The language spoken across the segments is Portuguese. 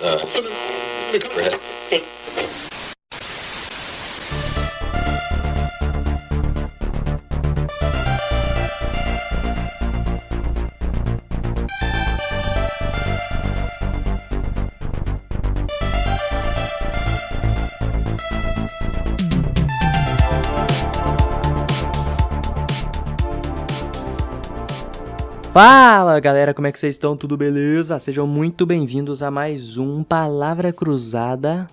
Fala galera, como é que vocês estão? Tudo beleza? Sejam muito bem-vindos a mais um Palavra Cruzada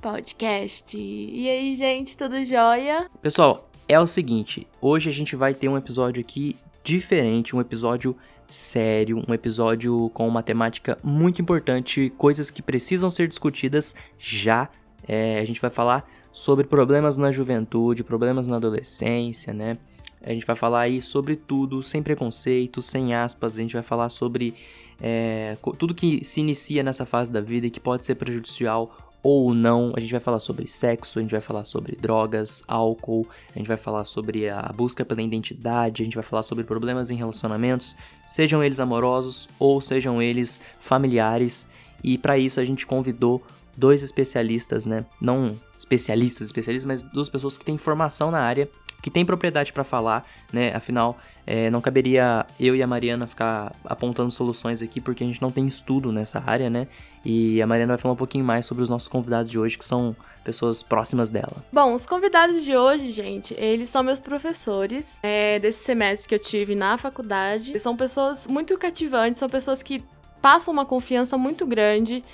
podcast. E aí, gente, tudo jóia? Pessoal, é o seguinte, hoje a gente vai ter um episódio aqui diferente, um episódio sério, um episódio com uma temática muito importante, coisas que precisam ser discutidas já. É, a gente vai falar sobre problemas na juventude, problemas na adolescência, né? A gente vai falar aí sobre tudo, sem preconceito, sem aspas. A gente vai falar sobre é, tudo que se inicia nessa fase da vida e que pode ser prejudicial ou não. A gente vai falar sobre sexo, a gente vai falar sobre drogas, álcool, a gente vai falar sobre a busca pela identidade, a gente vai falar sobre problemas em relacionamentos, sejam eles amorosos ou sejam eles familiares. E para isso a gente convidou dois especialistas, né? Não especialistas, especialistas, mas duas pessoas que têm formação na área que tem propriedade para falar, né? Afinal, é, não caberia eu e a Mariana ficar apontando soluções aqui, porque a gente não tem estudo nessa área, né? E a Mariana vai falar um pouquinho mais sobre os nossos convidados de hoje, que são pessoas próximas dela. Bom, os convidados de hoje, gente, eles são meus professores é, desse semestre que eu tive na faculdade. São pessoas muito cativantes, são pessoas que passam uma confiança muito grande.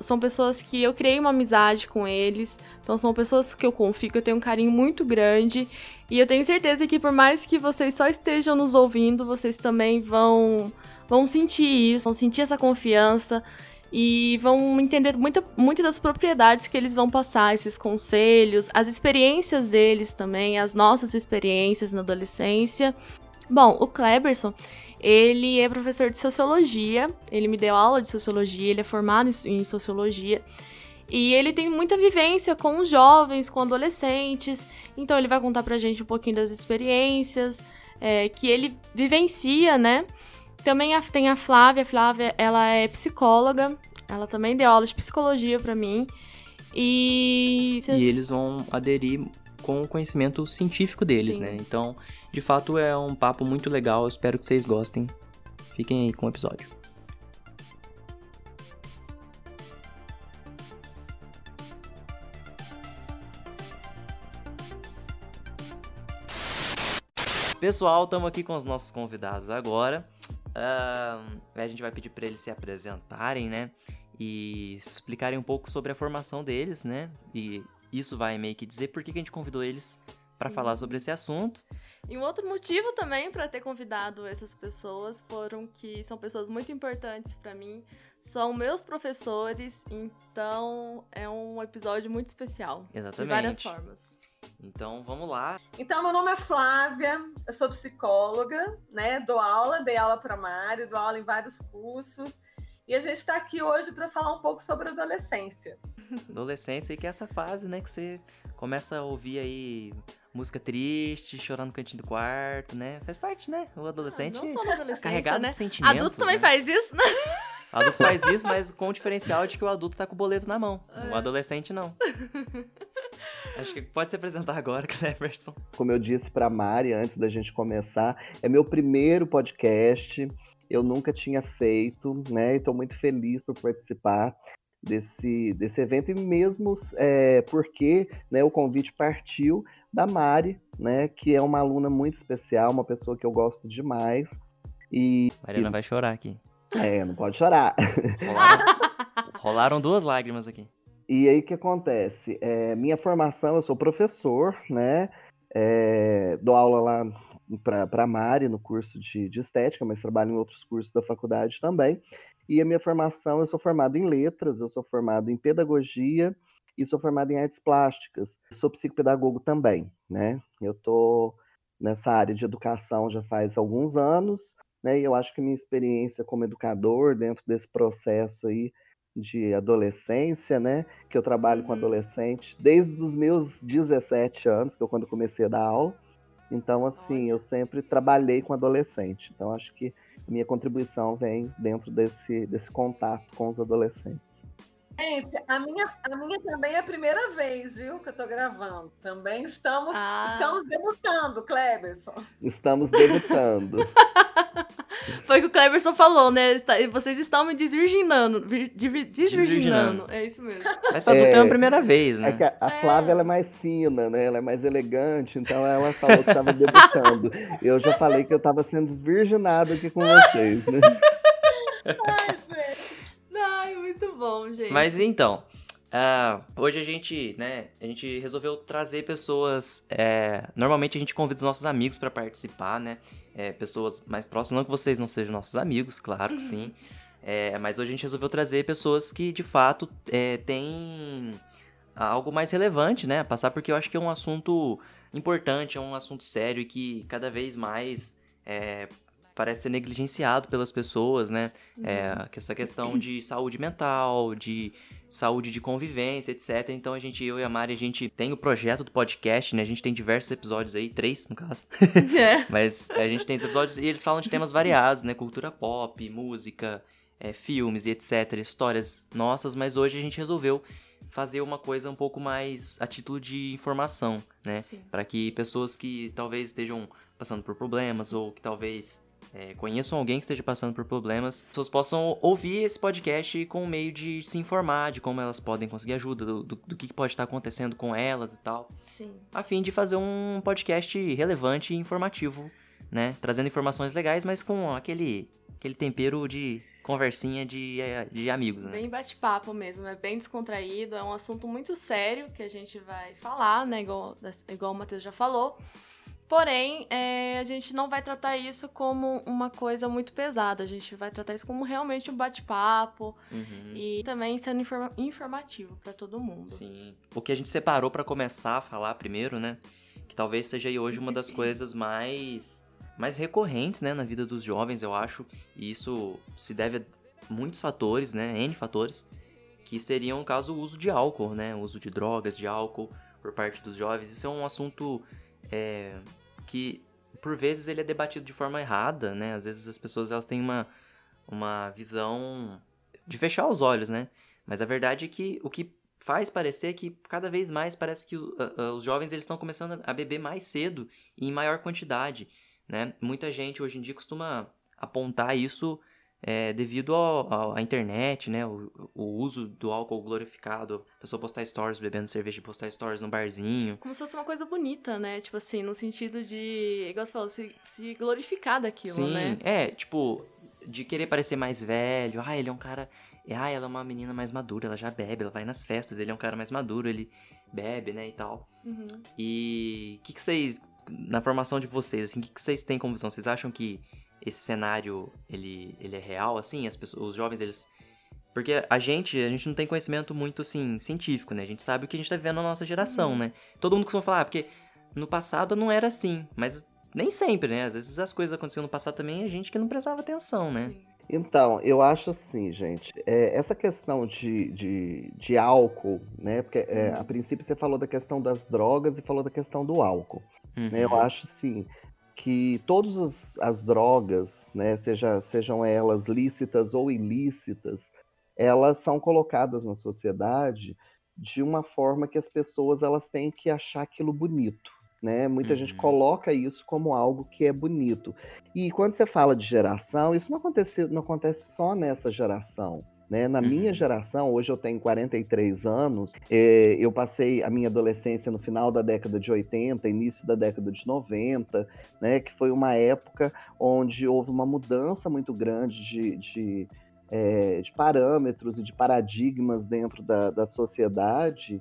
São pessoas que eu criei uma amizade com eles. Então são pessoas que eu confio, que eu tenho um carinho muito grande. E eu tenho certeza que por mais que vocês só estejam nos ouvindo, vocês também vão vão sentir isso, vão sentir essa confiança e vão entender muita, muitas das propriedades que eles vão passar, esses conselhos, as experiências deles também, as nossas experiências na adolescência. Bom, o Kleberson, ele é professor de sociologia, ele me deu aula de sociologia, ele é formado em sociologia. E ele tem muita vivência com os jovens, com adolescentes. Então ele vai contar pra gente um pouquinho das experiências é, que ele vivencia, né? Também tem a Flávia. A Flávia, ela é psicóloga. Ela também deu aula de psicologia para mim. E... e eles vão aderir com o conhecimento científico deles, Sim. né? Então, de fato, é um papo muito legal. Eu espero que vocês gostem. Fiquem aí com o episódio. Pessoal, estamos aqui com os nossos convidados agora. Uh, a gente vai pedir para eles se apresentarem, né? E explicarem um pouco sobre a formação deles, né? E isso vai meio que dizer por que a gente convidou eles para falar sobre esse assunto. E um outro motivo também para ter convidado essas pessoas foram que são pessoas muito importantes para mim, são meus professores, então é um episódio muito especial. Exatamente. De várias formas. Então, vamos lá. Então, meu nome é Flávia, eu sou psicóloga, né? Dou aula, dei aula para Mário, dou aula em vários cursos. E a gente está aqui hoje para falar um pouco sobre adolescência. Adolescência, que é essa fase, né, que você começa a ouvir aí música triste, chorando no cantinho do quarto, né? Faz parte, né? O adolescente ah, não só na adolescência, carregado né? de sentimentos. Adulto também né? faz isso, né? O adulto faz isso, mas com o diferencial de que o adulto tá com o boleto na mão. É. O adolescente não. Acho que pode se apresentar agora, Cleverson. Como eu disse pra Mari antes da gente começar, é meu primeiro podcast. Eu nunca tinha feito, né? E tô muito feliz por participar desse, desse evento e mesmo é, porque né, o convite partiu da Mari, né, que é uma aluna muito especial, uma pessoa que eu gosto demais. E, Mariana e... vai chorar aqui. É, não pode chorar. Rolaram, rolaram duas lágrimas aqui. E aí o que acontece? É, minha formação, eu sou professor, né? É, dou aula lá para a Mari no curso de, de estética, mas trabalho em outros cursos da faculdade também. E a minha formação, eu sou formado em letras, eu sou formado em pedagogia e sou formado em artes plásticas. Sou psicopedagogo também, né? Eu tô nessa área de educação já faz alguns anos, né? E eu acho que minha experiência como educador dentro desse processo aí de adolescência, né? Que eu trabalho com uhum. adolescente desde os meus 17 anos, que eu quando comecei a dar aula. Então, assim, eu sempre trabalhei com adolescente. Então, acho que minha contribuição vem dentro desse, desse contato com os adolescentes. Gente, a minha, a minha também é a primeira vez, viu, que eu tô gravando. Também estamos, ah. estamos debutando, Cleberson. Estamos debutando. Foi o que o Cleberson falou, né? Tá, vocês estão me desvirginando. Desvirginando. desvirginando. É isso mesmo. Mas pra é, é a primeira vez, né? É que a, a é. Flávia ela é mais fina, né? Ela é mais elegante, então ela falou que estava debutando. eu já falei que eu estava sendo desvirginado aqui com vocês, né? Ai, Ai, muito bom, gente. Mas então, Uh, hoje a gente, né, a gente resolveu trazer pessoas. É, normalmente a gente convida os nossos amigos para participar, né? É, pessoas mais próximas, não que vocês não sejam nossos amigos, claro que sim. É, mas hoje a gente resolveu trazer pessoas que de fato é, têm algo mais relevante, né? Passar porque eu acho que é um assunto importante, é um assunto sério e que cada vez mais é, parece ser negligenciado pelas pessoas, né? É, uhum. essa questão de saúde mental, de saúde de convivência, etc. Então a gente, eu e a Mari, a gente tem o projeto do podcast, né? A gente tem diversos episódios aí, três no caso. É. Mas a gente tem esses episódios e eles falam de temas variados, né? Cultura pop, música, é, filmes e etc. Histórias nossas, mas hoje a gente resolveu fazer uma coisa um pouco mais a título de informação, né? Para que pessoas que talvez estejam passando por problemas ou que talvez é, conheçam alguém que esteja passando por problemas, pessoas possam ouvir esse podcast com o meio de se informar de como elas podem conseguir ajuda, do, do, do que pode estar acontecendo com elas e tal. Sim. A fim de fazer um podcast relevante e informativo, né? Trazendo informações legais, mas com aquele, aquele tempero de conversinha de, é, de amigos, né? Bem bate-papo mesmo, é bem descontraído, é um assunto muito sério que a gente vai falar, né? Igual, igual o Matheus já falou. Porém, é, a gente não vai tratar isso como uma coisa muito pesada. A gente vai tratar isso como realmente um bate-papo uhum. e também sendo informa informativo para todo mundo. Sim. O que a gente separou para começar a falar primeiro, né? Que talvez seja aí hoje uma das coisas mais mais recorrentes, né, na vida dos jovens, eu acho. E isso se deve a muitos fatores, né, N fatores, que seriam, caso, o uso de álcool, né, o uso de drogas, de álcool por parte dos jovens. Isso é um assunto é, que por vezes ele é debatido de forma errada, né? Às vezes as pessoas elas têm uma, uma visão de fechar os olhos, né? Mas a verdade é que o que faz parecer que cada vez mais parece que os jovens eles estão começando a beber mais cedo e em maior quantidade, né? Muita gente hoje em dia costuma apontar isso é, devido à internet, né? O, o, uso do álcool glorificado, a pessoa postar stories bebendo cerveja e postar stories no barzinho. Como se fosse uma coisa bonita, né? Tipo assim, no sentido de, igual você falou, se, se glorificar daquilo, Sim, né? é, tipo, de querer parecer mais velho. Ah, ele é um cara. Ah, ela é uma menina mais madura, ela já bebe, ela vai nas festas, ele é um cara mais maduro, ele bebe, né, e tal. Uhum. E o que, que vocês, na formação de vocês, assim, o que, que vocês têm como visão? Vocês acham que esse cenário ele, ele é real, assim, as pessoas, os jovens, eles... Porque a gente, a gente não tem conhecimento muito, assim, científico, né? A gente sabe o que a gente tá vivendo na nossa geração, uhum. né? Todo mundo costuma falar, ah, porque no passado não era assim, mas nem sempre, né? Às vezes as coisas aconteciam no passado também e a gente que não prestava atenção, né? Sim. Então, eu acho assim, gente, é, essa questão de, de, de, álcool, né? Porque é, uhum. a princípio você falou da questão das drogas e falou da questão do álcool. Uhum. Né? Eu uhum. acho assim, que todas as, as drogas, né, seja, sejam elas lícitas ou ilícitas, elas são colocadas na sociedade de uma forma que as pessoas elas têm que achar aquilo bonito. Né? Muita uhum. gente coloca isso como algo que é bonito. E quando você fala de geração, isso não acontece, não acontece só nessa geração. Né? Na uhum. minha geração, hoje eu tenho 43 anos, eh, eu passei a minha adolescência no final da década de 80, início da década de 90, né? que foi uma época onde houve uma mudança muito grande de, de, eh, de parâmetros e de paradigmas dentro da, da sociedade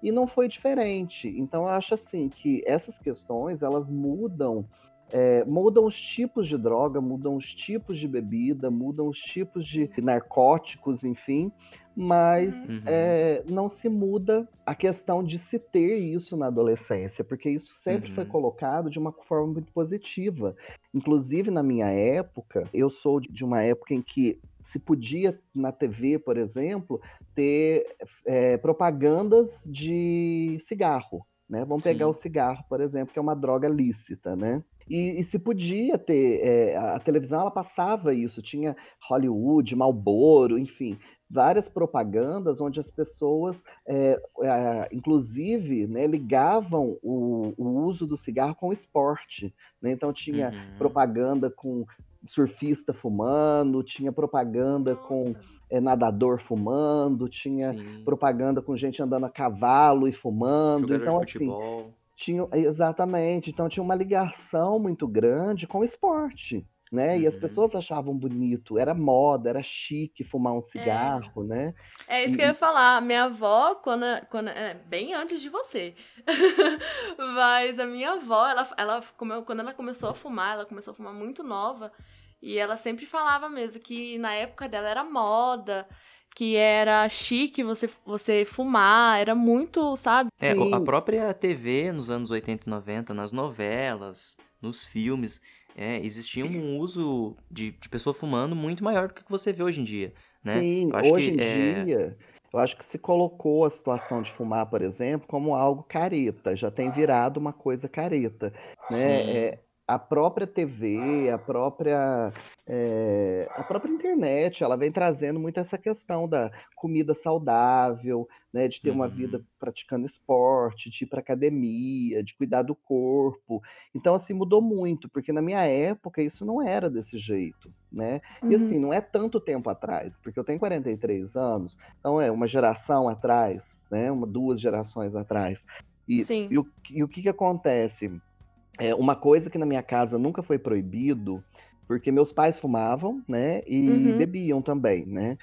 e não foi diferente. Então eu acho assim que essas questões elas mudam é, mudam os tipos de droga, mudam os tipos de bebida, mudam os tipos de narcóticos, enfim, mas uhum. é, não se muda a questão de se ter isso na adolescência, porque isso sempre uhum. foi colocado de uma forma muito positiva. Inclusive, na minha época, eu sou de uma época em que se podia na TV, por exemplo, ter é, propagandas de cigarro. Né? Vamos Sim. pegar o cigarro, por exemplo, que é uma droga lícita, né? E, e se podia ter, é, a televisão ela passava isso, tinha Hollywood, Marlboro, enfim, várias propagandas onde as pessoas, é, é, inclusive, né, ligavam o, o, uso do cigarro com o esporte. Né? Então tinha uhum. propaganda com surfista fumando, tinha propaganda Nossa. com é, nadador fumando, tinha Sim. propaganda com gente andando a cavalo e fumando. Jogador então, assim, tinha exatamente, então tinha uma ligação muito grande com o esporte né? Uhum. E as uhum. pessoas achavam bonito, era moda, era chique fumar um é. cigarro, é. né? É isso e... que eu ia falar. Minha avó, quando, quando é, bem antes de você, mas a minha avó, ela, ela quando ela começou a fumar, ela começou a fumar muito nova, e ela sempre falava mesmo que na época dela era moda que era chique você, você fumar, era muito, sabe? É, Sim. a própria TV nos anos 80 e 90, nas novelas, nos filmes, é, existia um uso de, de pessoa fumando muito maior do que você vê hoje em dia, né? Sim, hoje que, em é... dia, eu acho que se colocou a situação de fumar, por exemplo, como algo careta, já tem virado uma coisa careta, né? É, a própria TV, a própria, é, a própria internet, ela vem trazendo muito essa questão da comida saudável, né, de ter uhum. uma vida uhum. praticando esporte, de ir para academia, de cuidar do corpo. Então, assim, mudou muito, porque na minha época isso não era desse jeito, né? Uhum. E assim, não é tanto tempo atrás, porque eu tenho 43 anos, então é uma geração atrás, né, uma, duas gerações atrás. E, Sim. e, o, e o que que acontece? É, uma coisa que na minha casa nunca foi proibido, porque meus pais fumavam, né? E uhum. bebiam também, né?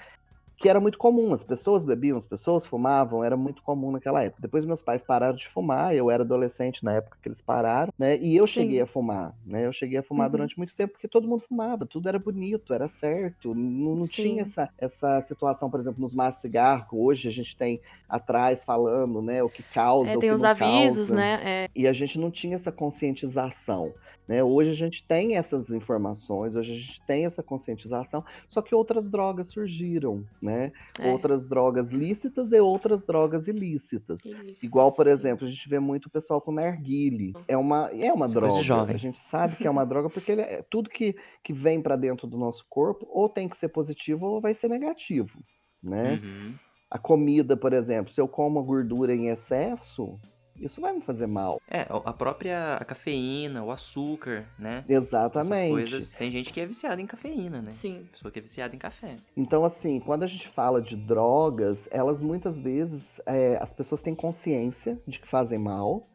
Que era muito comum, as pessoas bebiam, as pessoas fumavam, era muito comum naquela época. Depois meus pais pararam de fumar, eu era adolescente na época que eles pararam, né? E eu cheguei Sim. a fumar, né? Eu cheguei a fumar uhum. durante muito tempo porque todo mundo fumava, tudo era bonito, era certo, não, não tinha essa, essa situação, por exemplo, nos maços cigarro, hoje a gente tem atrás falando, né, o que causa, é, tem os avisos, causa, né? É. E a gente não tinha essa conscientização. Né? Hoje a gente tem essas informações, hoje a gente tem essa conscientização, só que outras drogas surgiram, né? É. Outras drogas lícitas e outras drogas ilícitas. Ilícitas, Igual, por sim. exemplo, a gente vê muito o pessoal com narguile. É uma, é uma droga. A gente sabe que é uma droga porque ele é, tudo que, que vem para dentro do nosso corpo ou tem que ser positivo ou vai ser negativo, né? Uhum. A comida, por exemplo, se eu como gordura em excesso, isso vai me fazer mal. É, a própria a cafeína, o açúcar, né? Exatamente. Essas coisas, tem gente que é viciada em cafeína, né? Sim. Pessoa que é viciada em café. Então, assim, quando a gente fala de drogas, elas muitas vezes, é, as pessoas têm consciência de que fazem mal,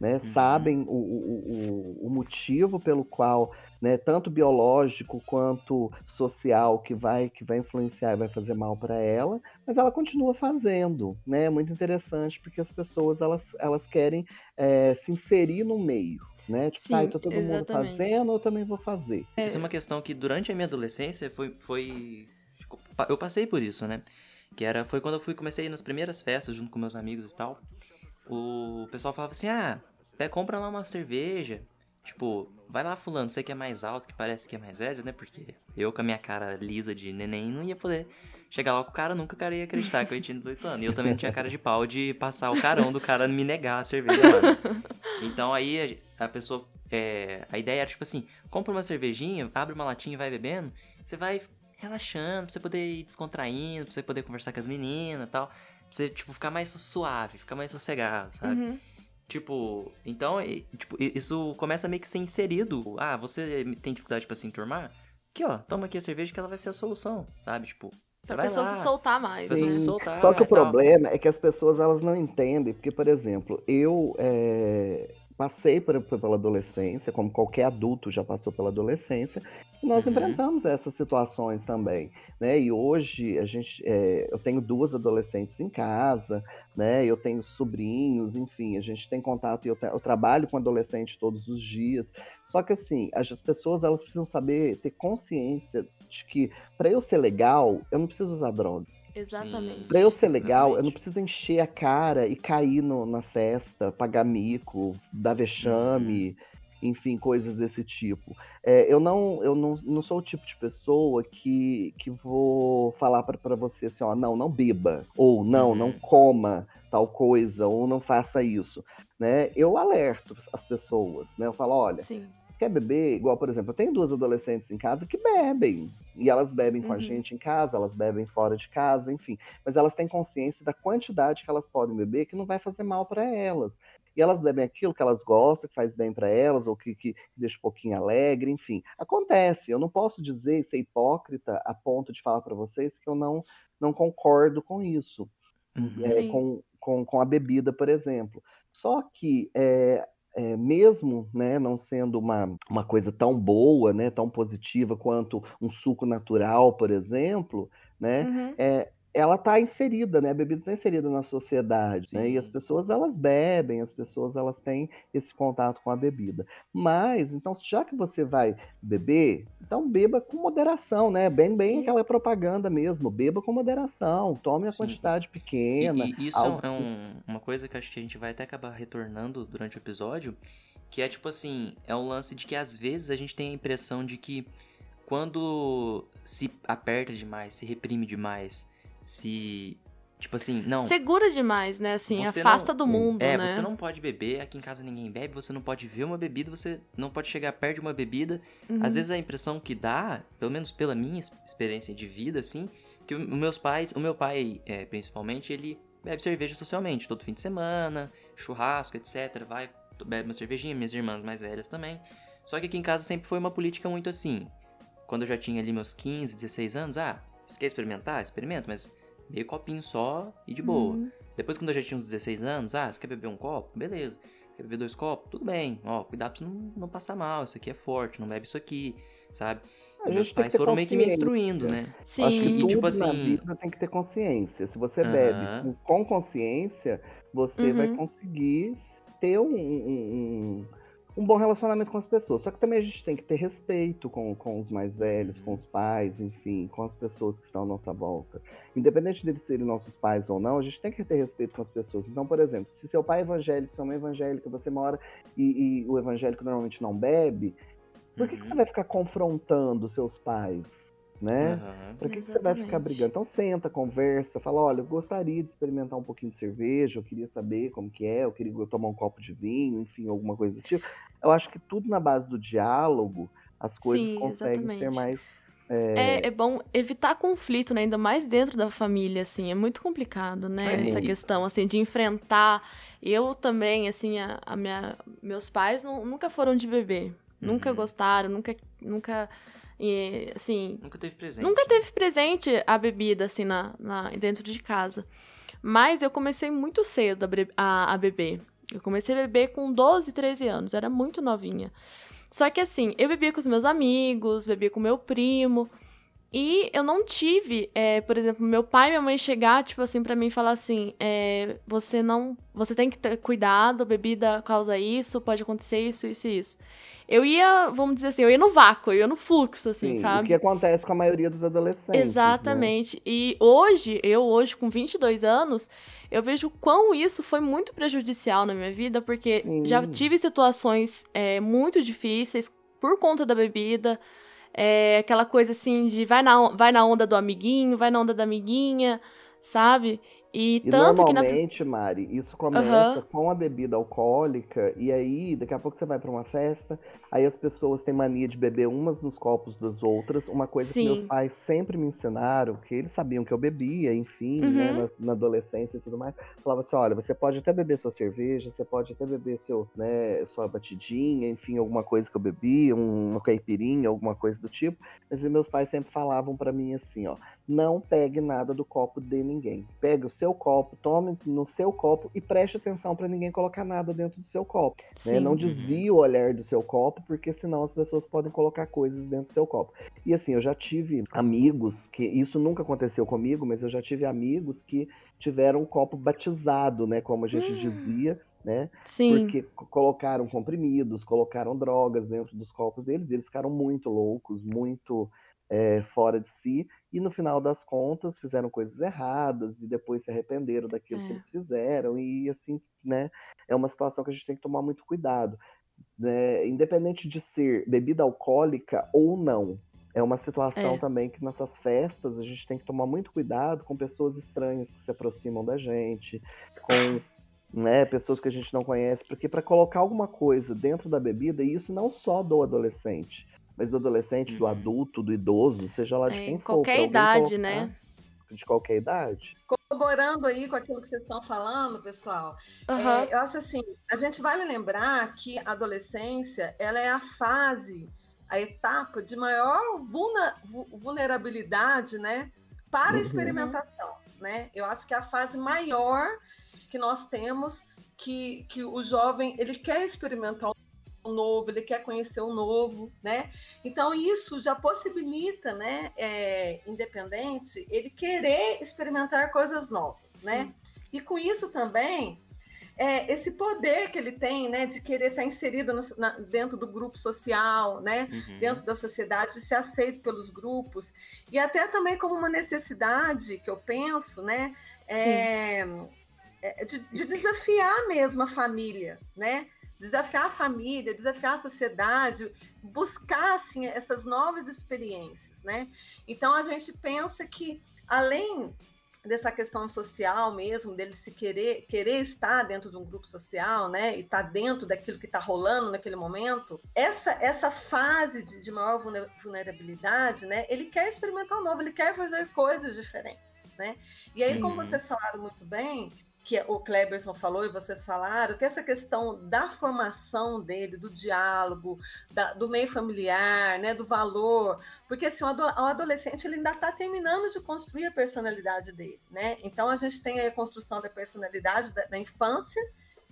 né? Uhum. Sabem o, o, o, o motivo pelo qual né, tanto biológico quanto social que vai que vai influenciar e vai fazer mal para ela, mas ela continua fazendo, né? É muito interessante porque as pessoas elas, elas querem é, se inserir no meio, né? Tipo, Sim, tá, então todo exatamente. mundo fazendo, eu também vou fazer. É. Isso é uma questão que durante a minha adolescência foi, foi eu passei por isso, né? Que era foi quando eu fui comecei nas primeiras festas junto com meus amigos e tal. O pessoal falava assim: "Ah, compra lá uma cerveja, Tipo, vai lá fulano, você que é mais alto, que parece que é mais velho, né? Porque eu com a minha cara lisa de neném não ia poder chegar lá com o cara, nunca o cara ia acreditar que eu tinha 18 anos. E eu também não tinha cara de pau de passar o carão do cara me negar a cerveja lá. Então aí a, a pessoa. É, a ideia era tipo assim: compra uma cervejinha, abre uma latinha e vai bebendo. Você vai relaxando, pra você poder ir descontraindo, pra você poder conversar com as meninas e tal. Pra você, tipo, ficar mais suave, ficar mais sossegado, sabe? Uhum. Tipo, então, tipo, isso começa a meio que ser inserido. Ah, você tem dificuldade para se enturmar? Aqui, ó, toma aqui a cerveja que ela vai ser a solução, sabe? Tipo, você vai pessoa lá, se soltar mais. Sim. Se soltar, Só que o problema é que as pessoas elas não entendem, porque, por exemplo, eu é, passei por, pela adolescência, como qualquer adulto já passou pela adolescência, e nós uhum. enfrentamos essas situações também, né? E hoje a gente, é, eu tenho duas adolescentes em casa, né? Eu tenho sobrinhos, enfim, a gente tem contato e eu, eu trabalho com adolescente todos os dias. Só que assim, as pessoas elas precisam saber ter consciência de que para eu ser legal, eu não preciso usar droga. Exatamente. Pra eu ser legal, Exatamente. eu não preciso encher a cara e cair no, na festa, pagar mico, dar vexame, uhum. enfim, coisas desse tipo. É, eu não, eu não, não sou o tipo de pessoa que, que vou falar para você assim, ó, não, não beba, ou não, uhum. não coma tal coisa, ou não faça isso. Né? Eu alerto as pessoas, né? Eu falo, olha, Sim quer beber, igual, por exemplo, eu tenho duas adolescentes em casa que bebem. E elas bebem com Uhum. a gente em casa, elas bebem fora de casa, enfim. Mas elas têm consciência da quantidade que elas podem beber que não vai fazer mal para elas. E elas bebem aquilo que elas gostam, que faz bem para elas, ou que, que deixa um pouquinho alegre, enfim. Acontece. Eu não posso dizer ser hipócrita a ponto de falar para vocês que eu não, não concordo com isso Uhum. é, com, com, com a bebida, por exemplo. Só que é, é, mesmo né, não sendo uma, uma coisa tão boa, né, tão positiva quanto um suco natural, por exemplo, né, Uhum. é, ela está inserida, né? A bebida está inserida na sociedade, né? E as Sim. pessoas elas bebem, as pessoas elas têm esse contato com a bebida. Mas, então, já que você vai beber, então beba com moderação, né? Bem, bem Sim. aquela propaganda mesmo, beba com moderação, tome a Sim. quantidade E, pequena. e isso algo é um- uma coisa que acho que a gente vai até acabar retornando durante o episódio, que é tipo assim, é um lance de que às vezes a gente tem a impressão de que quando se aperta demais, se reprime demais, se tipo assim, não, Segura demais, né? Assim, afasta não- do mundo, é, né? você não pode beber, aqui em casa ninguém bebe, você não pode ver uma bebida, você não pode chegar perto de uma bebida. Uhum. Às vezes a impressão que dá, pelo menos pela minha ex- experiência de vida, assim, que os meus pais, o meu pai, é, principalmente, ele bebe cerveja socialmente, todo fim de semana, churrasco, etc. Vai, bebe uma cervejinha, minhas irmãs mais velhas também. Só que aqui em casa sempre foi uma política muito assim. Quando eu já tinha ali meus 15, 16 anos, ah, você quer experimentar? Experimenta, mas meio copinho só e de boa. Uhum. Depois, quando eu já tinha uns 16 anos, ah, você quer beber um copo? Beleza. Quer beber dois copos? Tudo bem. Ó, cuidado pra você não, não passar mal. Isso aqui é forte, não bebe isso aqui, sabe? A meus gente que pais foram meio que me instruindo, né? Sim. Acho que E, tudo tipo na assim- vida tem que ter consciência. Se você Aham. bebe com, consciência, você vai Uhum. conseguir ter um, um, um- um bom relacionamento com as pessoas. Só que também a gente tem que ter respeito com, com os mais velhos, com os pais, enfim, com as pessoas que estão à nossa volta. Independente deles serem nossos pais ou não, a gente tem que ter respeito com as pessoas. Então, por exemplo, se seu pai é evangélico, sua mãe é evangélica, você mora e, e o evangélico normalmente não bebe, por que, que Uhum. você vai ficar confrontando seus pais? Né? Pra que, que você vai ficar brigando? Então senta, conversa, fala, olha, eu gostaria de experimentar um pouquinho de cerveja, eu queria saber como que é, eu queria tomar um copo de vinho, enfim, alguma coisa desse tipo. Eu acho que tudo na base do diálogo, as coisas Sim, conseguem ser exatamente. mais. É, é bom evitar conflito, né? Ainda mais dentro da família, assim. É muito complicado, né? É, Essa questão, assim, de enfrentar. Eu também, assim, a, a minha... Meus pais não- nunca foram de beber. Nunca Uhum. gostaram, nunca... Nunca... e, assim, Nunca teve presente. Nunca teve presente a bebida, assim, na, na- dentro de casa. Mas eu comecei muito cedo a, a- a beber. Eu comecei a beber com 12, 13 anos. Era muito novinha. Só que, assim, eu bebia com os meus amigos, bebia com meu primo. E eu não tive, é, por exemplo, meu pai e minha mãe chegar, tipo assim, pra mim e falar assim: é, você não. Você tem que ter cuidado, a bebida causa isso, pode acontecer isso, isso e isso. Eu ia, vamos dizer assim, eu ia no vácuo, eu ia no fluxo, assim, Sim, sabe? o que acontece com a maioria dos adolescentes. né? Exatamente. E hoje, eu hoje com 22 anos, eu vejo quão isso foi muito prejudicial na minha vida, porque Sim. já tive situações é, muito difíceis por conta da bebida. É, aquela coisa assim de vai na, vai na onda do amiguinho, vai na onda da amiguinha, sabe? E, E tanto que na. normalmente, Mari, isso começa Aham. com a bebida alcoólica, e aí daqui a pouco você vai pra uma festa, aí as pessoas têm mania de beber umas nos copos das outras, uma coisa que meus Sim. pais sempre me ensinaram, que eles sabiam que eu bebia, enfim, Uhum. né, na, na adolescência e tudo mais. Falava assim, olha, você pode até beber sua cerveja, você pode até beber seu, né, sua batidinha, enfim, alguma coisa que eu bebi, um- uma caipirinha, alguma coisa do tipo, mas meus pais sempre falavam pra mim assim, ó, não pegue nada do copo de ninguém. Pegue o seu copo, tome no seu copo e preste atenção para ninguém colocar nada dentro do seu copo. né? Não desvie o olhar do seu copo, porque senão as pessoas podem colocar coisas dentro do seu copo. E assim, eu já tive amigos que isso nunca aconteceu comigo, mas eu já tive amigos que tiveram um copo batizado, né, como a gente Hum. dizia, né? Sim. Porque co- colocaram comprimidos, colocaram drogas dentro dos copos deles, e eles ficaram muito loucos, muito é, fora de si, e no final das contas fizeram coisas erradas e depois se arrependeram daquilo É. que eles fizeram, e assim, né? É uma situação que a gente tem que tomar muito cuidado. né? Independente de ser bebida alcoólica ou não. É uma situação É. também que nessas festas a gente tem que tomar muito cuidado com pessoas estranhas que se aproximam da gente, com né? Pessoas que a gente não conhece, porque para colocar alguma coisa dentro da bebida, e isso não só do adolescente, mas do adolescente, do Uhum. adulto, do idoso, seja lá de É, quem for. qualquer idade, colocar- né? De qualquer idade. Corroborando aí com aquilo que vocês estão falando, pessoal, Aham. É, eu acho assim, a gente vale lembrar que a adolescência, ela é a fase, a etapa de maior vulnerabilidade, né, para a Uhum. experimentação, né? Eu acho que é a fase maior que nós temos que, que o jovem, ele quer experimentar novo, ele quer conhecer o novo, né? Então isso já possibilita, né, é, independente, ele querer experimentar coisas novas, né? E com isso também é, esse poder que ele tem, né, de querer estar inserido no- na- dentro do grupo social, né, Uhum. dentro da sociedade, de ser aceito pelos grupos e até também como uma necessidade que eu penso, né, é, é, de, de desafiar mesmo a família, né, desafiar a família, desafiar a sociedade, buscar assim essas novas experiências, né. Então a gente pensa que além dessa questão social mesmo, dele se querer, querer estar dentro de um grupo social, né, e estar dentro daquilo que está rolando naquele momento, essa, essa fase de, de maior vulner- vulnerabilidade, né, ele quer experimentar o novo, ele quer fazer coisas diferentes, né, e aí, como Sim. vocês falaram muito bem, que o Kleberson falou e vocês falaram, que essa questão da formação dele, do diálogo, da- do meio familiar, né, do valor, porque assim, o ado- o adolescente ele ainda está terminando de construir a personalidade dele, né? Então a gente tem a construção da personalidade da, da infância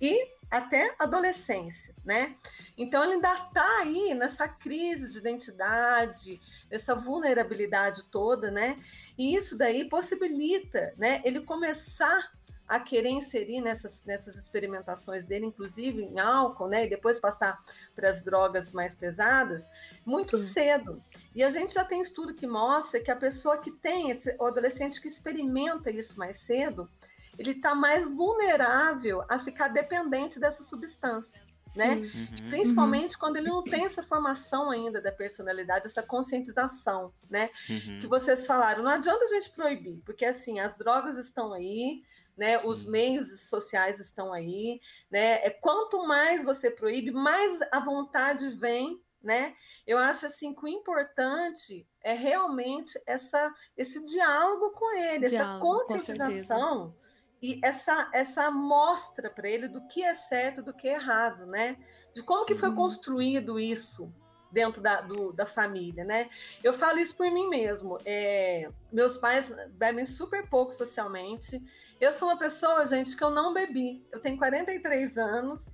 e até adolescência, né? Então ele ainda está aí nessa crise de identidade, essa vulnerabilidade toda, né? E isso daí possibilita, né? Ele começar a querer inserir nessas, nessas experimentações dele, inclusive em álcool, né? E depois passar para as drogas mais pesadas, muito Sim. cedo. E a gente já tem estudo que mostra que a pessoa que tem, esse, o adolescente que experimenta isso mais cedo, ele está mais vulnerável a ficar dependente dessa substância, né? Sim. Uhum. Principalmente quando ele não tem essa formação ainda da personalidade, essa conscientização, né? Uhum. que vocês falaram, não adianta a gente proibir, porque assim, as drogas estão aí, né? Os Sim. meios sociais estão aí, né? É quanto mais você proíbe, mais a vontade vem, né? Eu acho assim que o importante é realmente essa esse diálogo com ele, Esse essa diálogo, conscientização e essa essa mostra para ele do que é certo, do que é errado, né? De como que foi Sim. construído isso dentro da, do- da família, né? Eu falo isso por mim mesmo. É, meus pais bebem super pouco socialmente. Eu sou uma pessoa, gente, que eu não bebi. Eu tenho 43 anos.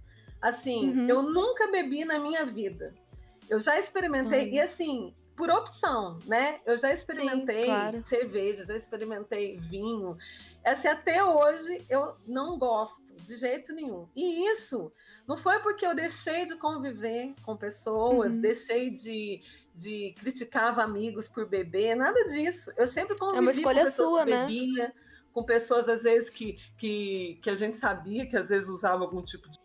Assim, Uhum. eu nunca bebi na minha vida. Eu já experimentei, Ai. e assim, por opção, né? Eu já experimentei claro. cerveja, já experimentei vinho. Assim, até hoje eu não gosto de jeito nenhum. E isso não foi porque eu deixei de conviver com pessoas, Uhum. deixei de, de criticava amigos por beber, nada disso. Eu sempre convivi É uma escolha com pessoas sua, que né? bebia, com pessoas às vezes que, que, que a gente sabia que às vezes usava algum tipo de,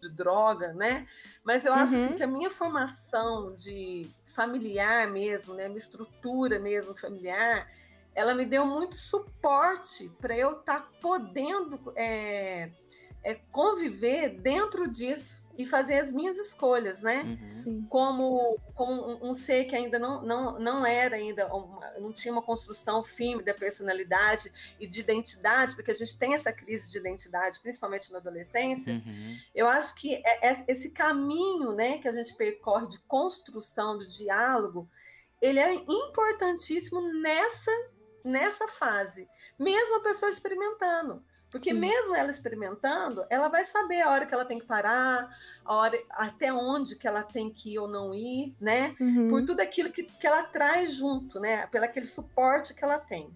de droga, né? Mas eu acho Uhum. assim, que a minha formação de familiar mesmo, né, minha estrutura mesmo familiar, ela me deu muito suporte para eu estar podendo é, é, conviver dentro disso e fazer as minhas escolhas, né? Uhum. Como, como um, um ser que ainda não, não, não era ainda, uma- não tinha uma construção firme da personalidade e de identidade, porque a gente tem essa crise de identidade, principalmente na adolescência, Uhum. eu acho que é- é esse caminho né, que a gente percorre de construção, de diálogo, ele é importantíssimo nessa, nessa fase, mesmo a pessoa experimentando. Porque Sim. mesmo ela experimentando, ela vai saber a hora que ela tem que parar, a hora, até onde que ela tem que ir ou não ir, né? Uhum. Por tudo aquilo que, que ela traz junto, né? Pelo aquele suporte que ela tem.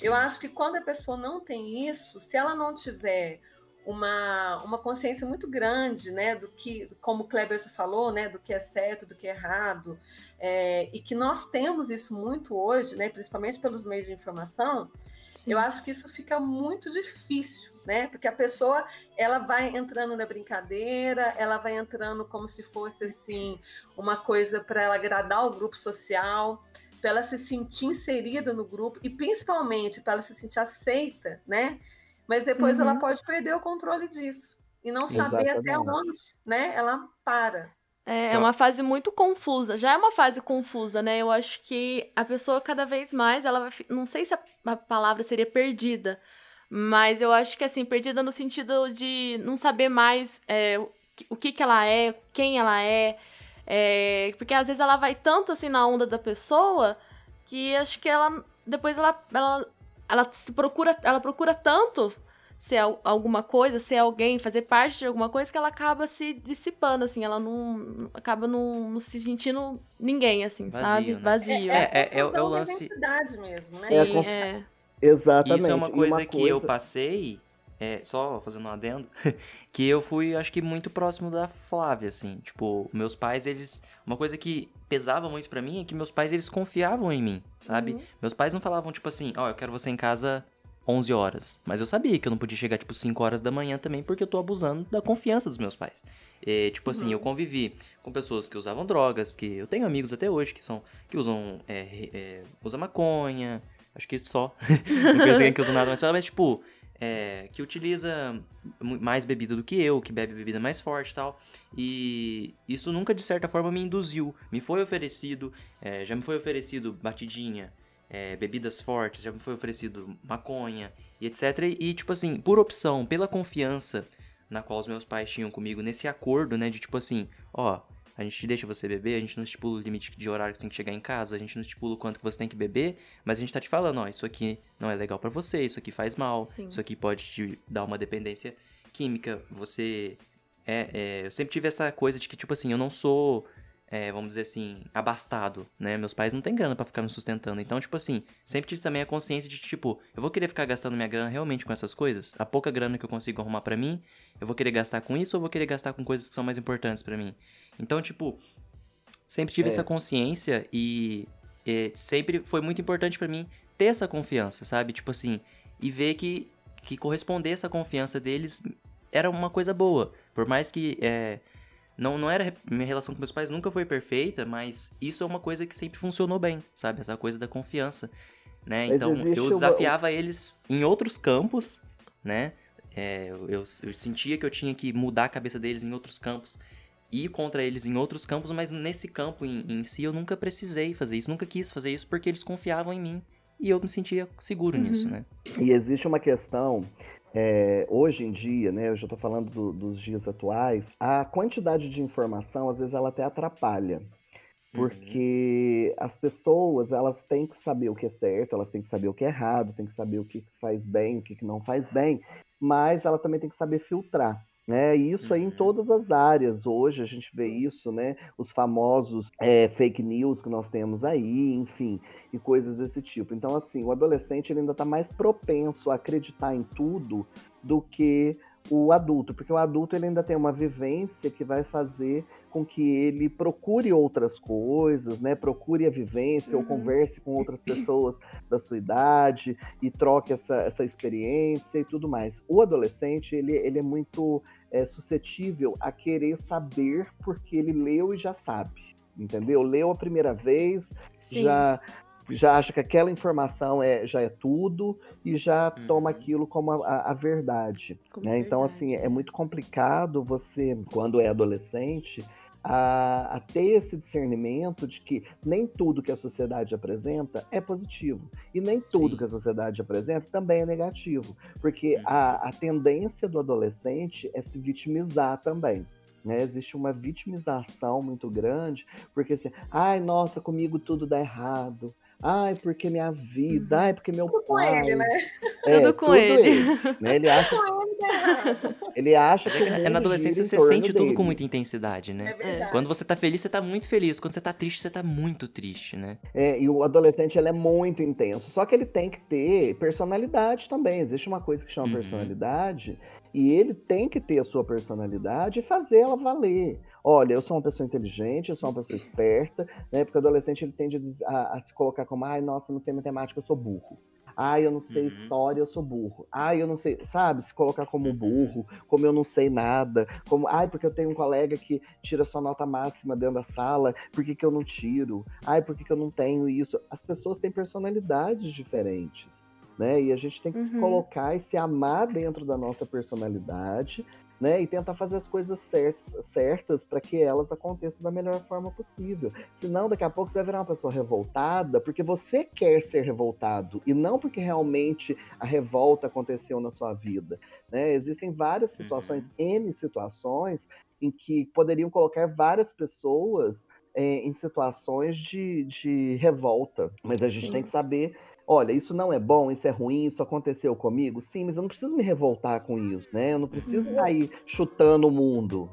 Eu acho que quando a pessoa não tem isso, se ela não tiver uma, uma consciência muito grande, né, do que, como o Kleber falou, né, do que é certo, do que é errado, é, e que nós temos isso muito hoje, né, principalmente pelos meios de informação, Sim. eu acho que isso fica muito difícil, né? Porque a pessoa ela vai entrando na brincadeira, ela vai entrando como se fosse assim uma coisa para ela agradar o grupo social, para ela se sentir inserida no grupo e principalmente para ela se sentir aceita, né? Mas depois Uhum. ela pode perder o controle disso, e não Sim, saber exatamente. até onde, né? Ela para. É, é uma fase muito confusa. Já é uma fase confusa, né? Eu acho que a pessoa cada vez mais, ela vai. Não sei se a, palavra seria perdida, mas eu acho que assim, perdida no sentido de não saber mais é, o que, que ela é, quem ela é. é. Porque às vezes ela vai tanto assim na onda da pessoa que acho que ela. Depois ela, ela, ela se procura. Ela procura tanto ser alguma coisa, ser alguém, fazer parte de alguma coisa que ela acaba se dissipando, assim, ela não acaba não, não se sentindo ninguém, assim, Vazio, sabe? Né? Vazio. É, é, é, é, o é lance. Mesmo, né? É, conf... é. Exatamente. Isso é uma coisa uma que coisa... eu passei, é, só fazendo um adendo, que eu fui, acho que, muito próximo da Flávia, assim. Tipo, meus pais, eles. Uma coisa que pesava muito para mim é que meus pais, eles confiavam em mim, sabe? Uhum. Meus pais não falavam, tipo assim, ó, oh, eu quero você em casa 11 horas. Mas eu sabia que eu não podia chegar, tipo, 5 horas da manhã também, porque eu tô abusando da confiança dos meus pais. E, tipo assim, uhum. eu convivi com pessoas que usavam drogas, que eu tenho amigos até hoje que são. que usam. É, é, usam maconha. Acho que só. não conheço ninguém que usa nada mais mas, tipo. É, que utiliza mais bebida do que eu, que bebe bebida mais forte e tal. E isso nunca, de certa forma, me induziu. Me foi oferecido, é, já me foi oferecido batidinha, é, bebidas fortes, já me foi oferecido maconha e etc. E, tipo assim, por opção, pela confiança na qual os meus pais tinham comigo, nesse acordo, né, de tipo assim, ó, a gente deixa você beber, a gente não estipula o limite de horário que você tem que chegar em casa, a gente não estipula o quanto que você tem que beber, mas a gente tá te falando, ó, isso aqui não é legal para você, isso aqui faz mal, Sim. isso aqui pode te dar uma dependência química, você é, é, eu sempre tive essa coisa de que, tipo assim, eu não sou é, vamos dizer assim, abastado, né? Meus pais não têm grana para ficar me sustentando. Então, tipo assim, sempre tive também a consciência de, tipo, eu vou querer ficar gastando minha grana realmente com essas coisas? A pouca grana que eu consigo arrumar para mim, eu vou querer gastar com isso ou vou querer gastar com coisas que são mais importantes para mim? Então, tipo, sempre tive é. essa consciência e, e, sempre foi muito importante para mim ter essa confiança, sabe? Tipo assim, e ver que, que corresponder essa confiança deles era uma coisa boa. Por mais que é, não, não era. Minha relação com meus pais nunca foi perfeita, mas isso é uma coisa que sempre funcionou bem, sabe? Essa coisa da confiança. Né? Então eu desafiava uma... eles em outros campos, né? É, eu, eu, eu, sentia que eu tinha que mudar a cabeça deles em outros campos, ir contra eles em outros campos, mas nesse campo em, em si eu nunca precisei fazer isso, nunca quis fazer isso porque eles confiavam em mim e eu me sentia seguro uhum. nisso, né? E existe uma questão é, hoje em dia, né, eu já estou falando do, dos dias atuais, a quantidade de informação, às vezes, ela até atrapalha. Porque uhum. as pessoas, elas têm que saber o que é certo, elas têm que saber o que é errado, têm que saber o que faz bem, o que não faz bem, mas ela também tem que saber filtrar. Né? Isso aí em uhum. todas as áreas. Hoje a gente vê isso, né? Os famosos é, fake news que nós temos aí, enfim, e coisas desse tipo. Então, assim, o adolescente ele ainda está mais propenso a acreditar em tudo do que o adulto, porque o adulto ele ainda tem uma vivência que vai fazer com que ele procure outras coisas, né? Procure a vivência uhum. ou converse com outras pessoas da sua idade e troque essa, essa experiência e tudo mais. O adolescente, ele, ele é muito é, suscetível a querer saber porque ele leu e já sabe, entendeu? Leu a primeira vez, Sim. já já acha que aquela informação é, já é tudo e já uhum. toma aquilo como a, a verdade. Como né? Então, assim, é muito complicado você, quando é adolescente, a, a, ter esse discernimento de que nem tudo que a sociedade apresenta é positivo. E nem tudo Sim. que a sociedade apresenta também é negativo. Porque a, a tendência do adolescente é se vitimizar também. Né? Existe uma vitimização muito grande, porque assim, ai, nossa, comigo tudo dá errado. Ai, porque minha vida, uhum. ai, porque meu tudo pai. com ele, né? É, tudo com tudo ele. ele né? Ele acha, ele acha que. É, na adolescência você sente dele. tudo com muita intensidade, né? É Quando você tá feliz, você tá muito feliz. Quando você tá triste, você tá muito triste, né? É, e o adolescente ele é muito intenso. Só que ele tem que ter personalidade também. Existe uma coisa que chama uhum. personalidade. E ele tem que ter a sua personalidade e fazer ela valer olha, eu sou uma pessoa inteligente, eu sou uma pessoa esperta, né? Porque o adolescente ele tende a, a se colocar como, ai, nossa, não sei matemática, eu sou burro. Ai, eu não sei uhum. história, eu sou burro. Ai, eu não sei, sabe? Se colocar como uhum. burro, como eu não sei nada, como, ai, porque eu tenho um colega que tira sua nota máxima dentro da sala, por que, que eu não tiro? Ai, por que, que eu não tenho isso? As pessoas têm personalidades diferentes, né? E a gente tem que uhum. se colocar e se amar dentro da nossa personalidade né? E tentar fazer as coisas certas, certas para que elas aconteçam da melhor forma possível. Senão, daqui a pouco você vai virar uma pessoa revoltada porque você quer ser revoltado e não porque realmente a revolta aconteceu na sua vida. Né? Existem várias situações, uhum. N situações, em que poderiam colocar várias pessoas é, em situações de, de revolta. Mas a gente Sim. tem que saber olha, isso não é bom, isso é ruim, isso aconteceu comigo. Sim, mas eu não preciso me revoltar com isso, né? Eu não preciso uhum. sair chutando o mundo.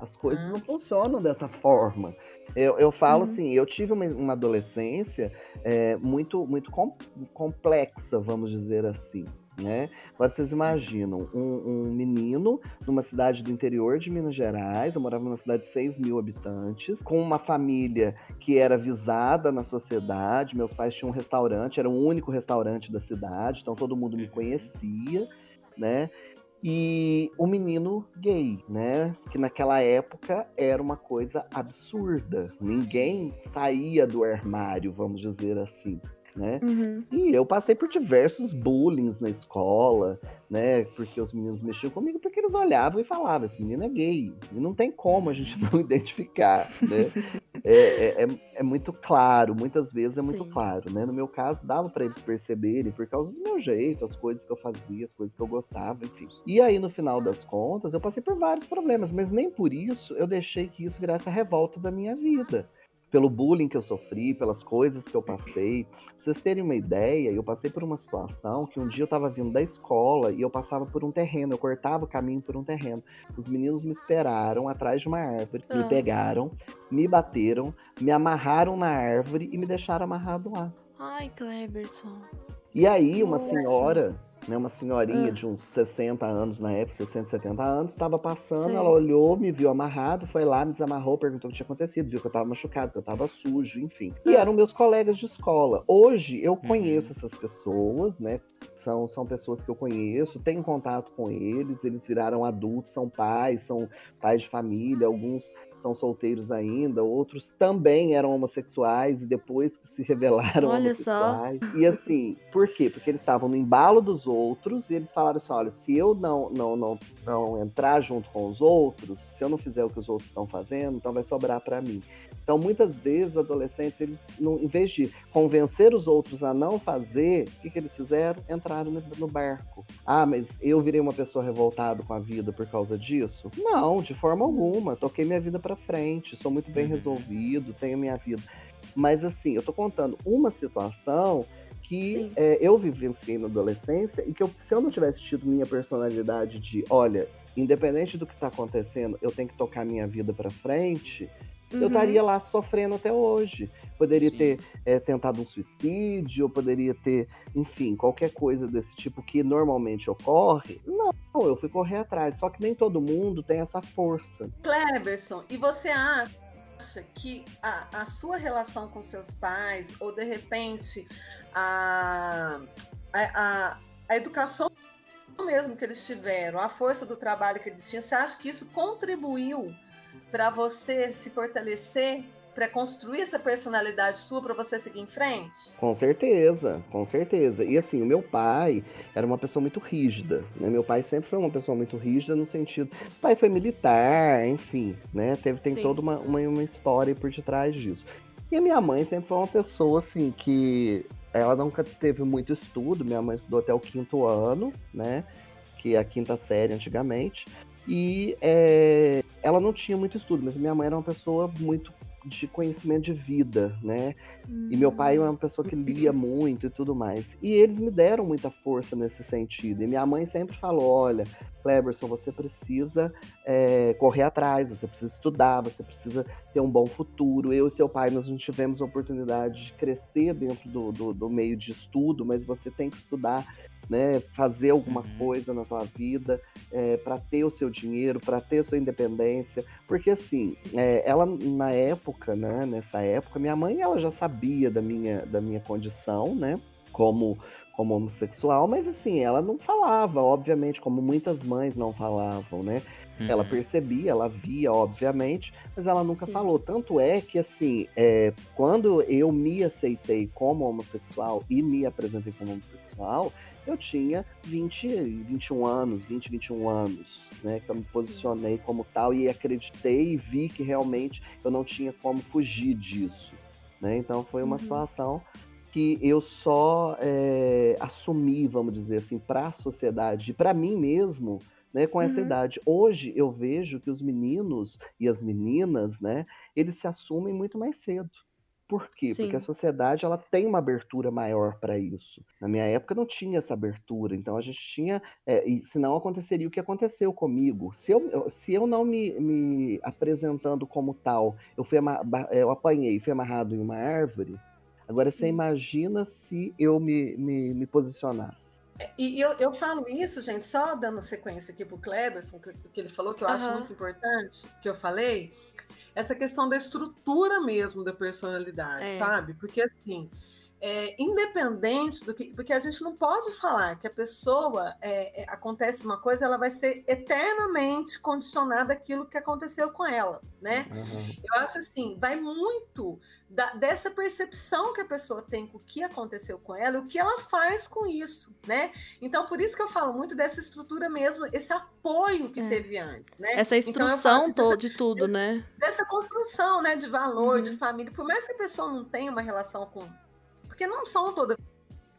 As coisas não funcionam dessa forma. Eu, eu falo uhum. assim, eu tive uma, uma adolescência é, muito, muito com, complexa, vamos dizer assim. Né? Agora vocês imaginam um, um, menino numa cidade do interior de Minas Gerais, eu morava numa cidade de 6 mil habitantes, com uma família que era visada na sociedade. Meus pais tinham um restaurante, era o único restaurante da cidade, então todo mundo me uhum. conhecia, né? E o menino gay, né? Que naquela época era uma coisa absurda. Ninguém saía do armário, vamos dizer assim né? Uhum. E eu passei por diversos bullying na escola, né? Porque os meninos mexiam comigo, porque eles olhavam e falavam, esse menino é gay. E não tem como a gente não identificar, né? é, é, é, é, muito claro, muitas vezes é muito Sim. claro, né? No meu caso, dava para eles perceberem por causa do meu jeito, as coisas que eu fazia, as coisas que eu gostava, enfim. E aí, no final das contas, eu passei por vários problemas, mas nem por isso eu deixei que isso virasse a revolta da minha vida pelo bullying que eu sofri, pelas coisas que eu passei. Pra vocês terem uma ideia, eu passei por uma situação que um dia eu estava vindo da escola e eu passava por um terreno, eu cortava o caminho por um terreno. Os meninos me esperaram atrás de uma árvore, ah. me pegaram, me bateram, me amarraram na árvore e me deixaram amarrado lá. Ai, Cleberson. E aí, uma Nossa. senhora né, uma senhorinha ah. de uns 60 anos na época, 60, 70 anos, estava passando, Sim. ela olhou, me viu amarrado, foi lá, me desamarrou, perguntou o que tinha acontecido, viu que eu estava machucado, que eu estava sujo, enfim. E ah. eram meus colegas de escola. Hoje eu uhum. conheço essas pessoas, né? São, são pessoas que eu conheço, tenho contato com eles, eles viraram adultos, são pais, são pais de família, alguns são solteiros ainda, outros também eram homossexuais e depois que se revelaram olha homossexuais. Só. E assim, por quê? Porque eles estavam no embalo dos outros e eles falaram assim: olha, se eu não, não, não, não entrar junto com os outros, se eu não fizer o que os outros estão fazendo, então vai sobrar para mim. Então, muitas vezes, adolescentes, eles, não, em vez de convencer os outros a não fazer, o que, que eles fizeram? Entraram no, no, barco. Ah, mas eu virei uma pessoa revoltada com a vida por causa disso? Não, de forma alguma. Toquei minha vida para frente, sou muito bem uhum. resolvido, tenho minha vida. Mas, assim, eu tô contando uma situação que é, eu vivenciei na adolescência e que eu, se eu não tivesse tido minha personalidade de, olha, independente do que está acontecendo, eu tenho que tocar minha vida para frente, uhum. eu estaria lá sofrendo até hoje. Poderia Sim. ter é, tentado um suicídio, eu poderia ter, enfim, qualquer coisa desse tipo que normalmente ocorre. Não, eu fui correr atrás. Só que nem todo mundo tem essa força. Cleberson, e você acha que a, a sua relação com seus pais, ou de repente a, a, a, a educação mesmo que eles tiveram, a força do trabalho que eles tinham, você acha que isso contribuiu para você se fortalecer, para construir essa personalidade sua para você seguir em frente? Com certeza, com certeza. E assim, o meu pai era uma pessoa muito rígida, né? Meu pai sempre foi uma pessoa muito rígida no sentido, o pai foi militar, enfim, né? Teve tem Sim. toda uma, uma, uma história por detrás disso. E a minha mãe sempre foi uma pessoa assim que ela nunca teve muito estudo, minha mãe estudou até o quinto ano, né? Que é a quinta série antigamente. E é, ela não tinha muito estudo, mas minha mãe era uma pessoa muito de conhecimento de vida, né? Uhum. E meu pai era uma pessoa que lia muito e tudo mais. E eles me deram muita força nesse sentido. E minha mãe sempre falou: olha, Cleberson, você precisa é, correr atrás, você precisa estudar, você precisa ter um bom futuro. Eu e seu pai, nós não tivemos a oportunidade de crescer dentro do, do, do meio de estudo, mas você tem que estudar né, fazer alguma uhum. coisa na tua vida é, para ter o seu dinheiro, para ter a sua independência, porque assim, é, ela na época, né, nessa época, minha mãe ela já sabia da minha, da minha condição, né, como como homossexual, mas assim, ela não falava, obviamente, como muitas mães não falavam, né? Uhum. Ela percebia, ela via, obviamente, mas ela nunca Sim. falou. Tanto é que, assim, é, quando eu me aceitei como homossexual e me apresentei como homossexual, eu tinha 20, 21 anos, 20, 21 anos, né? Que eu me posicionei como tal e acreditei e vi que realmente eu não tinha como fugir disso. Né? Então foi uma uhum. situação que eu só é, assumi, vamos dizer assim, para a sociedade, para mim mesmo, né, com essa uhum. idade. Hoje eu vejo que os meninos e as meninas, né, eles se assumem muito mais cedo. Por quê? Sim. Porque a sociedade ela tem uma abertura maior para isso. Na minha época não tinha essa abertura, então a gente tinha, é, e senão aconteceria o que aconteceu comigo. Se eu, se eu não me, me apresentando como tal, eu fui eu apanhei, fui amarrado em uma árvore, Agora, você imagina se eu me, me, me posicionasse. E eu, eu falo isso, gente, só dando sequência aqui para o Kleberson, que, que ele falou, que eu uhum. acho muito importante, que eu falei, essa questão da estrutura mesmo da personalidade, é. sabe? Porque assim, é, independente do que. Porque a gente não pode falar que a pessoa é, é, acontece uma coisa, ela vai ser eternamente condicionada àquilo que aconteceu com ela, né? Uhum. Eu acho assim, vai muito da, dessa percepção que a pessoa tem com o que aconteceu com ela e o que ela faz com isso, né? Então, por isso que eu falo muito dessa estrutura mesmo, esse apoio que é. teve antes, né? Essa então, instrução então, de, de tudo, né? Dessa construção, né, de valor, uhum. de família. Por mais que a pessoa não tenha uma relação com porque não são todas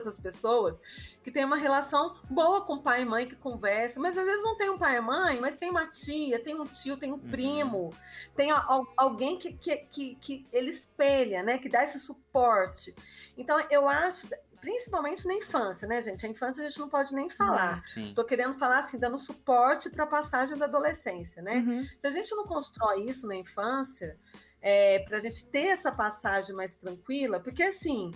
as pessoas que têm uma relação boa com pai e mãe que conversa, mas às vezes não tem um pai e mãe, mas tem uma tia, tem um tio, tem um uhum. primo, tem alguém que, que, que, que ele espelha, né? Que dá esse suporte. Então, eu acho, principalmente na infância, né, gente? A infância a gente não pode nem falar. Estou querendo falar assim, dando suporte para a passagem da adolescência, né? Uhum. Se a gente não constrói isso na infância, é, para a gente ter essa passagem mais tranquila, porque assim,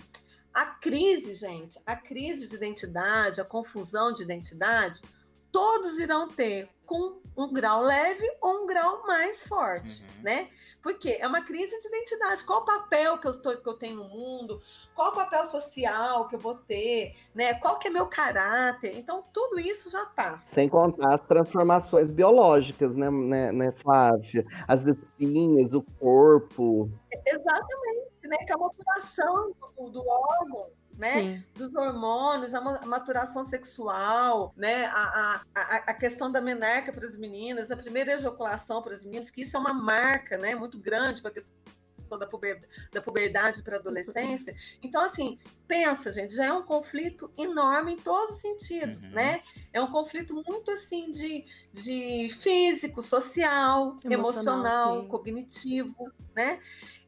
a crise, gente, a crise de identidade, a confusão de identidade, todos irão ter com um grau leve ou um grau mais forte, uhum. né? Porque é uma crise de identidade. Qual o papel que eu, tô, que eu tenho no mundo? Qual o papel social que eu vou ter? Né? Qual que é meu caráter? Então, tudo isso já passa. Sem contar as transformações biológicas, né, né, né Flávia? As espinhas, o corpo. Exatamente né? Que é a maturação do, do órgão. Né? Sim. Dos hormônios, a maturação sexual, né? A, a, a questão da menarca para as meninas, a primeira ejaculação para as meninas, que isso é uma marca né? muito grande para a questão da, puber, da puberdade para a adolescência. Então, assim, pensa, gente, já é um conflito enorme em todos os sentidos, uhum. né? É um conflito muito assim de, de físico, social, emocional, emocional cognitivo, né?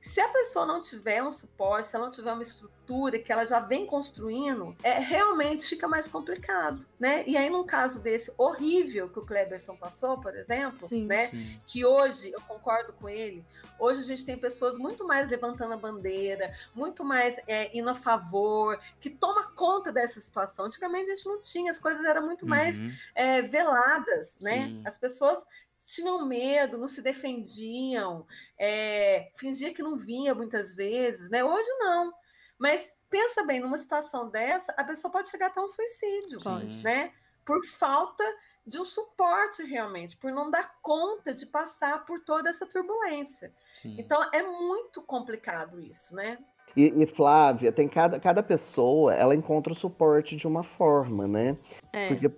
Se a pessoa não tiver um suporte, se ela não tiver uma estrutura que ela já vem construindo, é realmente fica mais complicado, né? E aí, num caso desse horrível que o Kleberson passou, por exemplo, sim, né? Sim. Que hoje, eu concordo com ele, hoje a gente tem pessoas muito mais levantando a bandeira, muito mais é, indo a favor, que toma conta dessa situação. Antigamente a gente não tinha, as coisas eram muito uhum. mais é, veladas, né? Sim. As pessoas tinham medo, não se defendiam, é, fingia que não vinha muitas vezes, né? Hoje não. Mas pensa bem, numa situação dessa, a pessoa pode chegar até um suicídio, Sim. né? Por falta de um suporte realmente, por não dar conta de passar por toda essa turbulência. Sim. Então é muito complicado isso, né? E, e, Flávia, tem cada, cada pessoa, ela encontra o suporte de uma forma, né? É. Porque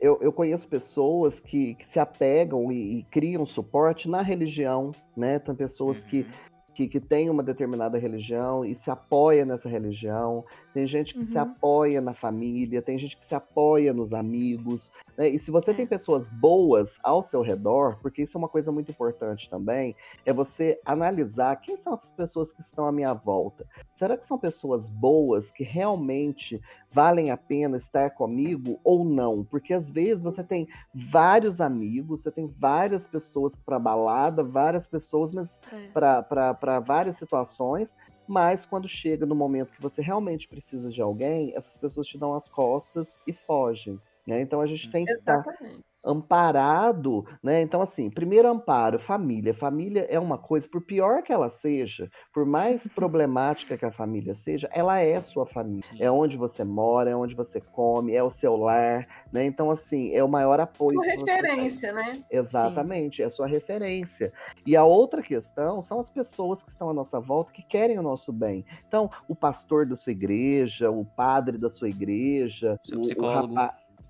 eu, eu conheço pessoas que, que se apegam e, e, criam suporte na religião, né? Tem pessoas uhum. que que, que tem uma determinada religião e se apoia nessa religião, tem gente que uhum. se apoia na família, tem gente que se apoia nos amigos. Né? E se você é. tem pessoas boas ao seu redor, porque isso é uma coisa muito importante também, é você analisar quem são essas pessoas que estão à minha volta. Será que são pessoas boas que realmente valem a pena estar comigo ou não? Porque às vezes você tem vários amigos, você tem várias pessoas para balada, várias pessoas, mas é. para várias situações, mas quando chega no momento que você realmente precisa de alguém, essas pessoas te dão as costas e fogem. Né? Então a gente tem que estar Exatamente. amparado, né? Então, assim, primeiro amparo, família. Família é uma coisa, por pior que ela seja, por mais problemática que a família seja, ela é sua família. Sim. É onde você mora, é onde você come, é o seu lar, né? Então, assim, é o maior apoio. Sua referência, né? Exatamente, é a sua referência. E a outra questão são as pessoas que estão à nossa volta que querem o nosso bem. Então, o pastor da sua igreja, o padre da sua igreja, Seu o, o psicólogo.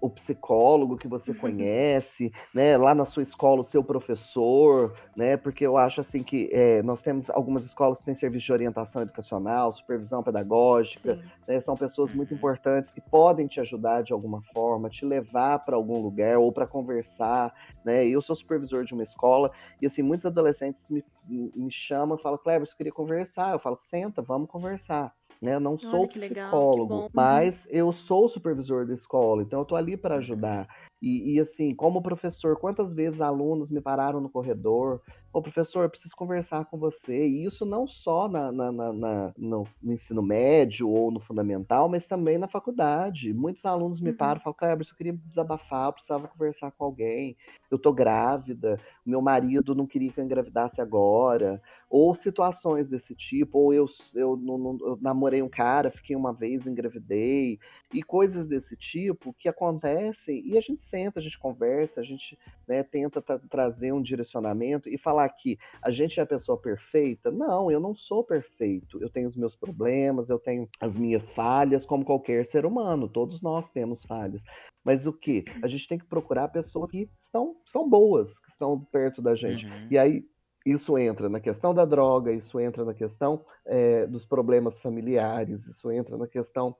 O psicólogo que você conhece, né? Lá na sua escola, o seu professor, né? Porque eu acho assim que é, nós temos algumas escolas que têm serviço de orientação educacional, supervisão pedagógica, né, são pessoas muito Uhum. importantes que podem te ajudar de alguma forma, te levar para algum lugar ou para conversar, né? Eu sou supervisor de uma escola e assim muitos adolescentes me, me chamam e falam, Cleber, eu queria conversar. Eu falo, senta, vamos conversar. Né? Eu não sou Olha legal, que psicólogo, bom. Uhum. mas eu sou supervisor da escola, então eu tô ali para Uhum. ajudar. E, e, assim, como professor, quantas vezes alunos me pararam no corredor? Ô, professor, eu preciso conversar com você. E isso não só na, na- na- na- no, no ensino médio ou no fundamental, mas também na faculdade. Muitos alunos me Uhum. param e falam, Kleber, eu queria desabafar, eu precisava conversar com alguém. Eu tô grávida, meu marido não queria que eu engravidasse agora. Ou situações desse tipo, ou eu, eu, não- eu namorei um cara, fiquei uma vez, engravidei e coisas desse tipo que acontecem e a gente senta, a gente conversa, a gente né, tenta tra- trazer um direcionamento e falar que a gente é a pessoa perfeita. Não, eu não sou perfeito. Eu tenho os meus problemas, eu tenho as minhas falhas, como qualquer ser humano. Todos nós temos falhas. Mas o que? A gente tem que procurar pessoas que estão, são boas, que estão perto da gente. Uhum. E aí isso entra na questão da droga, isso entra na questão eh, dos problemas familiares, isso entra na questão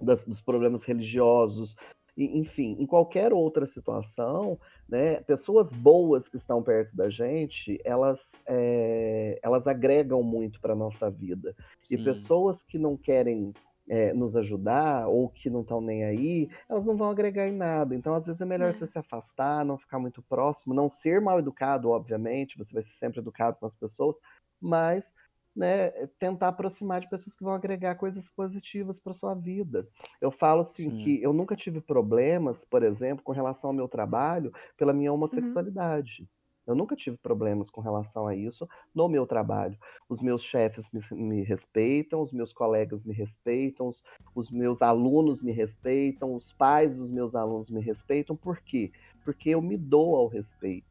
das- dos problemas religiosos, e, enfim, em qualquer outra situação, né, pessoas boas que estão perto da gente, elas, eh, elas agregam muito para nossa vida. E Sim. pessoas que não querem eh, nos ajudar ou que não estão nem aí, elas não vão agregar em nada. Então, às vezes, é melhor É. você se afastar, não ficar muito próximo, não ser mal educado, obviamente, você vai ser sempre educado com as pessoas, mas né, tentar aproximar de pessoas que vão agregar coisas positivas para sua vida. Eu falo assim Sim. que eu nunca tive problemas, por exemplo, com relação ao meu trabalho pela minha homossexualidade. Eu nunca tive problemas com relação a isso no meu trabalho. Os meus chefes me, me respeitam, os meus colegas me respeitam, os, os meus alunos me respeitam, os pais dos meus alunos me respeitam. Por quê? Porque eu me dou ao respeito.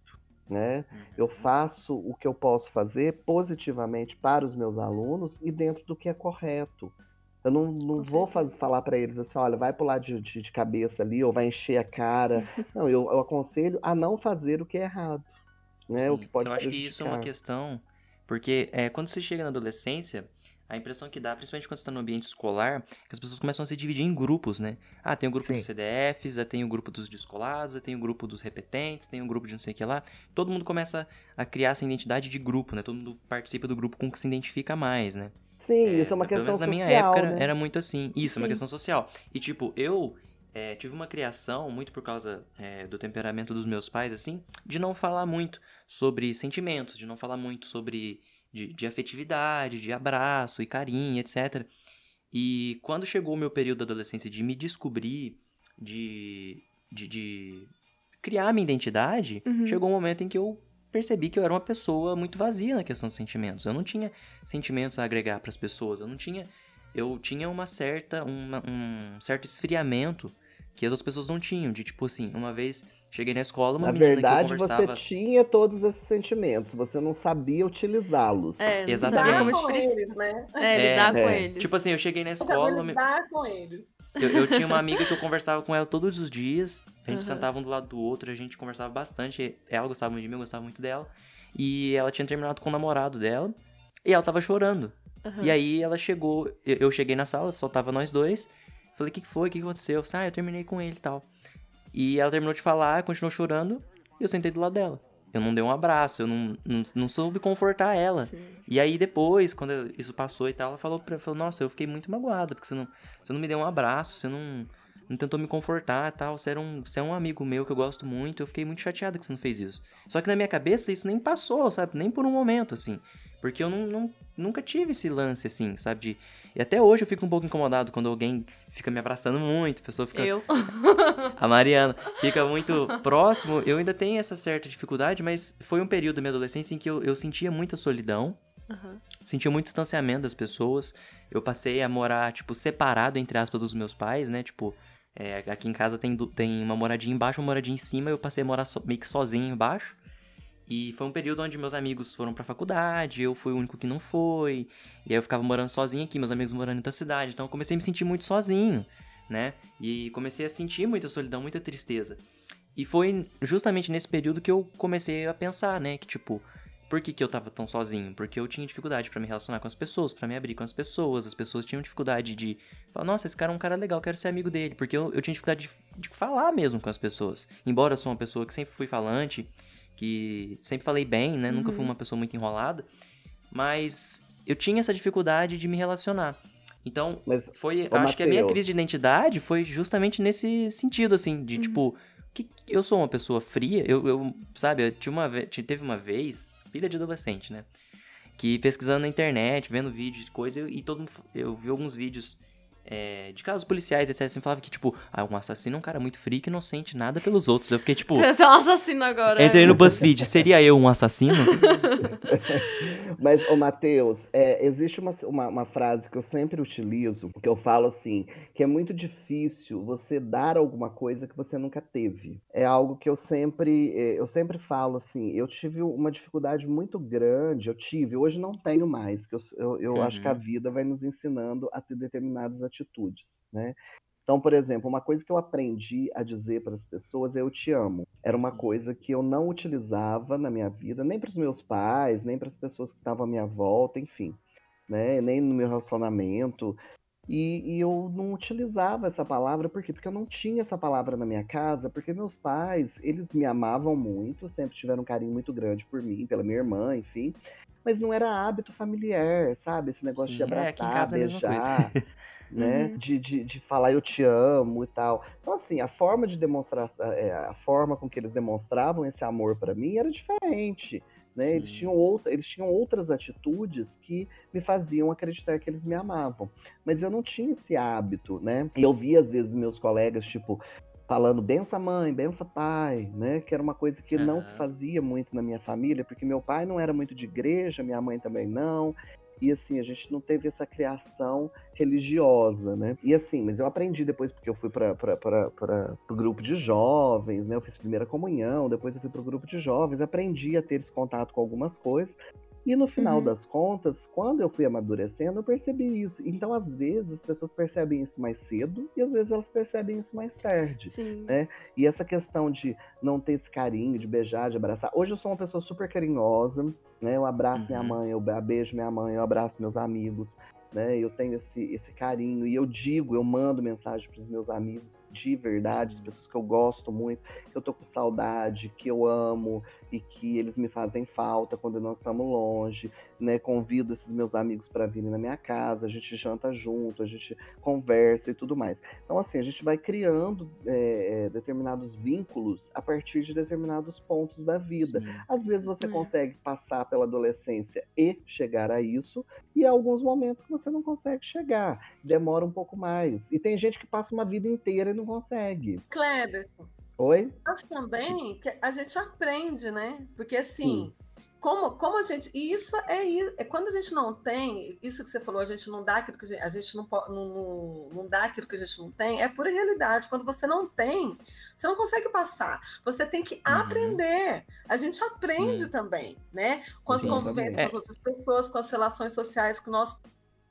Né? Eu faço o que eu posso fazer positivamente para os meus alunos e dentro do que é correto. Eu não, não Com vou faz- certeza. falar para eles assim, olha, vai pular de, de, de cabeça ali ou vai encher a cara. Não, eu, eu aconselho a não fazer o que é errado. Né? O Sim, que pode eu acho que isso é uma questão, porque é, quando você chega na adolescência, a impressão que dá, principalmente quando você está no ambiente escolar, é que as pessoas começam a se dividir em grupos, né? Ah, tem o grupo Sim. dos CDFs, aí tem o grupo dos descolados, aí tem o grupo dos repetentes, tem o grupo de não sei o que lá. Todo mundo começa a criar essa identidade de grupo, né? Todo mundo participa do grupo com o que se identifica mais, né? Sim, isso é uma pelo questão menos na minha social, época era, né? era muito assim. Isso, é uma Sim. questão social. E, tipo, eu é, tive uma criação, muito por causa é, do temperamento dos meus pais, assim, de não falar muito sobre sentimentos, de não falar muito sobre. de, de afetividade, de abraço e carinho, etc. E quando chegou o meu período da adolescência de me descobrir, de. de, de criar minha identidade, Uhum. chegou um momento em que eu percebi que eu era uma pessoa muito vazia na questão dos sentimentos. Eu não tinha sentimentos a agregar para as pessoas. Eu não tinha. Eu tinha uma certa. uma- um certo esfriamento que as outras pessoas não tinham. De tipo assim, uma vez cheguei na escola, uma Na menina verdade, que eu você conversava. tinha todos esses sentimentos, você não sabia utilizá-los. É, Exatamente. Lidar com eles, né? É, É, lidar com é. eles. Tipo assim, eu cheguei na escola. me- lidar com eles. Eu, eu tinha uma amiga que eu conversava com ela todos os dias. A gente Uhum. sentava um do lado do outro, a gente conversava bastante. Ela gostava muito de mim, eu gostava muito dela. E ela tinha terminado com o namorado dela. E ela tava chorando. Aham. E aí ela chegou, eu, eu cheguei na sala, só tava nós dois. Falei, o que, que foi? O que, que aconteceu? Eu falei, ah, eu terminei com ele e tal. E ela terminou de falar, continuou chorando, e eu sentei do lado dela. Eu não dei um abraço, eu não, não, não soube confortar ela. Sim. E aí depois, quando isso passou e tal, ela falou pra falou, nossa, eu fiquei muito magoada, porque você não, você não me deu um abraço, você não, não tentou me confortar e tal. Você, era um, você é um amigo meu que eu gosto muito, eu fiquei muito chateada que você não fez isso. Só que na minha cabeça isso nem passou, sabe? Nem por um momento, assim. Porque eu não, não- nunca tive esse lance, assim, sabe? De, e até hoje eu fico um pouco incomodado quando alguém fica me abraçando muito, a pessoa fica. Eu. A Mariana fica muito próximo. Eu ainda tenho essa certa dificuldade, mas foi um período da minha adolescência em que eu, eu sentia muita solidão. Aham. Sentia muito distanciamento das pessoas. Eu passei a morar, tipo, separado, entre aspas, dos meus pais, né? Tipo, é, aqui em casa tem, tem uma moradinha embaixo, uma moradinha em cima. Eu passei a morar so- meio que sozinho embaixo. E foi um período onde meus amigos foram pra faculdade, eu fui o único que não foi. E aí eu ficava morando sozinho aqui, meus amigos morando em outra cidade. Então eu comecei a me sentir muito sozinho, né? E comecei a sentir muita solidão, muita tristeza. E foi justamente nesse período que eu comecei a pensar, né? Que tipo, por que, que eu tava tão sozinho? Porque eu tinha dificuldade pra me relacionar com as pessoas, pra me abrir com as pessoas. As pessoas tinham dificuldade de falar, nossa, esse cara é um cara legal, quero ser amigo dele. Porque eu, eu tinha dificuldade de, de falar mesmo com as pessoas. Embora eu sou uma pessoa que sempre fui falante, que sempre falei bem, né? Nunca fui Uhum. uma pessoa muito enrolada. Mas eu tinha essa dificuldade de me relacionar. Então, Mas foi, acho que a minha Mateus. crise de identidade foi justamente nesse sentido, assim, de tipo, que eu sou uma pessoa fria, eu, eu sabe, eu tinha uma vez, teve uma vez, filha de adolescente, né, que pesquisando na internet, vendo vídeos de coisa, eu- e todo mundo, eu vi alguns vídeos é, de casos policiais, etc, assim, falava que, tipo, ah, um assassino é um cara muito frio que não sente nada pelos outros. Eu fiquei, tipo, Você é um assassino agora. entrei no BuzzFeed, seria eu um assassino? Mas, ô Matheus, é, existe uma, uma, uma frase que eu sempre utilizo, que eu falo assim, que é muito difícil você dar alguma coisa que você nunca teve. É algo que eu sempre, eh, eu sempre falo assim, eu tive uma dificuldade muito grande, eu tive, hoje não tenho mais, que eu, eu, eu acho que a Uhum. vida vai nos ensinando a ter determinadas atitudes, né? Então, por exemplo, uma coisa que eu aprendi a dizer para as pessoas é eu te amo. Era uma coisa que eu não utilizava na minha vida, nem para os meus pais, nem para as pessoas que estavam à minha volta, enfim, né? Nem no meu relacionamento. E, e eu não utilizava essa palavra, por quê? Porque eu não tinha essa palavra na minha casa, porque meus pais, eles me amavam muito, sempre tiveram um carinho muito grande por mim, pela minha irmã, enfim. Mas não era hábito familiar, sabe? Esse negócio de Sim, é, aqui em abraçar, é beijar, né? Uhum. De, de, de falar eu te amo e tal. Então, assim, a forma de demonstrar, é, a forma com que eles demonstravam esse amor pra mim era diferente. Né? Eles, tinham outra, eles tinham outras atitudes que me faziam acreditar que eles me amavam. Mas eu não tinha esse hábito, né? E eu via, às vezes, meus colegas, tipo, falando bença mãe, bença pai, né? Que era uma coisa que não se fazia muito na minha família, porque meu pai não era muito de igreja, minha mãe também não. E assim, a gente não teve essa criação religiosa, né? E assim, mas eu aprendi depois, porque eu fui para o grupo de jovens, né? Eu fiz primeira comunhão, depois eu fui para o grupo de jovens, aprendi a ter esse contato com algumas coisas. E no final Uhum. das contas, quando eu fui amadurecendo, eu percebi isso. Então, às vezes, as pessoas percebem isso mais cedo e às vezes elas percebem isso mais tarde. Sim. né? E essa questão de não ter esse carinho, de beijar, de abraçar. Hoje eu sou uma pessoa super carinhosa, né? Eu abraço minha Uhum. mãe, eu be- beijo minha mãe, eu abraço meus amigos, né? Eu tenho esse, esse carinho e eu digo, eu mando mensagem para os meus amigos de verdade, as pessoas que eu gosto muito, que eu tô com saudade, que eu amo e que eles me fazem falta quando nós estamos longe, né? Convido esses meus amigos para virem na minha casa, a gente janta junto, a gente conversa e tudo mais. Então, assim, a gente vai criando é, é, determinados vínculos a partir de determinados pontos da vida. Sim. Às vezes você É. consegue passar pela adolescência e chegar a isso, e há alguns momentos que você não consegue chegar. Demora um pouco mais. E tem gente que passa uma vida inteira e não consegue. Cleberson, Oi? acho também que a gente aprende, né? Porque assim, como, como a gente. E isso é isso. É quando a gente não tem, isso que você falou, a gente não dá aquilo que a gente, a gente não, não, não, não dá aquilo que a gente não tem, é pura realidade. Quando você não tem, você não consegue passar. Você tem que Uhum. aprender. A gente aprende Sim. também, né? Com as Sim. convivências com É. as outras pessoas, com as relações sociais que nós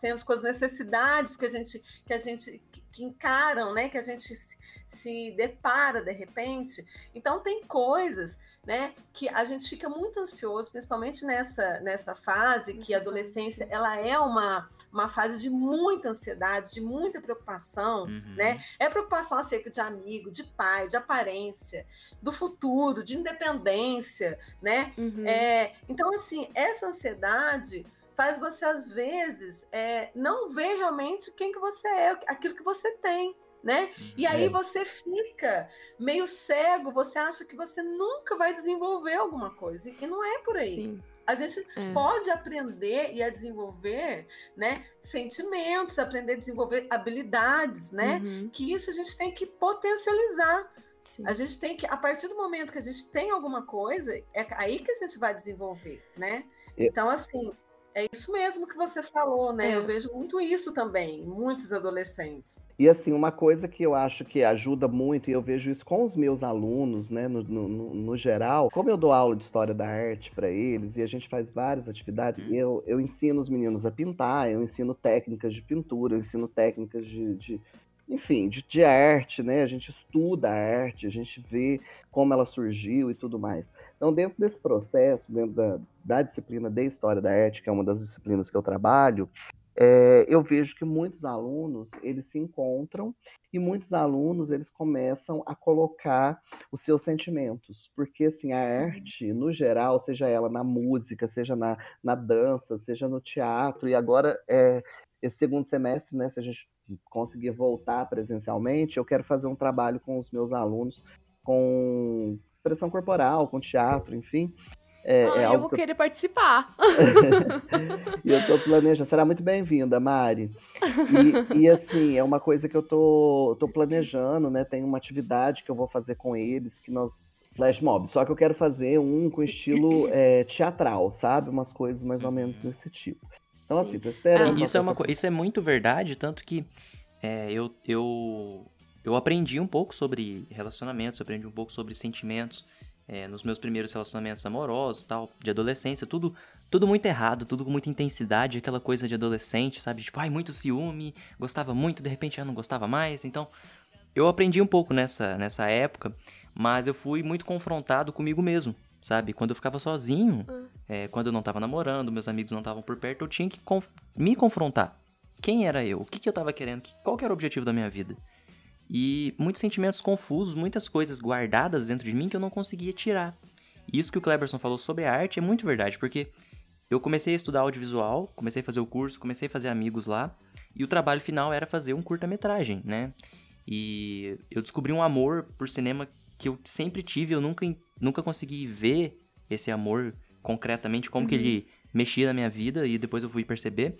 temos, com as necessidades que a gente, que a gente que, encaram, né? Que a gente se, se depara de repente. Então tem coisas, né? Que a gente fica muito ansioso, principalmente nessa nessa fase que a adolescência ela é uma uma fase de muita ansiedade, de muita preocupação, Uhum. né? É preocupação acerca de amigo, de pai, de aparência, do futuro, de independência, né? Uhum. É, então, assim, essa ansiedade faz você, às vezes, é, não ver realmente quem que você é, aquilo que você tem, né? E aí É. você fica meio cego, você acha que você nunca vai desenvolver alguma coisa, e não é por aí, Sim. A gente é. pode aprender e a desenvolver, né, sentimentos, aprender a desenvolver habilidades, né? Uhum. Que isso a gente tem que potencializar. Sim. A gente tem que, a partir do momento que a gente tem alguma coisa, é aí que a gente vai desenvolver, né? Então, assim, é isso mesmo que você falou, né? É. Eu vejo muito isso também, muitos adolescentes. E assim, uma coisa que eu acho que ajuda muito, e eu vejo isso com os meus alunos, né, no, no, no geral, como eu dou aula de história da arte para eles, e a gente faz várias atividades, uhum. eu, eu ensino os meninos a pintar, eu ensino técnicas de pintura, eu ensino técnicas de, de enfim, de, de arte, né? A gente estuda a arte, a gente vê como ela surgiu e tudo mais. Então, dentro desse processo, dentro da, da disciplina de História da Arte, que é uma das disciplinas que eu trabalho, é, eu vejo que muitos alunos eles se encontram e muitos alunos eles começam a colocar os seus sentimentos, porque assim a arte no geral, seja ela na música, seja na, na dança, seja no teatro e agora é, esse segundo semestre, né, se a gente conseguir voltar presencialmente, eu quero fazer um trabalho com os meus alunos com expressão corporal, com teatro, enfim. É, ah, é eu vou que querer participar. e eu estou planejando. Será muito bem-vinda, Mari. E, e, assim, é uma coisa que eu tô, tô planejando, né? Tem uma atividade que eu vou fazer com eles, que nós. Flash mob. Só que eu quero fazer um com estilo é, teatral, sabe? Umas coisas mais ou menos desse tipo. Então, assim, tô esperando. Ah, isso, é uma, isso é muito verdade, tanto que é, eu, eu, eu aprendi um pouco sobre relacionamentos, aprendi um pouco sobre sentimentos é, nos meus primeiros relacionamentos amorosos, tal, de adolescência, tudo, tudo muito errado, tudo com muita intensidade, aquela coisa de adolescente, sabe? Tipo, ai, muito ciúme, gostava muito, de repente já não gostava mais. Então, eu aprendi um pouco nessa, nessa época, mas eu fui muito confrontado comigo mesmo, sabe? Quando eu ficava sozinho, uhum. é, quando eu não tava namorando, meus amigos não estavam por perto, eu tinha que conf me confrontar. Quem era eu? O que, que eu tava querendo? Qual que era o objetivo da minha vida? E muitos sentimentos confusos, muitas coisas guardadas dentro de mim que eu não conseguia tirar. E isso que o Cleberson falou sobre a arte é muito verdade, porque eu comecei a estudar audiovisual, comecei a fazer o curso, comecei a fazer amigos lá, e o trabalho final era fazer um curta-metragem, né? E eu descobri um amor por cinema que eu sempre tive, eu nunca, nunca consegui ver esse amor concretamente, como uhum. que ele mexia na minha vida, e depois eu fui perceber.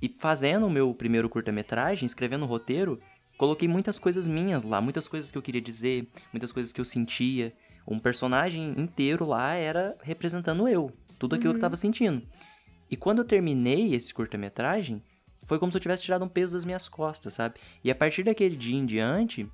E fazendo o meu primeiro curta-metragem, escrevendo o roteiro, coloquei muitas coisas minhas lá, muitas coisas que eu queria dizer, muitas coisas que eu sentia. Um personagem inteiro lá era representando eu, tudo aquilo uhum. que eu tava sentindo. E quando eu terminei esse curta-metragem, foi como se eu tivesse tirado um peso das minhas costas, sabe? E a partir daquele dia em diante,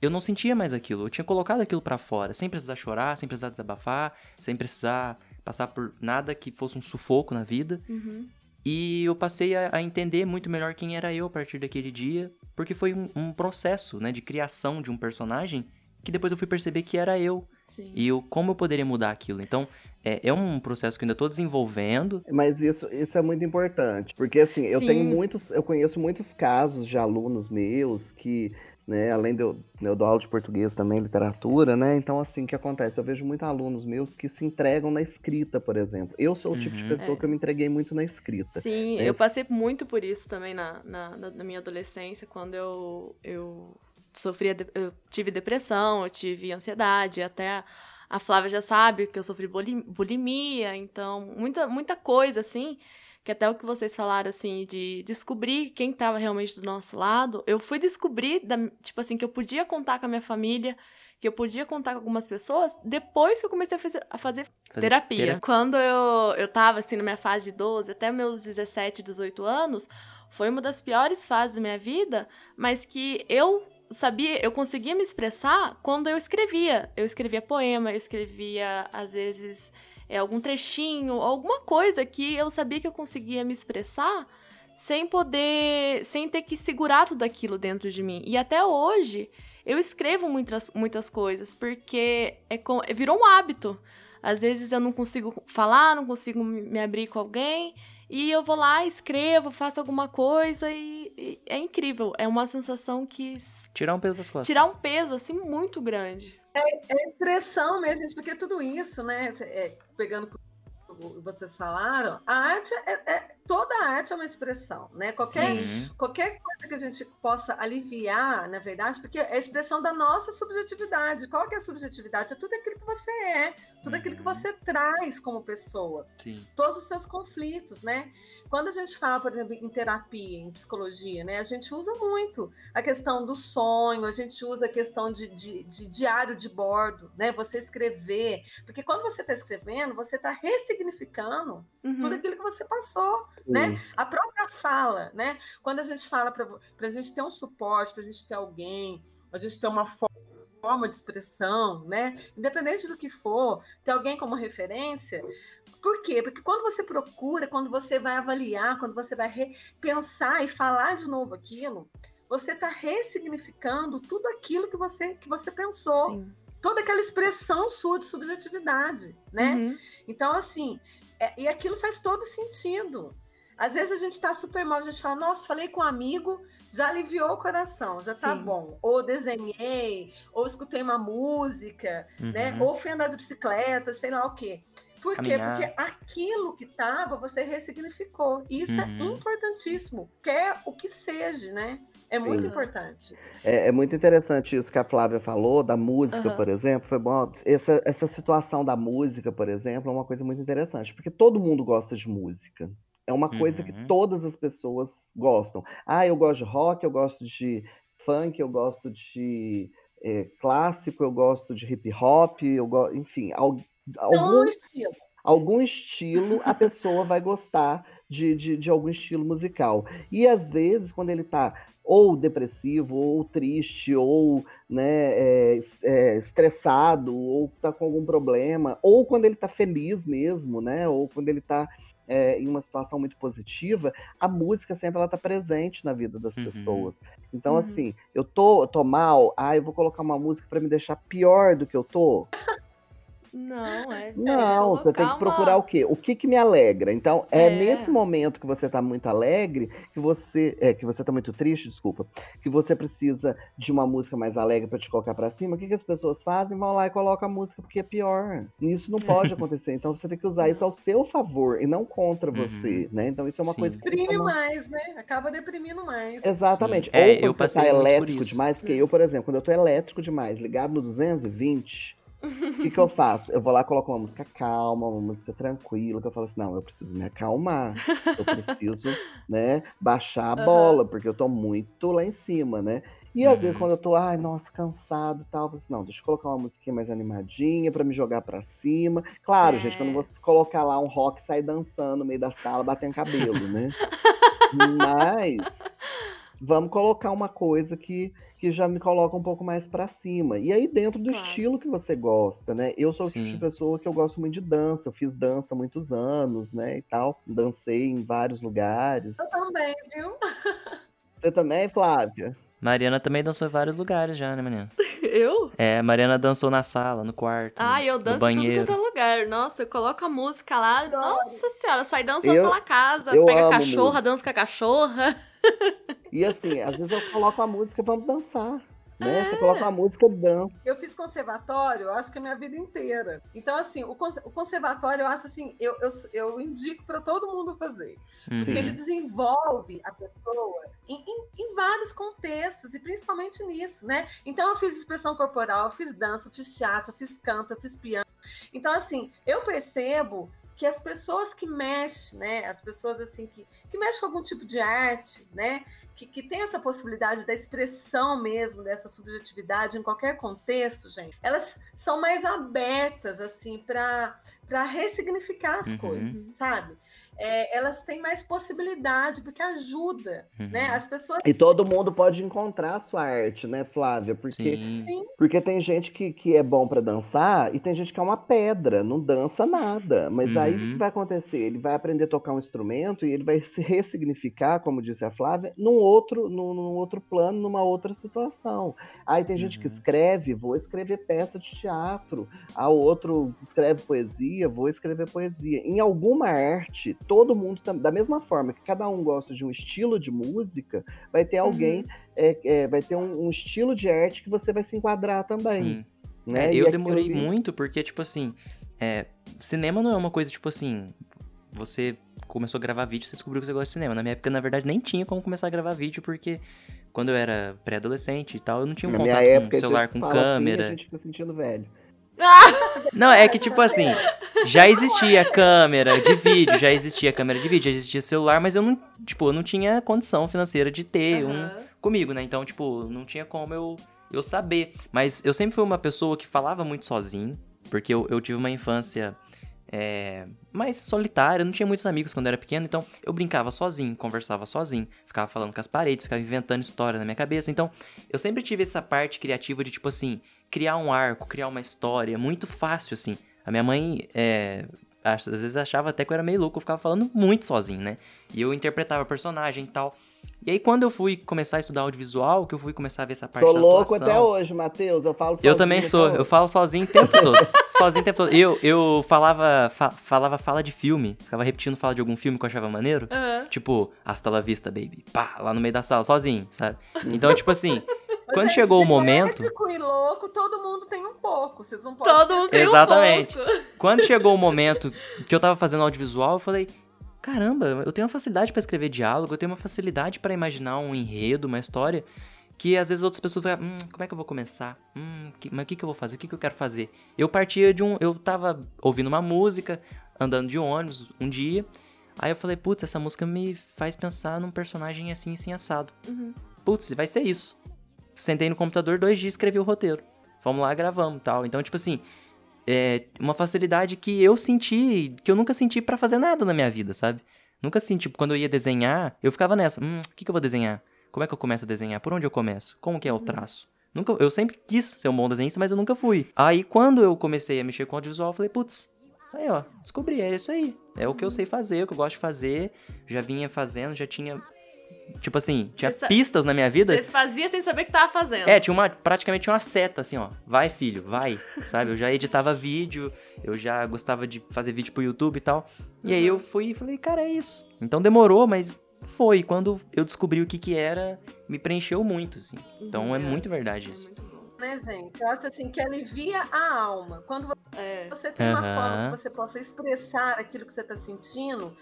eu não sentia mais aquilo. Eu tinha colocado aquilo para fora, sem precisar chorar, sem precisar desabafar, sem precisar passar por nada que fosse um sufoco na vida. Uhum. E eu passei a, a, entender muito melhor quem era eu a partir daquele dia, porque foi um, um, processo, né, de criação de um personagem que depois eu fui perceber que era eu. Sim. E eu, como eu poderia mudar aquilo. Então, é, é um processo que eu ainda estou desenvolvendo. Mas isso, isso é muito importante, porque assim, eu Sim. tenho muitos, eu conheço muitos casos de alunos meus que né? Além de eu, eu dou aula de português também, literatura, né? Então, assim, o que acontece? Eu vejo muitos alunos meus que se entregam na escrita, por exemplo. Eu sou o uhum. tipo de uhum. pessoa é. que eu me entreguei muito na escrita. Sim, né? eu passei muito por isso também na, na, na minha adolescência, quando eu, eu sofria, eu tive depressão, eu tive ansiedade, até a, a Flávia já sabe que eu sofri bulimia, então, muita, muita coisa, assim que até o que vocês falaram, assim, de descobrir quem estava realmente do nosso lado, eu fui descobrir, da, tipo assim, que eu podia contar com a minha família, que eu podia contar com algumas pessoas depois que eu comecei a fazer, a fazer, fazer terapia. terapia. Quando eu, eu tava, assim, na minha fase de 12 até meus 17, 18 anos, foi uma das piores fases da minha vida, mas que eu sabia, eu conseguia me expressar quando eu escrevia. Eu escrevia poema, eu escrevia, às vezes, é, algum trechinho, alguma coisa que eu sabia que eu conseguia me expressar sem poder, sem ter que segurar tudo aquilo dentro de mim. E até hoje eu escrevo muitas, muitas coisas porque é com, virou um hábito. Às vezes eu não consigo falar, não consigo me abrir com alguém. E eu vou lá, escrevo, faço alguma coisa e, e, é incrível. É uma sensação que. Tirar um peso das costas. Tirar um peso, assim, muito grande. É, é mesmo, gente, porque tudo isso, né? É, pegando o que vocês falaram, a arte é, é, toda arte é uma expressão, né? Qualquer, qualquer coisa que a gente possa aliviar, na verdade, porque é a expressão da nossa subjetividade. Qual que é a subjetividade? É tudo aquilo que você é, tudo aquilo que uhum. você traz como pessoa. Sim. Todos os seus conflitos, né? Quando a gente fala, por exemplo, em terapia, em psicologia, né, a gente usa muito a questão do sonho, a gente usa a questão de, de, de diário de bordo, né? Você escrever. Porque quando você está escrevendo, você está ressignificando uhum. tudo aquilo que você passou, né? A própria fala, né? Quando a gente fala para a gente ter um suporte, para a gente ter alguém, a gente ter uma forma de expressão, né? Independente do que for, ter alguém como referência. Por quê? Porque quando você procura, quando você vai avaliar, quando você vai pensar e falar de novo aquilo, você está ressignificando tudo aquilo que você que você pensou. Sim. Toda aquela expressão sua de subjetividade, né? Uhum. Então, assim, é, e aquilo faz todo sentido. Às vezes a gente está super mal, a gente fala, nossa, falei com um amigo, já aliviou o coração, já tá Sim. tá bom. Ou desenhei, ou escutei uma música, né? uhum. né? Ou fui andar de bicicleta, sei lá o quê. Por Caminhar. quê? Porque aquilo que estava, você ressignificou. E isso é uhum. é importantíssimo, quer o que seja, né? É muito Sim. importante. É, é, muito interessante isso que a Flávia falou, da música, uhum. por exemplo. Foi bom. Essa, essa situação da música, por exemplo, é uma coisa muito interessante, porque todo mundo gosta de música. É uma coisa que uhum. todas as pessoas gostam. Ah, eu gosto de rock, eu gosto de funk, eu gosto de é, clássico, eu gosto de hip hop, eu go... enfim, al... algum estilo. Algum estilo a pessoa vai gostar de, de, de, algum estilo musical. E às vezes, quando ele está ou depressivo, ou triste, ou né, é, é, estressado, ou está com algum problema, ou quando ele está feliz mesmo, né? Ou quando ele está é, em uma situação muito positiva, a música sempre ela tá presente na vida das uhum. pessoas. Então, uhum. assim, eu tô, eu tô mal, ah, eu vou colocar uma música para me deixar pior do que eu tô. Não, é. Não, você tem que procurar uma... o quê? O que que me alegra? Então, é, é, nesse momento que você tá muito alegre, que você. É, que você tá muito triste, desculpa, que você precisa de uma música mais alegre para te colocar para cima. O que, que as pessoas fazem? Vão lá e colocam a música porque é pior. E isso não pode acontecer. Então você tem que usar isso ao seu favor e não contra uhum. você, né? Então isso é uma Sim. coisa que. Deprime mais, né? Acaba deprimindo mais. Exatamente. Sim. Ou é, eu você tá elétrico demais, porque eu, por exemplo, quando eu tô elétrico demais, ligado no 220 o que, que eu faço? Eu vou lá, coloco uma música calma, uma música tranquila, que eu falo assim, não, eu preciso me acalmar. Eu preciso, né, baixar a bola, porque eu tô muito lá em cima, né? E às uhum. vezes quando eu tô, ai, nossa, cansado e tal, eu falo assim, não, deixa eu colocar uma musiquinha mais animadinha para me jogar para cima. Claro, é. gente, que eu não vou colocar lá um rock e sair dançando no meio da sala, batendo cabelo, né? Mas vamos colocar uma coisa que, que já me coloca um pouco mais para cima. E aí, dentro do claro. estilo que você gosta, né? Eu sou o tipo de pessoa que eu gosto muito de dança. Eu fiz dança há muitos anos, né? E tal. Dancei em vários lugares. Eu também, viu? Você também, Flávia? Mariana também dançou em vários lugares já, né, Mariana? Eu? É, Mariana dançou na sala, no quarto. Ah, no, eu danço no banheiro. tudo quanto é lugar. Nossa, eu coloco a música lá. Nossa senhora, sai dançando eu, pela casa. Pega a cachorra, dança com a cachorra. E assim, às vezes eu coloco a música vamos dançar. Né? É. Você coloca uma música, eu danço. Eu fiz conservatório, eu acho que a minha vida inteira. Então, assim, o, conservatório, eu acho assim, eu, eu, eu indico para todo mundo fazer. Uhum. Porque ele desenvolve a pessoa em, em, em, vários contextos, e principalmente nisso, né? Então, eu fiz expressão corporal, eu fiz dança, eu fiz teatro, eu fiz canto, eu fiz piano. Então, assim, eu percebo que as pessoas que mexem, né, as pessoas assim que, que mexem com algum tipo de arte, né, que, que tem essa possibilidade da expressão mesmo dessa subjetividade em qualquer contexto, gente, elas são mais abertas assim para para ressignificar as uhum. coisas, sabe? É, elas têm mais possibilidade, porque ajuda, né? uhum. né? As pessoas. E todo mundo pode encontrar a sua arte, né, Flávia? Porque, Sim. porque tem gente que, que é bom para dançar e tem gente que é uma pedra, não dança nada. Mas uhum. aí o que uhum. vai acontecer? Ele vai aprender a tocar um instrumento e ele vai se ressignificar, como disse a Flávia, num outro, num, num outro plano, numa outra situação. Aí tem gente que uhum. escreve, vou escrever peça de teatro. A outro escreve poesia, vou escrever poesia. Em alguma arte, todo mundo, da mesma forma que cada um gosta de um estilo de música, vai ter alguém, uhum. é, é, vai ter um, um, estilo de arte que você vai se enquadrar também. Né? É, eu demorei muito porque, tipo assim, é, cinema não é uma coisa, tipo assim, você começou a gravar vídeo, você descobriu que você gosta de cinema. Na minha época, na verdade, nem tinha como começar a gravar vídeo, porque quando eu era pré-adolescente e tal, eu não tinha um Na contato época, com celular, com fala assim, câmera. a gente fica sentindo velho. Não, é que tipo assim, já existia câmera de vídeo, já existia câmera de vídeo, já existia celular, mas eu não, tipo, eu não tinha condição financeira de ter um Aham. comigo, né? Então, tipo, não tinha como eu, eu saber. Mas eu sempre fui uma pessoa que falava muito sozinho, porque eu, eu tive uma infância é, mais solitária, eu não tinha muitos amigos quando eu era pequeno, então eu brincava sozinho, conversava sozinho, ficava falando com as paredes, ficava inventando história na minha cabeça. Então, eu sempre tive essa parte criativa de, tipo assim, criar um arco, criar uma história, muito fácil, assim. A minha mãe, é, às vezes achava até que eu era meio louco, eu ficava falando muito sozinho, né? E eu interpretava personagem e tal. E aí, quando eu fui começar a estudar audiovisual, que eu fui começar a ver essa parte Sou da louco atuação, até hoje, Matheus. Eu falo eu sozinho também até sou, eu falo sozinho o tempo todo. sozinho o tempo todo. Eu, eu falava, fa- falava fala de filme, ficava repetindo fala de algum filme que eu achava maneiro. Aham. Tipo, hasta la vista, baby. Pá, lá no meio da sala, sozinho, sabe? Então, tipo assim, Mas quando é chegou o momento. e louco, todo mundo tem um pouco. Vocês não podem Todo mundo tem Exatamente. um pouco. Quando chegou o momento que eu tava fazendo audiovisual, eu falei: caramba, eu tenho uma facilidade pra escrever diálogo, eu tenho uma facilidade pra imaginar um enredo, uma história, que às vezes outras pessoas falam: hum, como é que eu vou começar? Hum, que- mas o que, que eu vou fazer? O que, que eu quero fazer? Eu partia de um. Eu tava ouvindo uma música, andando de ônibus um dia, aí eu falei: putz, essa música me faz pensar num personagem assim, assim, assado. Uhum. Putz, vai ser isso. Sentei no computador dois dias e escrevi o roteiro. Vamos lá, gravamos e tal. Então, tipo assim, é uma facilidade que eu senti, que eu nunca senti pra fazer nada na minha vida, sabe? Nunca senti, tipo, quando eu ia desenhar, eu ficava nessa, hum, o que, que eu vou desenhar? Como é que eu começo a desenhar? Por onde eu começo? Como que é o traço? Nunca, eu sempre quis ser um bom desenhista, mas eu nunca fui. Aí, quando eu comecei a mexer com audiovisual, eu falei, putz, aí ó, descobri, é isso aí. É o que eu sei fazer, é o que eu gosto de fazer. Já vinha fazendo, já tinha, tipo assim, tinha Você pistas na minha vida. Você fazia sem saber o que tava fazendo. É, tinha uma, praticamente tinha uma seta, assim, ó. Vai, filho, vai, sabe? Eu já editava vídeo, eu já gostava de fazer vídeo pro YouTube e tal. E aí eu fui e falei, cara, é isso. Então demorou, mas foi. Quando eu descobri o que que era, me preencheu muito, assim. Então Uhum, é muito verdade É isso. muito bom. Né, gente? Eu acho assim que alivia a alma. Quando É. você tem uma Aham. forma que você possa expressar aquilo que você está sentindo,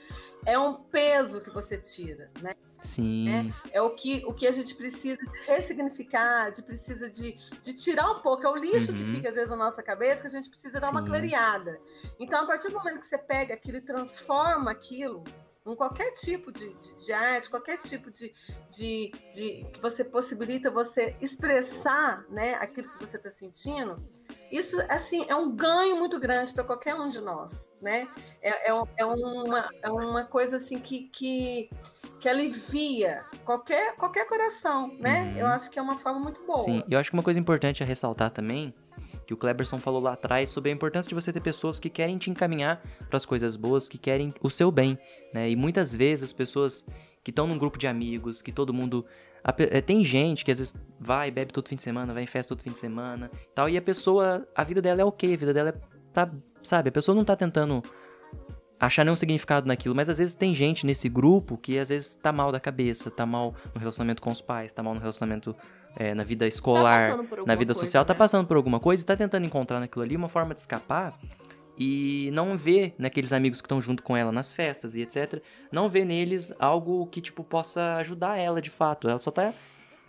é um peso que você tira, né? Sim. É o que, o que a gente precisa de ressignificar, de precisa de, de tirar um pouco. É o lixo Uhum. que fica às vezes na nossa cabeça que a gente precisa dar uma Sim. clareada. Então, a partir do momento que você pega aquilo e transforma aquilo em qualquer tipo de, de, de arte, qualquer tipo de, de, de que você possibilita você expressar, né, aquilo que você está sentindo. Isso, assim, é um ganho muito grande para qualquer um de nós, né? É, é, é uma, é uma coisa assim que, que, que alivia qualquer, qualquer coração, né? Uhum. Eu acho que é uma forma muito boa. Sim, eu acho que uma coisa importante a ressaltar também, que o Kleberson falou lá atrás, sobre a importância de você ter pessoas que querem te encaminhar para as coisas boas, que querem o seu bem, né? E muitas vezes as pessoas que estão num grupo de amigos, que todo mundo. é, tem gente que às vezes vai, bebe todo fim de semana, vai em festa todo fim de semana tal, e a pessoa, a vida dela é ok, a vida dela é, tá, sabe, a pessoa não tá tentando achar nenhum significado naquilo, mas às vezes tem gente nesse grupo que às vezes tá mal da cabeça, tá mal no relacionamento com os pais, tá mal no relacionamento é, na vida escolar, passando por na vida coisa, social, tá né? passando por alguma coisa e tá tentando encontrar naquilo ali uma forma de escapar e não vê naqueles amigos que estão junto com ela nas festas e etc, não vê neles algo que tipo possa ajudar ela de fato. Ela só tá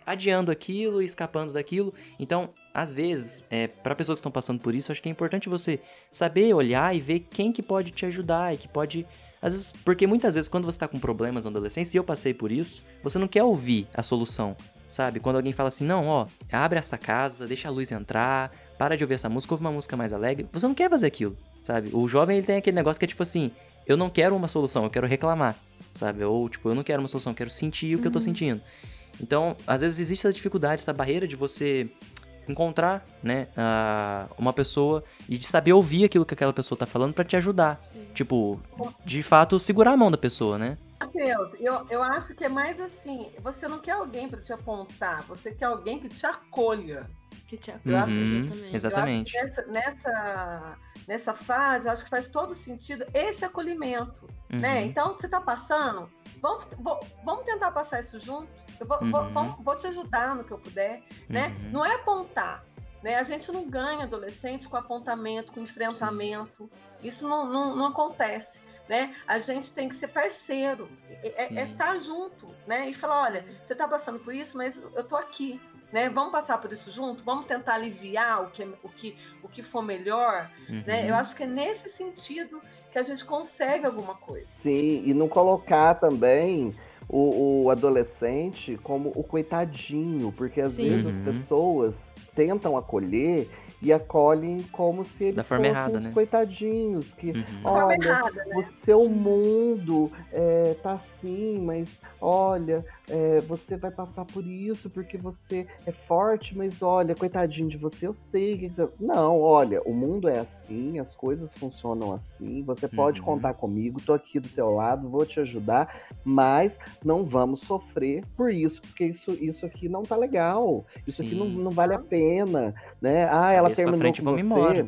adiando aquilo e escapando daquilo. Então, às vezes, é, para pessoas que estão passando por isso, acho que é importante você saber olhar e ver quem que pode te ajudar e que pode às vezes, porque muitas vezes quando você tá com problemas na adolescência, e eu passei por isso, você não quer ouvir a solução, sabe? Quando alguém fala assim, não, ó, abre essa casa, deixa a luz entrar, para de ouvir essa música, ouve uma música mais alegre, você não quer fazer aquilo, sabe? O jovem, ele tem aquele negócio que é tipo assim, eu não quero uma solução, eu quero reclamar, sabe? Ou, tipo, eu não quero uma solução, eu quero sentir o que eu tô sentindo. Então, às vezes existe essa dificuldade, essa barreira de você encontrar, né, ah, uma pessoa e de saber ouvir aquilo que aquela pessoa tá falando pra te ajudar. Sim. Tipo, de fato, segurar a mão da pessoa, né? Matheus, eu, eu acho que é mais assim, você não quer alguém para te apontar, você quer alguém que te acolha. Que te acho Uhum, exatamente. exatamente. Eu acho que nessa, nessa, nessa fase, eu acho que faz todo sentido esse acolhimento, né? Uhum. Então, você está passando, vamos, vamos tentar passar isso junto. Eu vou, vou- Uhum. vamos- vou te ajudar no que eu puder, né? Uhum. Não é apontar, né? A gente não ganha adolescente com apontamento, com enfrentamento. Isso não, não, não acontece. né? A gente tem que ser parceiro, é estar é tá junto, né? E falar, olha, você está passando por isso, mas eu tô aqui, né? Vamos passar por isso junto, vamos tentar aliviar o que, o que, o que for melhor, uhum. né? Eu acho que é nesse sentido que a gente consegue alguma coisa. Sim, e não colocar também o, o adolescente como o coitadinho, porque às Sim. vezes as uhum. pessoas tentam acolher e acolhem como se eles da forma fossem errada, né? coitadinhos, que uhum. olha, errada, né? o seu mundo é, tá assim, mas olha, é, você vai passar por isso porque você é forte, mas olha, coitadinho de você, eu sei que você... Não, olha, o mundo é assim, as coisas funcionam assim, você pode uhum. contar comigo, tô aqui do teu lado, vou te ajudar, mas não vamos sofrer por isso, porque isso, isso aqui não tá legal, isso Sim. aqui não, não vale a pena, né? Ah, ela terminou frente, com você. Embora.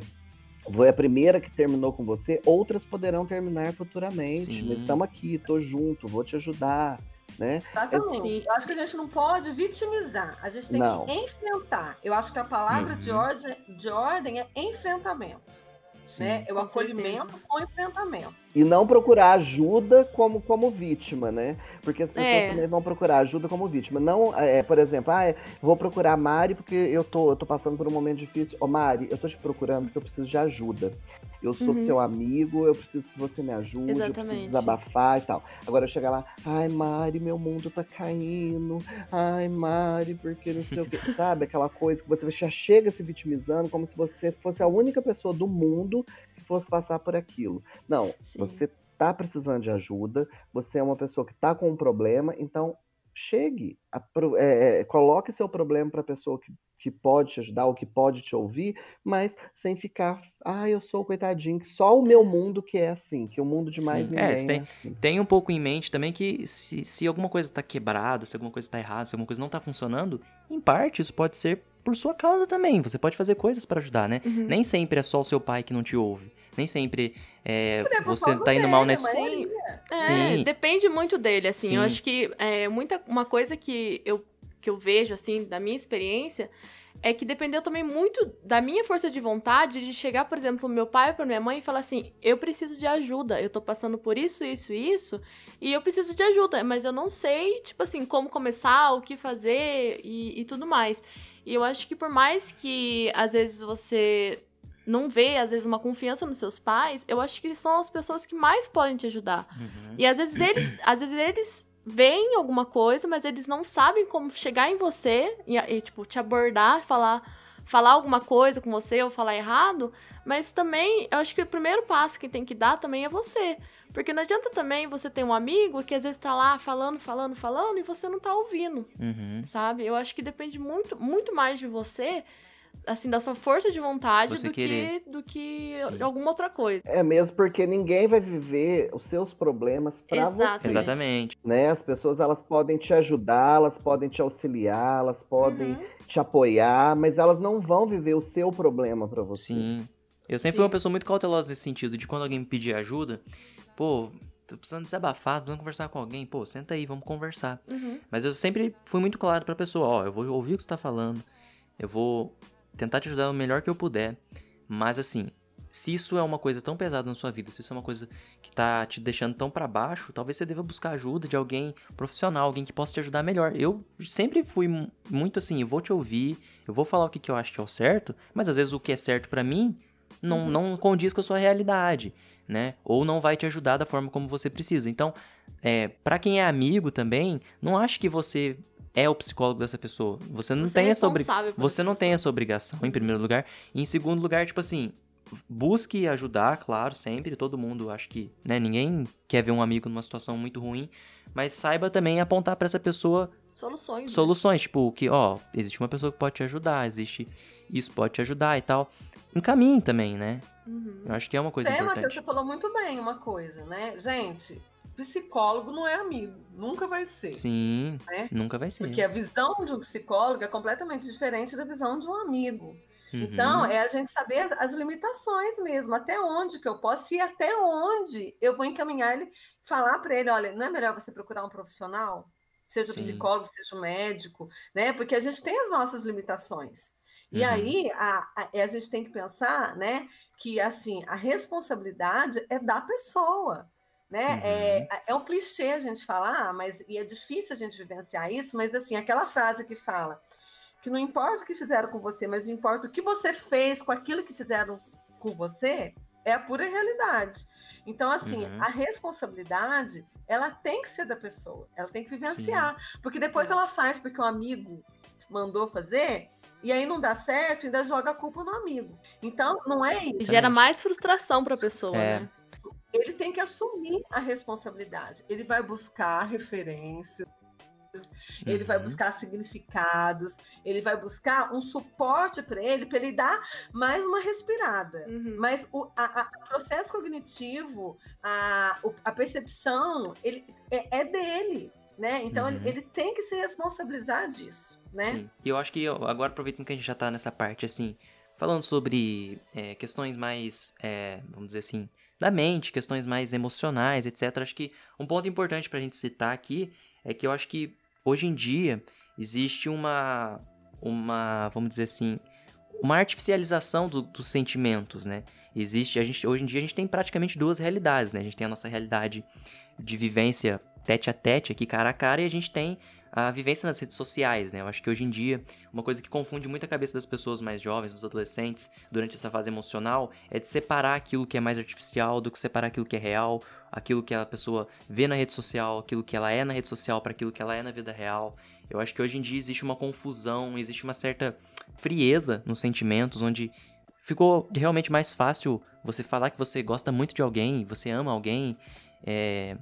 Foi a primeira que terminou com você, outras poderão terminar futuramente. Sim. Mas estamos aqui, tô junto, vou te ajudar né? Exatamente. Eu acho que a gente não pode vitimizar, a gente tem não. que enfrentar. Eu acho que a palavra uhum. de, ordem, de ordem é enfrentamento. Sim, né? É o acolhimento certeza. com o enfrentamento. E não procurar ajuda como, como vítima, né? Porque as pessoas é. também vão procurar ajuda como vítima. Não, é, por exemplo, ah, vou procurar a Mari porque eu tô, eu tô passando por um momento difícil. Ô, Mari, eu tô te procurando porque eu preciso de ajuda eu sou uhum. seu amigo, eu preciso que você me ajude, Exatamente. eu preciso desabafar e tal. Agora eu chegar lá, ai Mari, meu mundo tá caindo, ai Mari, porque não sei o que, sabe? Aquela coisa que você já chega se vitimizando como se você fosse a única pessoa do mundo que fosse passar por aquilo. Não, Sim. você tá precisando de ajuda, você é uma pessoa que tá com um problema, então chegue, a, é, é, coloque seu problema para a pessoa que que pode te ajudar ou que pode te ouvir, mas sem ficar, ah, eu sou o coitadinho, que só o meu mundo que é assim, que o mundo de mais Sim. É, ninguém é, tem, é assim. tem um pouco em mente também que se, se alguma coisa está quebrada, se alguma coisa está errada, se alguma coisa não está funcionando, em parte isso pode ser por sua causa também. Você pode fazer coisas para ajudar, né? Uhum. Nem sempre é só o seu pai que não te ouve. Nem sempre é, você tá indo mal nesse. Sim. É, Sim. depende muito dele, assim. Sim. Eu acho que é muita uma coisa que eu que eu vejo, assim, da minha experiência, é que dependeu também muito da minha força de vontade de chegar, por exemplo, pro meu pai ou pra minha mãe e falar assim: eu preciso de ajuda, eu tô passando por isso, isso e isso, e eu preciso de ajuda, mas eu não sei, tipo assim, como começar, o que fazer e, e tudo mais. E eu acho que por mais que às vezes você não vê, às vezes, uma confiança nos seus pais, eu acho que são as pessoas que mais podem te ajudar. Uhum. E às vezes eles, às vezes eles veem alguma coisa, mas eles não sabem como chegar em você e, e, tipo, te abordar, falar, falar alguma coisa com você ou falar errado. Mas também, eu acho que o primeiro passo que tem que dar também é você. Porque não adianta também você ter um amigo que às vezes tá lá falando, falando, falando e você não tá ouvindo, uhum. sabe? Eu acho que depende muito, muito mais de você assim, da sua força de vontade do que, do que alguma outra coisa. É mesmo porque ninguém vai viver os seus problemas para você. Exatamente. Né? As pessoas elas podem te ajudar, elas podem te auxiliar, elas podem uhum. te apoiar, mas elas não vão viver o seu problema para você. Sim. Eu sempre Sim. fui uma pessoa muito cautelosa nesse sentido, de quando alguém me pedir ajuda, pô, tô precisando desabafar, tô precisando conversar com alguém, pô, senta aí, vamos conversar. Uhum. Mas eu sempre fui muito claro pra pessoa, ó, eu vou ouvir o que você tá falando, eu vou tentar te ajudar o melhor que eu puder. Mas assim, se isso é uma coisa tão pesada na sua vida, se isso é uma coisa que tá te deixando tão para baixo, talvez você deva buscar ajuda de alguém profissional, alguém que possa te ajudar melhor. Eu sempre fui muito assim, eu vou te ouvir, eu vou falar o que, que eu acho que é o certo, mas às vezes o que é certo para mim não, uhum. não condiz com a sua realidade, né? Ou não vai te ajudar da forma como você precisa. Então, é, para quem é amigo também, não ache que você é o psicólogo dessa pessoa. Você não você tem é essa obrigação. Você não tem essa obrigação, em primeiro lugar. E em segundo lugar, tipo assim, busque ajudar, claro, sempre. Todo mundo, acho que, né, ninguém quer ver um amigo numa situação muito ruim, mas saiba também apontar para essa pessoa soluções. Né? Soluções, né? tipo, que, ó, existe uma pessoa que pode te ajudar, existe isso pode te ajudar e tal. Encaminhe também, né? Uhum. Eu acho que é uma coisa é, importante. Matheus, você falou muito bem uma coisa, né? Gente, psicólogo não é amigo, nunca vai ser. Sim, né? nunca vai ser. Porque a visão de um psicólogo é completamente diferente da visão de um amigo. Uhum. Então, é a gente saber as limitações mesmo, até onde que eu posso e até onde eu vou encaminhar ele, falar para ele, olha, não é melhor você procurar um profissional? Seja Sim. psicólogo, seja médico, né? Porque a gente tem as nossas limitações. E uhum. aí a, a, a, gente tem que pensar, né, que assim a responsabilidade é da pessoa. Né? Uhum. É, é um clichê a gente falar, mas e é difícil a gente vivenciar isso, mas assim, aquela frase que fala que não importa o que fizeram com você, mas não importa o que você fez com aquilo que fizeram com você, é a pura realidade. Então, assim, Uhum. a responsabilidade, ela tem que ser da pessoa, ela tem que vivenciar, porque depois ela faz porque o amigo mandou fazer, e aí não dá certo, ainda joga a culpa no amigo. Então, não é isso. Gera mais frustração pra pessoa, É. né? Ele tem que assumir a responsabilidade. Ele vai buscar referências, ele vai Uhum. buscar significados, ele vai buscar um suporte para ele, para ele dar mais uma respirada. Uhum. Mas o a- a- processo cognitivo, a, a percepção, ele, é, é dele, né? Então ele, Uhum. ele tem que se responsabilizar disso, né? Sim. E eu acho que ó, agora, aproveitando que a gente já tá nessa parte, assim, falando sobre é, questões mais, é, vamos dizer assim, da mente, questões mais emocionais, etc. Acho que um ponto importante pra gente citar aqui é que eu acho que hoje em dia existe uma, uma vamos dizer assim, uma artificialização do- dos sentimentos, né? Existe, a gente, hoje em dia a gente tem praticamente duas realidades, né? A gente tem a nossa realidade de vivência tete a tete aqui, cara a cara, e a gente tem a vivência nas redes sociais, né? Eu acho que hoje em dia, uma coisa que confunde muito a cabeça das pessoas mais jovens, dos adolescentes, durante essa fase emocional, é de separar aquilo que é mais artificial do que separar aquilo que é real, aquilo que a pessoa vê na rede social, aquilo que ela é na rede social para aquilo que ela é na vida real. Eu acho que hoje em dia existe uma confusão, existe uma certa frieza nos sentimentos, onde ficou realmente mais fácil você falar que você gosta muito de alguém, você ama alguém, é,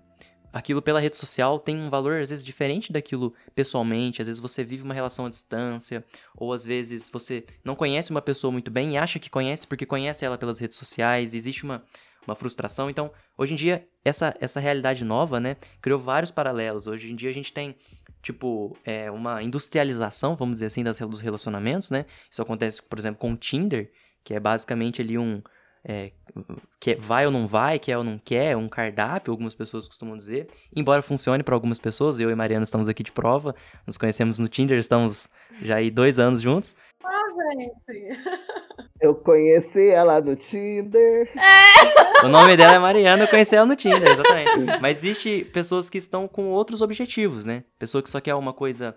aquilo pela rede social tem um valor às vezes diferente daquilo pessoalmente, às vezes você vive uma relação à distância, ou às vezes você não conhece uma pessoa muito bem e acha que conhece porque conhece ela pelas redes sociais, existe uma, uma frustração. Então, hoje em dia, essa, essa realidade nova, né, criou vários paralelos. Hoje em dia a gente tem, tipo, é, uma industrialização, vamos dizer assim, das, dos relacionamentos, né? Isso acontece, por exemplo, com o Tinder, que é basicamente ali um... é, que vai ou não vai, quer ou não quer, um cardápio, algumas pessoas costumam dizer. Embora funcione para algumas pessoas, eu e Mariana estamos aqui de prova, nos conhecemos no Tinder, estamos já aí dois anos juntos. Ah, gente. Eu conheci ela no Tinder. O nome dela é Mariana, eu conheci ela no Tinder, exatamente. Mas existe pessoas que estão com outros objetivos, né? Pessoa que só quer uma coisa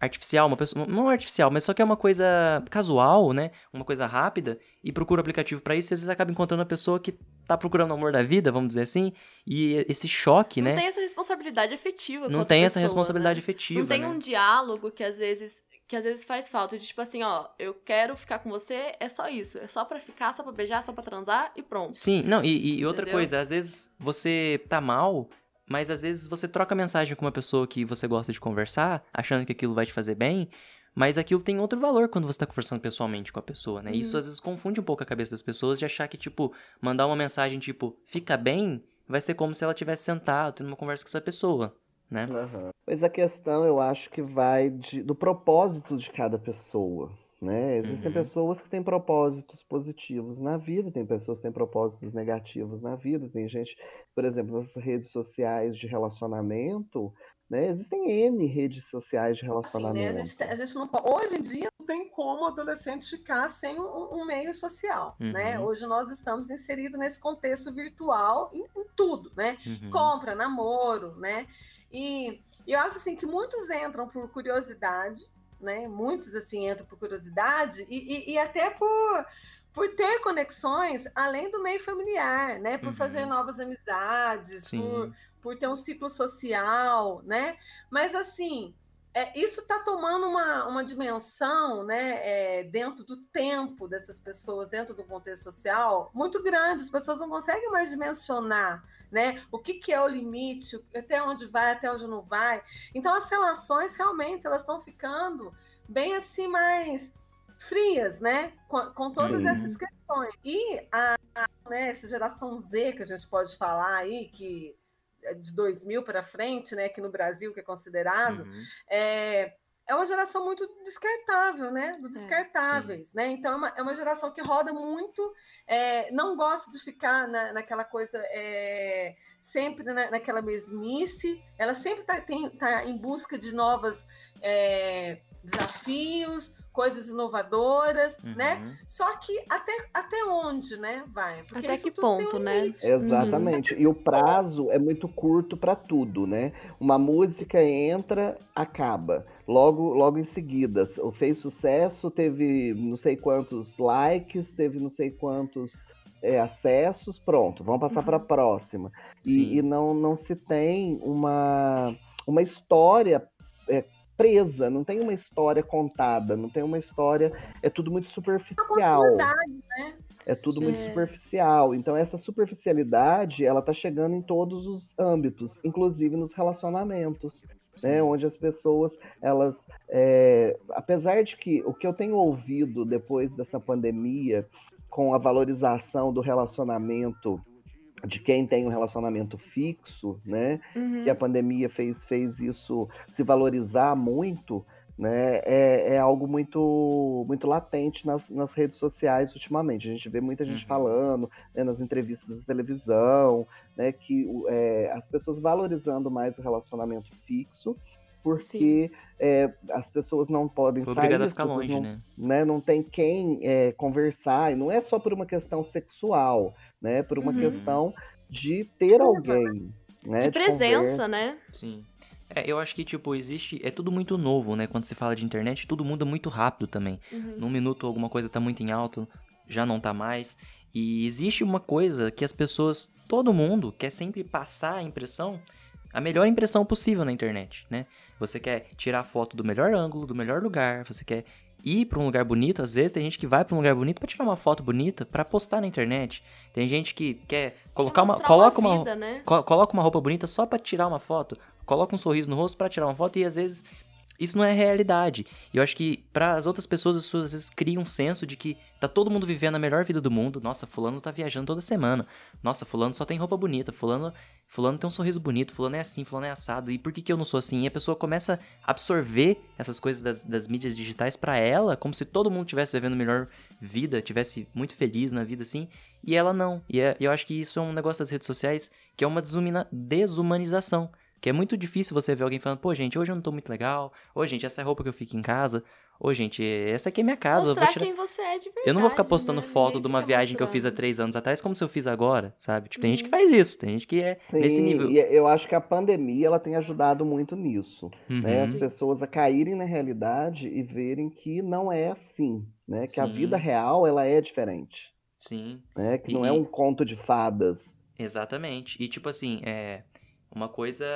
artificial, uma pessoa, não artificial, mas só quer uma coisa casual, né? Uma coisa rápida e procura aplicativo pra isso e às vezes acaba encontrando uma pessoa que tá procurando o amor da vida, vamos dizer assim, e esse choque, Não né? tem essa responsabilidade afetiva Não tem essa pessoa, responsabilidade né? efetiva, Não tem né? um diálogo que às vezes que às vezes faz falta de tipo assim, ó, eu quero ficar com você, é só isso, é só pra ficar, só pra beijar, só pra transar e pronto. Sim, não, e, e outra coisa, às vezes você tá mal, mas às vezes você troca mensagem com uma pessoa que você gosta de conversar, achando que aquilo vai te fazer bem, mas aquilo tem outro valor quando você tá conversando pessoalmente com a pessoa, né? Isso Uhum. às vezes confunde um pouco a cabeça das pessoas de achar que, tipo, mandar uma mensagem tipo, fica bem, vai ser como se ela tivesse sentado, tendo uma conversa com essa pessoa, né? Aham. Mas a questão, eu acho que vai de- do propósito de cada pessoa, né? Existem Uhum. pessoas que têm propósitos positivos na vida, tem pessoas que têm propósitos negativos na vida, tem gente, por exemplo, nas redes sociais de relacionamento, né? Existem N redes sociais de Assim, né? A relacionamento. gente, tem- a gente não hoje em dia não tem como o adolescente ficar sem um, um meio social, né? Uhum. Hoje nós estamos inseridos nesse contexto virtual em, em tudo, né? Uhum. Compra, namoro, né? E, e eu acho assim que muitos entram por curiosidade, né? Muitos assim entram por curiosidade e, e- e até por por ter conexões além do meio familiar, né? Por Uhum. fazer novas amizades, por, por ter um ciclo social, né? Mas assim, é, isso está tomando uma, uma dimensão, né, é, dentro do tempo dessas pessoas, dentro do contexto social, muito grande. As pessoas não conseguem mais dimensionar, né? O que, que é o limite, até onde vai, até onde não vai. Então as relações realmente elas estão ficando bem assim mais frias, né? Com, com todas Sim. essas questões. E a, a- né, essa geração Z que a gente pode falar aí, que é de 2000 para frente, né, que no Brasil que é considerado, Uhum. é, é uma geração muito descartável, né? Do descartáveis, né? Então é uma, é uma geração que roda muito, é, não gosta de ficar na, naquela coisa é, sempre na, naquela mesmice. Ela sempre está tá em busca de novas é, desafios, coisas inovadoras, Uhum. né? Só que até, até onde, né, vai? Porque Até isso que tudo tem ponto, um né? limite. Exatamente. E o prazo é muito curto para tudo, né? Uma música entra, acaba. Logo, logo em seguida, fez sucesso, teve não sei quantos likes, teve não sei quantos é, acessos, pronto, vamos passar para a próxima. Sim. E, e não, não se tem uma, uma história é, presa, não tem uma história contada, não tem uma história. É tudo muito superficial. Continuidade, né? É tudo muito Sim. superficial. Então, essa superficialidade, ela tá chegando em todos os âmbitos, inclusive nos relacionamentos, né? Onde as pessoas, elas, é, apesar de que o que eu tenho ouvido depois dessa pandemia, com a valorização do relacionamento de quem tem um relacionamento fixo, né? Uhum. que a pandemia fez, fez isso se valorizar muito, né, é, é algo muito, muito latente nas, nas redes sociais ultimamente. A gente vê muita gente Uhum. falando né, nas entrevistas da televisão, né, que é, as pessoas valorizando mais o relacionamento fixo, porque é, as pessoas não podem Foi sair, a ficar longe, não, né? né, não tem quem é, conversar, e não é só por uma questão sexual, né, por uma Uhum. questão de ter alguém, né, De presença, conversa. né? Sim. É, eu acho que, tipo, existe. É tudo muito novo, né? Quando se fala de internet, tudo muda muito rápido também. Uhum. Num minuto alguma coisa tá muito em alto, já não tá mais. E existe uma coisa que as pessoas, todo mundo, quer sempre passar a impressão, a melhor impressão possível na internet, né? Você quer tirar foto do melhor ângulo, do melhor lugar, você quer ir pra um lugar bonito, às vezes tem gente que vai pra um lugar bonito pra tirar uma foto bonita pra postar na internet. Tem gente que quer colocar uma, coloca uma, vida, né? Co- coloca uma roupa bonita só pra tirar uma foto, coloca um sorriso no rosto pra tirar uma foto e às vezes isso não é realidade. E eu acho que para as outras pessoas isso às vezes cria um senso de que tá todo mundo vivendo a melhor vida do mundo. Nossa, fulano tá viajando toda semana. Nossa, fulano só tem roupa bonita, fulano, fulano tem um sorriso bonito, fulano é assim, fulano é assado. E por que que eu não sou assim? E a pessoa começa a absorver essas coisas das, das mídias digitais pra ela, como se todo mundo tivesse vivendo a melhor vida, tivesse muito feliz na vida assim, e ela não. E é- eu acho que isso é um negócio das redes sociais que é uma desumanização. Que é muito difícil você ver alguém falando, pô, gente, hoje eu não tô muito legal. Ô, gente, essa é a roupa que eu fico em casa. Ô, gente, essa aqui é minha casa. eu vou Mostrar tirar... quem você é de verdade. Eu não vou ficar postando né? foto de uma viagem que eu fiz há mostrando. três anos atrás, como se eu fiz agora, sabe? Tipo, tem gente que Uhum. faz isso, tem gente que é nesse Sim, nível. e eu acho que a pandemia ela tem ajudado muito nisso, né? As Uhum. pessoas a caírem na realidade e verem que não é assim, né? Que a Sim. vida real ela é diferente, Sim, né? Que não é E- um conto de fadas. exatamente. E tipo assim, é. Uma coisa.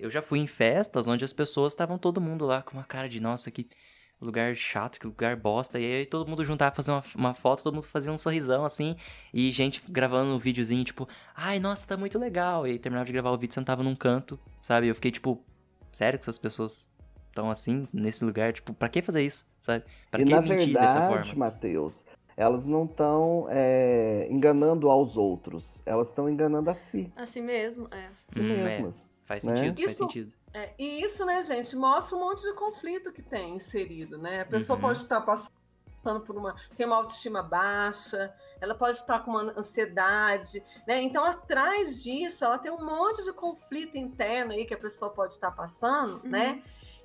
Eu já fui em festas onde as pessoas estavam todo mundo lá com uma cara de, nossa, que lugar chato, que lugar bosta. E aí todo mundo juntava fazer uma, uma foto, todo mundo fazia um sorrisão assim. E gente gravando um videozinho, tipo, ai, nossa, tá muito legal. E aí terminava de gravar o vídeo, sentava num canto, sabe? Eu fiquei tipo, sério que essas pessoas estão assim, nesse lugar? Tipo, pra que fazer isso, sabe? Pra e que na mentir dessa verdade, forma? Matheus, elas não estão enganando aos outros, elas estão enganando a si, Assim mesmo, é. si Hum, é. mesmas. Faz né? sentido, faz Isso- sentido. É, e isso, né, gente, mostra um monte de conflito que tem inserido, né? A pessoa Uhum. pode estar passando por uma. tem uma autoestima baixa, ela pode estar com uma ansiedade, né? Então, atrás disso, ela tem um monte de conflito interno aí que a pessoa pode estar passando, Uhum. né?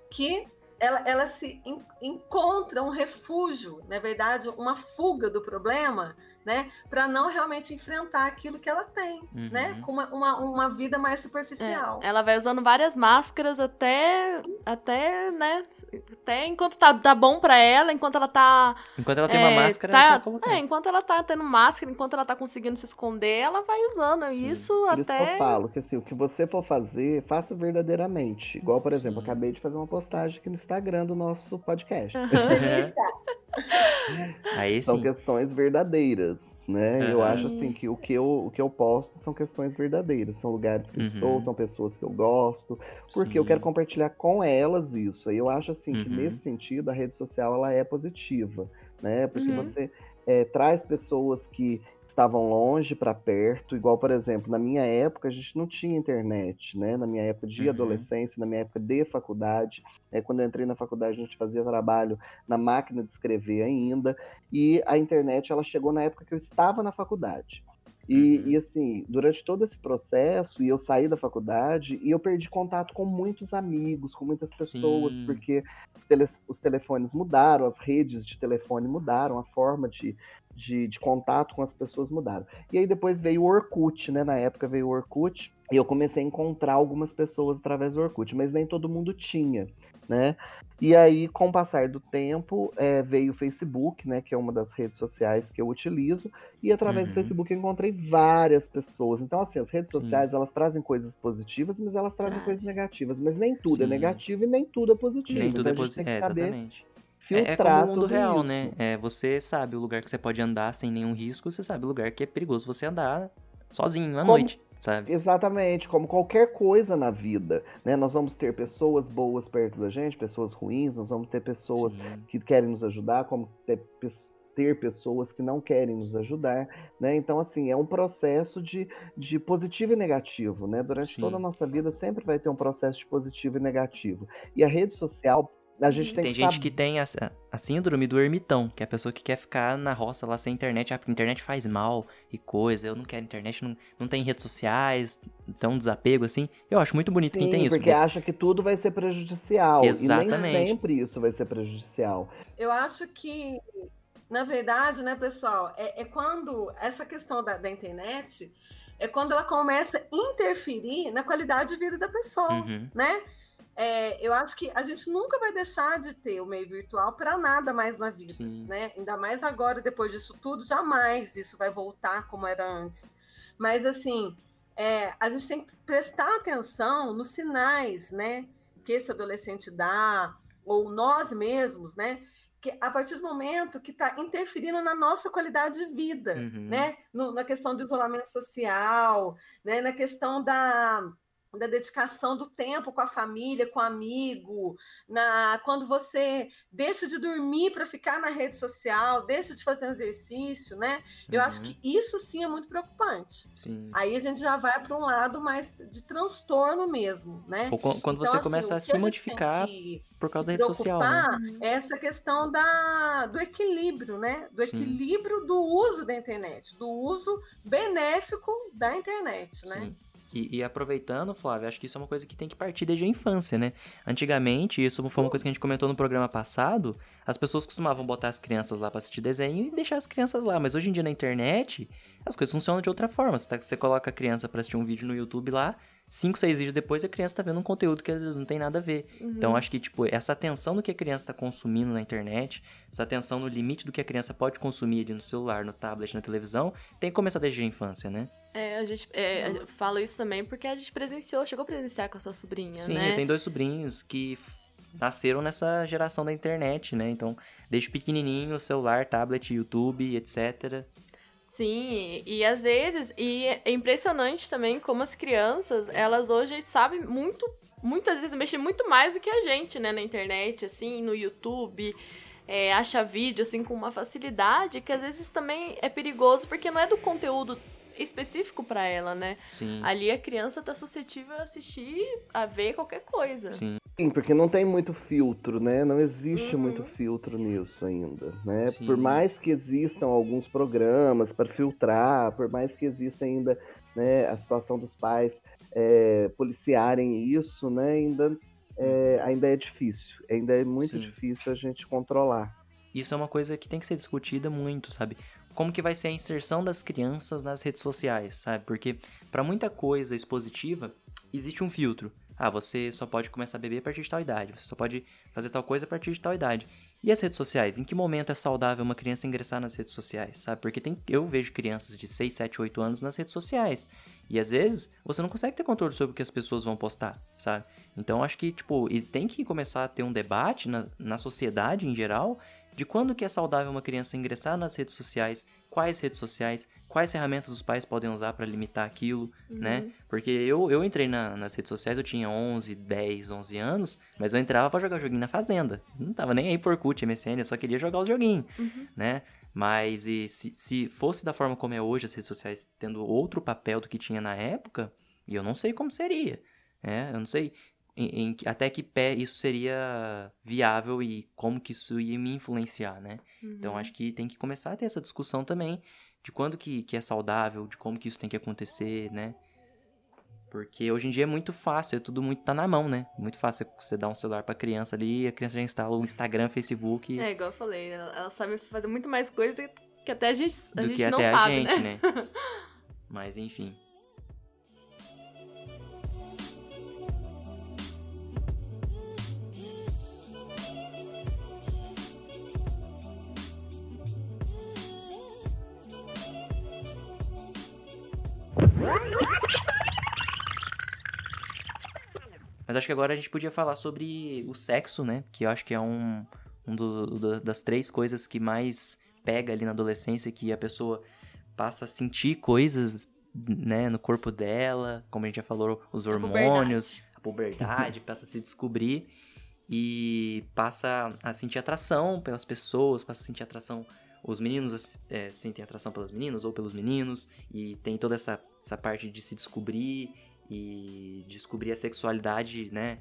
Que ela, ela se en- encontra um refúgio, na verdade, uma fuga do problema, né? Para não realmente enfrentar aquilo que ela tem, né? Uhum. Com uma, uma, uma vida mais É, superficial. Ela vai usando várias máscaras até, até, né, até enquanto tá, tá bom pra ela, enquanto ela tá... Enquanto ela tem é, uma máscara, tá- ela tá. É, enquanto ela tá tendo máscara, enquanto ela tá conseguindo se esconder, ela vai usando Sim. isso Por isso que até... eu falo que assim, o que você for fazer, faça verdadeiramente. Igual, por exemplo, Sim. acabei de fazer uma postagem aqui no Instagram do nosso podcast. Aí São sim. questões verdadeiras, né? Eu Aham. acho assim que o que eu, o que eu posto são questões verdadeiras, são lugares que eu Uhum. estou, são pessoas que eu gosto, porque eu Sim. quero compartilhar com elas isso. E eu acho assim que Uhum. nesse sentido a rede social ela é positiva, né? Porque Uhum. você é, traz pessoas que estavam longe para perto, igual por exemplo na minha época a gente não tinha internet, né? Na minha época de Uhum. adolescência, na minha época de faculdade, é, quando eu entrei na faculdade a gente fazia trabalho na máquina de escrever ainda e a internet ela chegou na época que eu estava na faculdade. E, Uhum. e, assim, durante todo esse processo, e eu saí da faculdade, e eu perdi contato com muitos amigos, com muitas pessoas, Sim. porque os, tele- os telefones mudaram, as redes de telefone mudaram, a forma de, de, de contato com as pessoas mudaram. E aí depois veio o Orkut, né? Na época veio o Orkut, e eu comecei a encontrar algumas pessoas através do Orkut, mas nem todo mundo tinha, né? E aí, com o passar do tempo, é, veio o Facebook, né? Que é uma das redes sociais que eu utilizo, e através do Uhum. Facebook eu encontrei várias pessoas. Então, assim, as redes Sim. sociais, elas trazem coisas positivas, mas elas trazem Traz. coisas negativas. Mas nem tudo é Sim. negativo e nem tudo é positivo. Nem tudo então é a gente positivo. É, exatamente. É, é filtrar como o mundo real, isso. né? É, você sabe o lugar que você pode andar sem nenhum risco, você sabe o lugar que é perigoso você andar sozinho à Como- noite, sabe? Exatamente, como qualquer coisa na vida, né? Nós vamos ter pessoas boas perto da gente, pessoas ruins, nós vamos ter pessoas Sim. que querem nos ajudar, como ter, ter pessoas que não querem nos ajudar, né? Então, assim, é um processo de, de positivo e negativo, né? Durante Sim. toda a nossa vida sempre vai ter um processo de positivo e negativo. E a rede social, a gente tem, Tem que gente saber... que tem a, a síndrome do ermitão, que é a pessoa que quer ficar na roça lá sem internet. Ah, porque a internet faz mal e coisa. Eu não quero internet, não, não tem redes sociais, então desapego assim. Eu acho muito bonito quem Sim, tem isso. porque mas- acha que tudo vai ser prejudicial. E Exatamente. nem sempre isso vai ser prejudicial. Eu acho que, na verdade, né, pessoal, é, é quando essa questão da, da internet é quando ela começa a interferir na qualidade de vida da pessoa, Uhum. né? É, eu acho que a gente nunca vai deixar de ter o meio virtual para nada mais na vida, Sim. né? Ainda mais agora, depois disso tudo, jamais isso vai voltar como era antes. Mas assim, é, a gente tem que prestar atenção nos sinais, né? Que esse adolescente dá, ou nós mesmos, né? Que a partir do momento que está interferindo na nossa qualidade de vida, Uhum. né? No- na questão do isolamento social, né? Na questão da da dedicação do tempo com a família, com o amigo, na quando você deixa de dormir para ficar na rede social, deixa de fazer um exercício, né? Eu acho Uhum. que isso sim é muito preocupante. Sim. Aí a gente já vai para um lado mais de transtorno mesmo, né? Ou quan- quando Então, você assim, começa a se modificar por causa da rede social, né? Uhum. é essa questão da, do equilíbrio, né? Do Sim. equilíbrio do uso da internet, do uso benéfico da internet, né? Sim. E, e aproveitando, Flávio, acho que isso é uma coisa que tem que partir desde a infância, né? Antigamente, isso foi uma coisa que a gente comentou no programa passado, as pessoas costumavam botar as crianças lá pra assistir desenho e deixar as crianças lá, mas hoje em dia na internet, as coisas funcionam de outra forma. Você, tá- você coloca a criança pra assistir um vídeo no YouTube lá, cinco, seis vídeos depois a criança tá vendo um conteúdo que às vezes não tem nada a ver. Então, acho que, tipo, essa atenção do que a criança tá consumindo na internet, essa atenção no limite do que a criança pode consumir ali no celular, no tablet, na televisão, tem que começar desde a infância, né? É, a gente é, eu falo isso também porque a gente presenciou, chegou a presenciar com a sua sobrinha, Sim, né? eu tenho dois sobrinhos que nasceram nessa geração da internet, né? Então, desde pequenininho, celular, tablet, YouTube, etc. Sim, e, e às vezes, e é impressionante também como as crianças, elas hoje sabem muito, muitas vezes mexem muito mais do que a gente, né, na internet, assim, no YouTube, é, acha vídeo, assim, com uma facilidade que às vezes também é perigoso porque não é do conteúdo específico pra ela, né? Sim, Ali a criança tá suscetível a assistir, a ver qualquer coisa. sim, Sim, porque não tem muito filtro, né? Não existe Uhum. muito filtro nisso ainda, né? Sim. Por mais que existam alguns programas para filtrar, por mais que exista ainda né, a situação dos pais é, policiarem isso, né? Ainda é, ainda é difícil, ainda é muito Sim. difícil a gente controlar. Isso é uma coisa que tem que ser discutida muito, sabe? Como que vai ser a inserção das crianças nas redes sociais, sabe? Porque para muita coisa expositiva, existe um filtro. Ah, você só pode começar a beber a partir de tal idade, você só pode fazer tal coisa a partir de tal idade. E as redes sociais? Em que momento é saudável uma criança ingressar nas redes sociais, sabe? Porque tem, eu vejo crianças de 6, 7, 8 anos nas redes sociais. E às vezes você não consegue ter controle sobre o que as pessoas vão postar, sabe? Então acho que, tipo, tem que começar a ter um debate na, na sociedade em geral de quando que é saudável uma criança ingressar nas redes sociais, quais redes sociais, quais ferramentas os pais podem usar para limitar aquilo, né? Porque eu, eu entrei na- nas redes sociais, eu tinha 11, 10, 11 anos, mas eu entrava pra jogar joguinho na fazenda. Não tava nem aí por CUT, MSN, eu só queria jogar os joguinhos, Uhum. né? Mas e se, se fosse da forma como é hoje, as redes sociais tendo outro papel do que tinha na época, e eu não sei como seria, né? Eu não sei em, em, até que pé isso seria viável e como que isso ia me influenciar, né? Então, uhum. Então acho que tem que começar a ter essa discussão também de quando que, que é saudável, de como que isso tem que acontecer, né? Porque hoje em dia é muito fácil, é tudo muito tá na mão, né? Muito fácil você dar um celular pra criança ali, a criança já instala o Instagram, Facebook. É, igual eu falei, ela sabe fazer muito mais coisa que até a gente, a do gente que não até sabe, a gente, né? né? Mas enfim. Mas acho que agora a gente podia falar sobre o sexo, né? Que eu acho que é um, um do, do, das três coisas que mais pega ali na adolescência, que a pessoa passa a sentir coisas, né, no corpo dela, como a gente já falou, os hormônios, a puberdade, a puberdade passa a se descobrir e passa a sentir atração pelas pessoas, passa a sentir atração os meninos é, sentem atração pelas meninas ou pelos meninos e tem toda essa, essa parte de se descobrir e descobrir a sexualidade, né,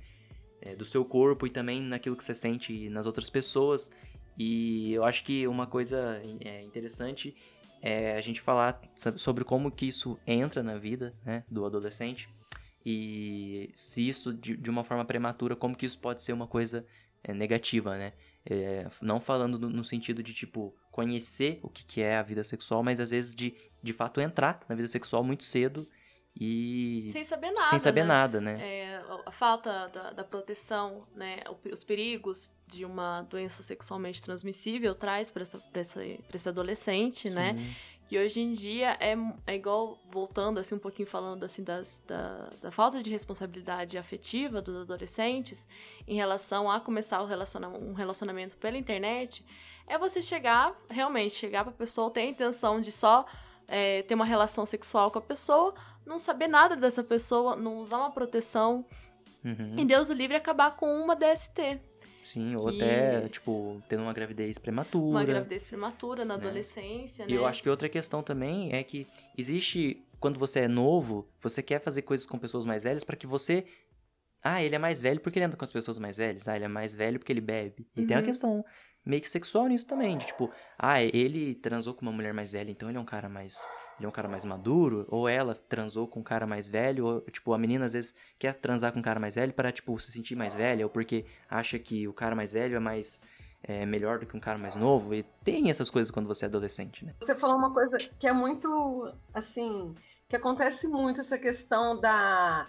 é, do seu corpo e também naquilo que você sente nas outras pessoas. E eu acho que uma coisa é, interessante é a gente falar sobre como que isso entra na vida, né, do adolescente e se isso de, de uma forma prematura, como que isso pode ser uma coisa é, negativa, né? É, não falando no, no, sentido de, tipo, conhecer o que, que é a vida sexual, mas às vezes de, de fato entrar na vida sexual muito cedo e sem saber nada, sem saber né? nada, né? É, a falta da, da, proteção, né? Os perigos de uma doença sexualmente transmissível traz para essa, essa, esse adolescente, né? Sim. né? Que hoje em dia é, é igual, voltando assim um pouquinho falando assim das, da, da falta de responsabilidade afetiva dos adolescentes em relação a começar o relacionamento, um relacionamento pela internet, é você chegar, realmente, chegar pra pessoa, ter a intenção de só é, ter uma relação sexual com a pessoa, não saber nada dessa pessoa, não usar uma proteção. Uhum. E Deus o livre acabar com uma DST. Sim, ou até, tipo, tendo uma gravidez prematura. Uma gravidez prematura na né? adolescência, né? E eu acho que outra questão também é que existe, quando você é novo, você quer fazer coisas com pessoas mais velhas para que você. Ah, ele é mais velho porque ele anda com as pessoas mais velhas. Ah, ele é mais velho porque ele bebe. E uhum. tem uma questão meio que sexual nisso também. De, tipo, ah, ele transou com uma mulher mais velha, então ele é um cara mais. Ele é um cara mais maduro, ou ela transou com um cara mais velho, ou, tipo, a menina às vezes quer transar com um cara mais velho para tipo, se sentir mais velha, ou porque acha que o cara mais velho é mais. É melhor do que um cara mais novo, e tem essas coisas quando você é adolescente, né? Você falou uma coisa que é muito, assim, que acontece muito essa questão da,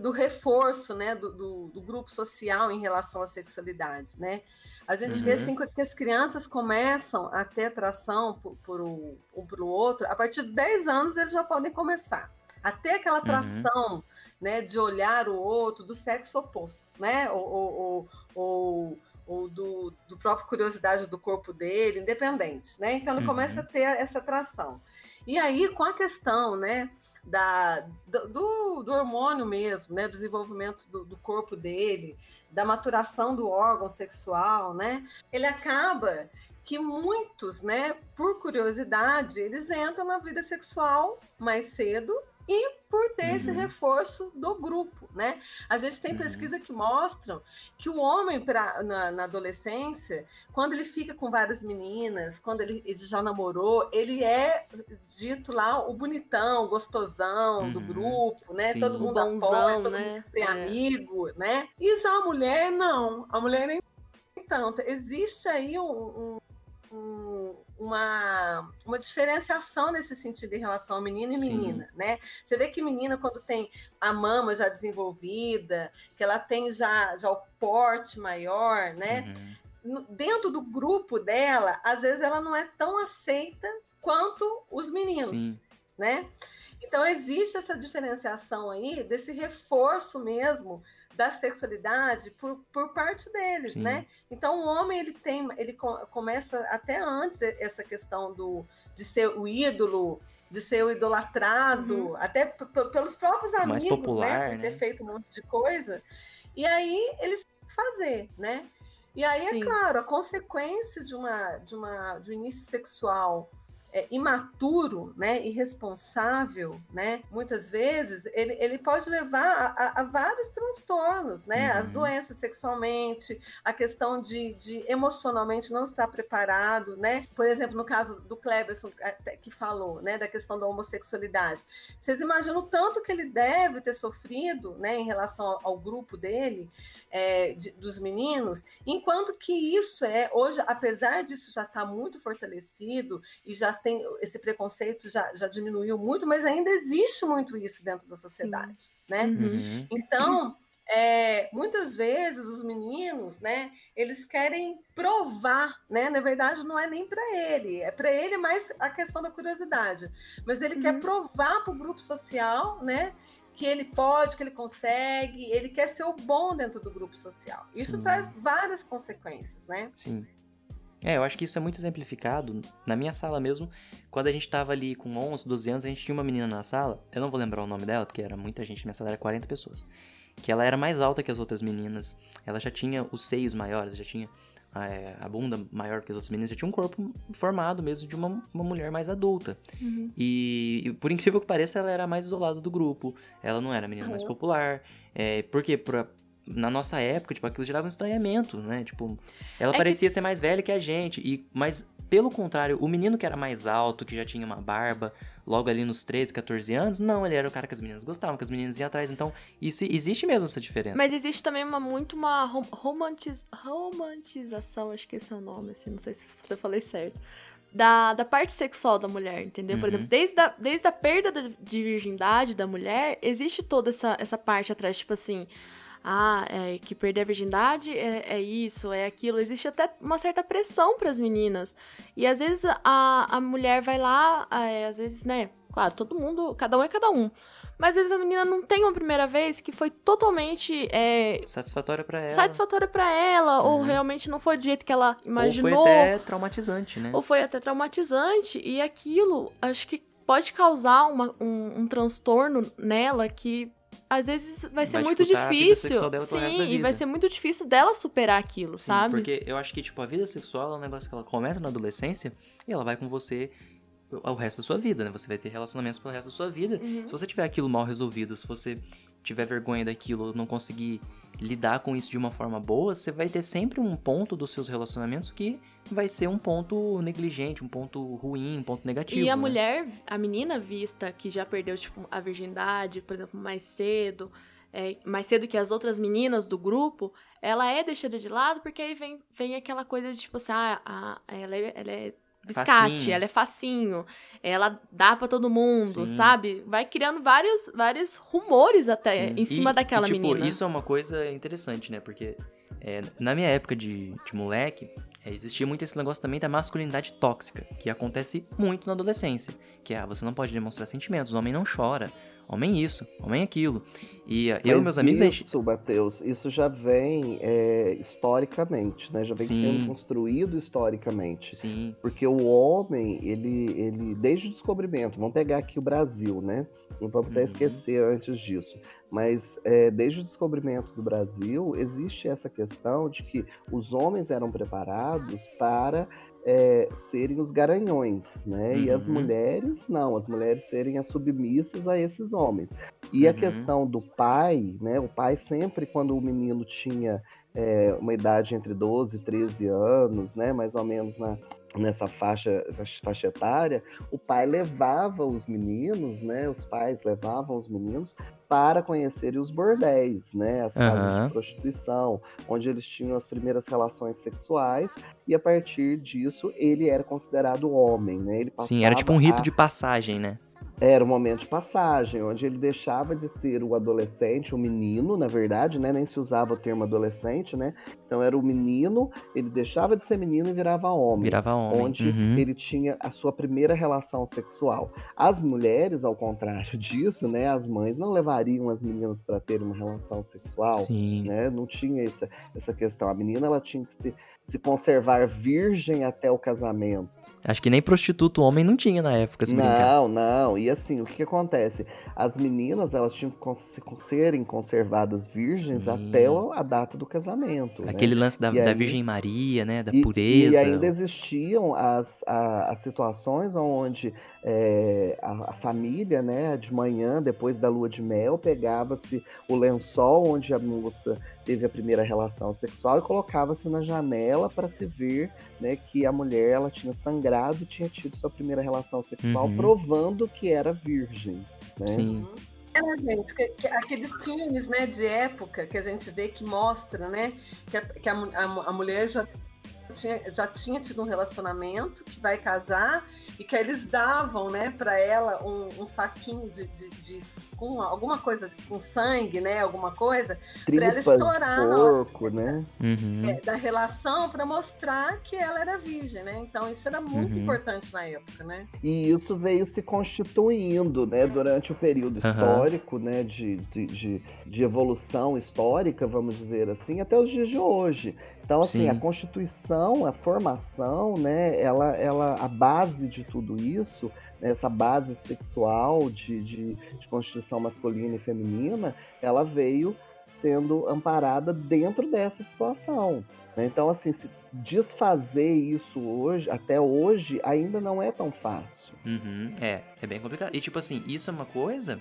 do reforço né, do, do, do, grupo social em relação à sexualidade. Né? A gente uhum. vê assim, que as crianças começam a ter atração por, por um, um para o outro, a partir de 10 anos eles já podem começar a ter aquela uhum. atração uhum. né, de olhar o outro do sexo oposto, né? ou, ou, ou, ou do, do próprio curiosidade do corpo dele, independente. Né? Então ele uhum. começa a ter essa atração. E aí, com a questão né, da, do, do hormônio mesmo, né, do desenvolvimento do, do, corpo dele, da maturação do órgão sexual, né, ele acaba que muitos, né, por curiosidade, eles entram na vida sexual mais cedo e por ter uhum. esse reforço do grupo, né? A gente tem uhum. pesquisa que mostram que o homem pra, na, na, adolescência, quando ele fica com várias meninas, quando ele, ele, já namorou, ele é dito lá o bonitão, o gostosão uhum. do grupo, né? Sim. Todo mundo bonzão, apoia, todo né? mundo é. amigo, né? E já a mulher, não. A mulher nem tanto. Existe aí um, um uma, uma diferenciação nesse sentido em relação a menino e menina, Sim. né? Você vê que menina, quando tem a mama já desenvolvida, que ela tem já, já o porte maior, né? Uhum. Dentro do grupo dela, às vezes ela não é tão aceita quanto os meninos, Sim. né? Então existe essa diferenciação aí, desse reforço mesmo da sexualidade por, por parte deles, Sim. né? Então o homem ele tem, ele começa até antes essa questão do de ser o ídolo, de ser o idolatrado, uhum. até pelos próprios amigos, né? popular, né? Por ter feito um monte de coisa. E aí eles fazer, né? E aí é Sim. é claro, a consequência de uma de uma de um início sexual é, imaturo, né, irresponsável, né, muitas vezes ele, ele pode levar a, a vários transtornos, né, uhum. as doenças sexualmente, a questão de, de, emocionalmente não estar preparado, né, por exemplo, no caso do Cleberson que falou, né, da questão da homossexualidade, vocês imaginam o tanto que ele deve ter sofrido, né, em relação ao, ao grupo dele, é, de, dos meninos, enquanto que isso é hoje, apesar disso já estar tá muito fortalecido e já tem esse preconceito já, já diminuiu muito, mas ainda existe muito isso dentro da sociedade, Sim. né? Uhum. uhum. Então, é, muitas vezes os meninos, né, eles querem provar, né? Na verdade, não é nem para ele, é para ele mais a questão da curiosidade. Mas ele uhum. quer provar para o grupo social, né? Que ele pode, que ele consegue, ele quer ser o bom dentro do grupo social. Isso Sim. traz várias consequências, né? Sim. É, eu acho que isso é muito exemplificado na minha sala mesmo. Quando a gente tava ali com 11, 12 anos, a gente tinha uma menina na sala, eu não vou lembrar o nome dela, porque era muita gente, minha sala era 40 pessoas. Que ela era mais alta que as outras meninas, ela já tinha os seios maiores, já tinha é, a bunda maior que as outras meninas, já tinha um corpo formado mesmo de uma, uma mulher mais adulta. Uhum. E, e, por incrível que pareça, ela era mais isolada do grupo, ela não era a menina uhum. mais popular. É, porque pra, na nossa época, tipo, aquilo gerava um estranhamento, né? Tipo, ela é parecia que... ser mais velha que a gente, e mas pelo contrário, o menino que era mais alto, que já tinha uma barba, logo ali nos 13, 14 anos, não, ele era o cara que as meninas gostavam, que as meninas iam atrás. Então, isso existe mesmo essa diferença. Mas existe também uma muito uma romantiz, romantização, acho que esse é o nome, assim, não sei se eu falei certo. Da, da parte sexual da mulher, entendeu? Por uhum. exemplo, desde a, desde a perda de virgindade da mulher, existe toda essa, essa parte atrás, tipo assim, ah, é, que perder a virgindade é, é, isso, é aquilo. Existe até uma certa pressão para as meninas. E às vezes a, a mulher vai lá, é, às vezes, né? Claro, todo mundo, cada um é cada um. Mas às vezes a menina não tem uma primeira vez que foi totalmente. É, satisfatória para ela. Satisfatória para ela, uhum. ou realmente não foi do jeito que ela imaginou. Ou foi até traumatizante, né? Ou foi até traumatizante. E aquilo, acho que pode causar uma, um, um transtorno nela que às vezes vai ser vai muito difícil. Sim, e vai ser muito difícil dela superar aquilo, Sim, sabe? Porque eu acho que, tipo, a vida sexual é um negócio que ela começa na adolescência e ela vai com você o resto da sua vida, né? Você vai ter relacionamentos pelo resto da sua vida. Uhum. Se você tiver aquilo mal resolvido, se você tiver vergonha daquilo, não conseguir lidar com isso de uma forma boa, você vai ter sempre um ponto dos seus relacionamentos que vai ser um ponto negligente, um ponto ruim, um ponto negativo. E a né? mulher, a menina vista que já perdeu tipo a virgindade, por exemplo, mais cedo, é, mais cedo que as outras meninas do grupo, ela é deixada de lado porque aí vem, vem aquela coisa de tipo assim, ah, a, ela, é, ela é biscate, facinho. ela é facinho, ela dá para todo mundo, Sim. sabe? Vai criando vários, vários rumores até Sim. em cima e, daquela e, tipo, menina. Isso é uma coisa interessante, né? Porque é, na minha época de, de moleque, é, existia muito esse negócio também da masculinidade tóxica, que acontece muito na adolescência. Que é, ah, você não pode demonstrar sentimentos, o homem não chora, homem isso, homem aquilo. E Mas eu e meus amigos... Isso, gente... Matheus, isso já vem é, historicamente, né? Já vem Sim. sendo construído historicamente. Sim. Porque o homem, ele, ele, desde o descobrimento, vamos pegar aqui o Brasil, né? Não vamos até uhum. esquecer antes disso. Mas é, desde o descobrimento do Brasil, existe essa questão de que os homens eram preparados para é, serem os garanhões, né? Uhum. E as uhum. mulheres, não, as mulheres serem as submissas a esses homens. E uhum. a questão do pai, né? O pai sempre, quando o menino tinha é, uma idade entre 12 e 13 anos, né? Mais ou menos na, nessa faixa, faixa etária, o pai levava os meninos, né? Os pais levavam os meninos para conhecerem os bordéis, né? As casas uhum. de prostituição, onde eles tinham as primeiras relações sexuais e a partir disso ele era considerado homem, né? Ele Sim, era tipo um rito a... de passagem, né? Era um momento de passagem, onde ele deixava de ser o adolescente, o menino, na verdade, né? Nem se usava o termo adolescente, né? Então era o menino, ele deixava de ser menino e virava homem. Virava homem. Onde uhum. ele tinha a sua primeira relação sexual. As mulheres, ao contrário disso, né? As mães não levariam as meninas para ter uma relação sexual, Sim. né? Não tinha essa, essa questão. A menina ela tinha que se, se conservar virgem até o casamento Acho que nem prostituto homem não tinha na época, se brincar. Não, não. E assim, o que, que acontece? As meninas, elas tinham que cons- serem conservadas virgens Sim. até a data do casamento. né? Aquele lance da, da aí- Virgem Maria, né? Da E- pureza. E ainda existiam as, a- as situações onde é, a, a família, né, de manhã, depois da lua de mel, pegava-se o lençol onde a moça teve a primeira relação sexual e colocava-se na janela para se ver né, que a mulher ela tinha sangrado e tinha tido sua primeira relação sexual, Uhum. provando que era virgem. Né? Sim. É, gente, que- que aqueles filmes né, de época que a gente vê que mostra, né? Que a, que a a a mulher já tinha, já tinha tido um relacionamento, que vai casar, e que eles davam, né, para ela um, um saquinho de, de, de- com alguma coisa, com sangue, né? Alguma coisa, ela Tripas de estourar na hora. porco, né? Uhum. é, da relação para mostrar que ela era virgem, né? Então isso era muito Uhum. importante na época, né? E isso veio se constituindo né, durante o período Aham. histórico, né, de, de, de, de evolução histórica, vamos dizer assim, até os dias de hoje. Então, assim, Sim. a constituição, a formação, né, ela, ela, a base de tudo isso, essa base sexual de, de, de constituição masculina e feminina, ela veio sendo amparada dentro dessa situação. né? Então, assim, se desfazer isso hoje, até hoje, ainda não é tão fácil. Uhum, É, é bem complicado. E tipo assim, isso é uma coisa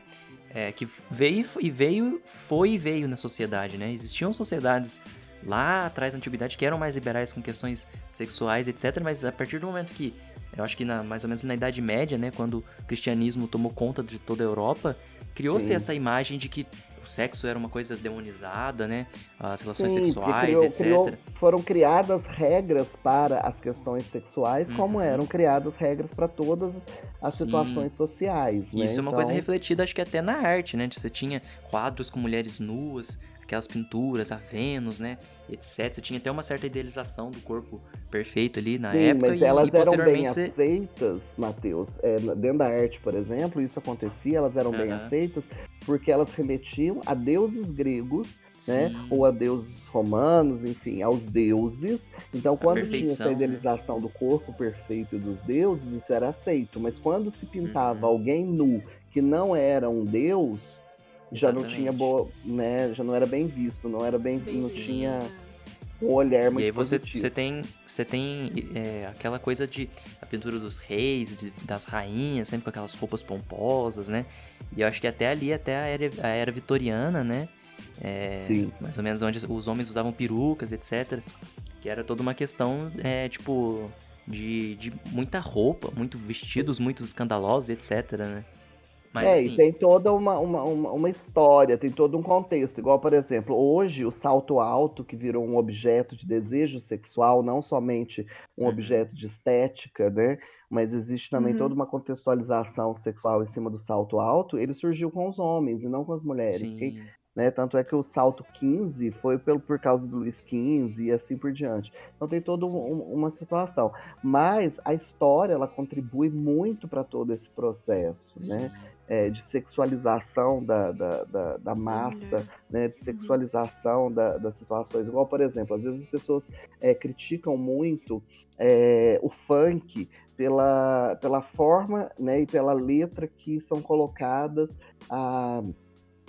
é, que veio e veio, foi e veio na sociedade, né? Existiam sociedades lá atrás na antiguidade que eram mais liberais com questões sexuais, etc. Mas a partir do momento que, eu acho que na, mais ou menos na Idade Média, né? Quando o cristianismo tomou conta de toda a Europa, criou-se essa imagem de que o sexo era uma coisa demonizada, né? As relações Sim, sexuais, criou- etc. criou- foram criadas regras para as questões sexuais, como Uhum. eram criadas regras para todas as Sim. situações sociais. né? Isso é uma coisa Então, refletida, acho que até na arte, né? Você tinha quadros com mulheres nuas, aquelas pinturas, a Vênus, né? Etc. Você tinha até uma certa idealização do corpo perfeito ali na Sim, época. mas e, elas e eram bem você... aceitas, Matheus. É, dentro da arte, por exemplo, isso acontecia, elas eram bem Aham. aceitas porque elas remetiam a deuses gregos né? Ou a deuses romanos, enfim, aos deuses. Então, quando tinha essa né? idealização do corpo perfeito dos deuses, isso era aceito. Mas quando se pintava Uhum. alguém nu que não era um deus, já não tinha boa, né? Já não era bem visto, não era bem, Bem não visto, tinha um olhar muito E aí você, positivo. você tem, você tem é, aquela coisa de a pintura dos reis, de- das rainhas, sempre com aquelas roupas pomposas, né? E eu acho que até ali, até a era, a era vitoriana, né? É, Sim. mais ou menos onde os homens usavam perucas, etc. Que era toda uma questão, é, tipo, de, de muita roupa, muito vestidos, muito escandalosos, etc, né? Mas é, assim, e tem toda uma, uma, uma, história, tem todo um contexto. Igual, por exemplo, hoje o salto alto, que virou um objeto de desejo sexual, não somente um Uhum. objeto de estética, né? Mas existe também Uhum. toda uma contextualização sexual em cima do salto alto. Ele surgiu com os homens e não com as mulheres. Quem- né? Tanto é que o salto 15 foi pelo, por causa do Luiz XV e assim por diante. Então tem toda um- um- uma situação. Mas a história ela contribui muito para todo esse processo, né? É, de sexualização da, da, da, da massa, né, de sexualização da- das situações. Igual, por exemplo, às vezes as pessoas é, criticam muito é, o funk pela, pela forma né, e pela letra que são colocadas a,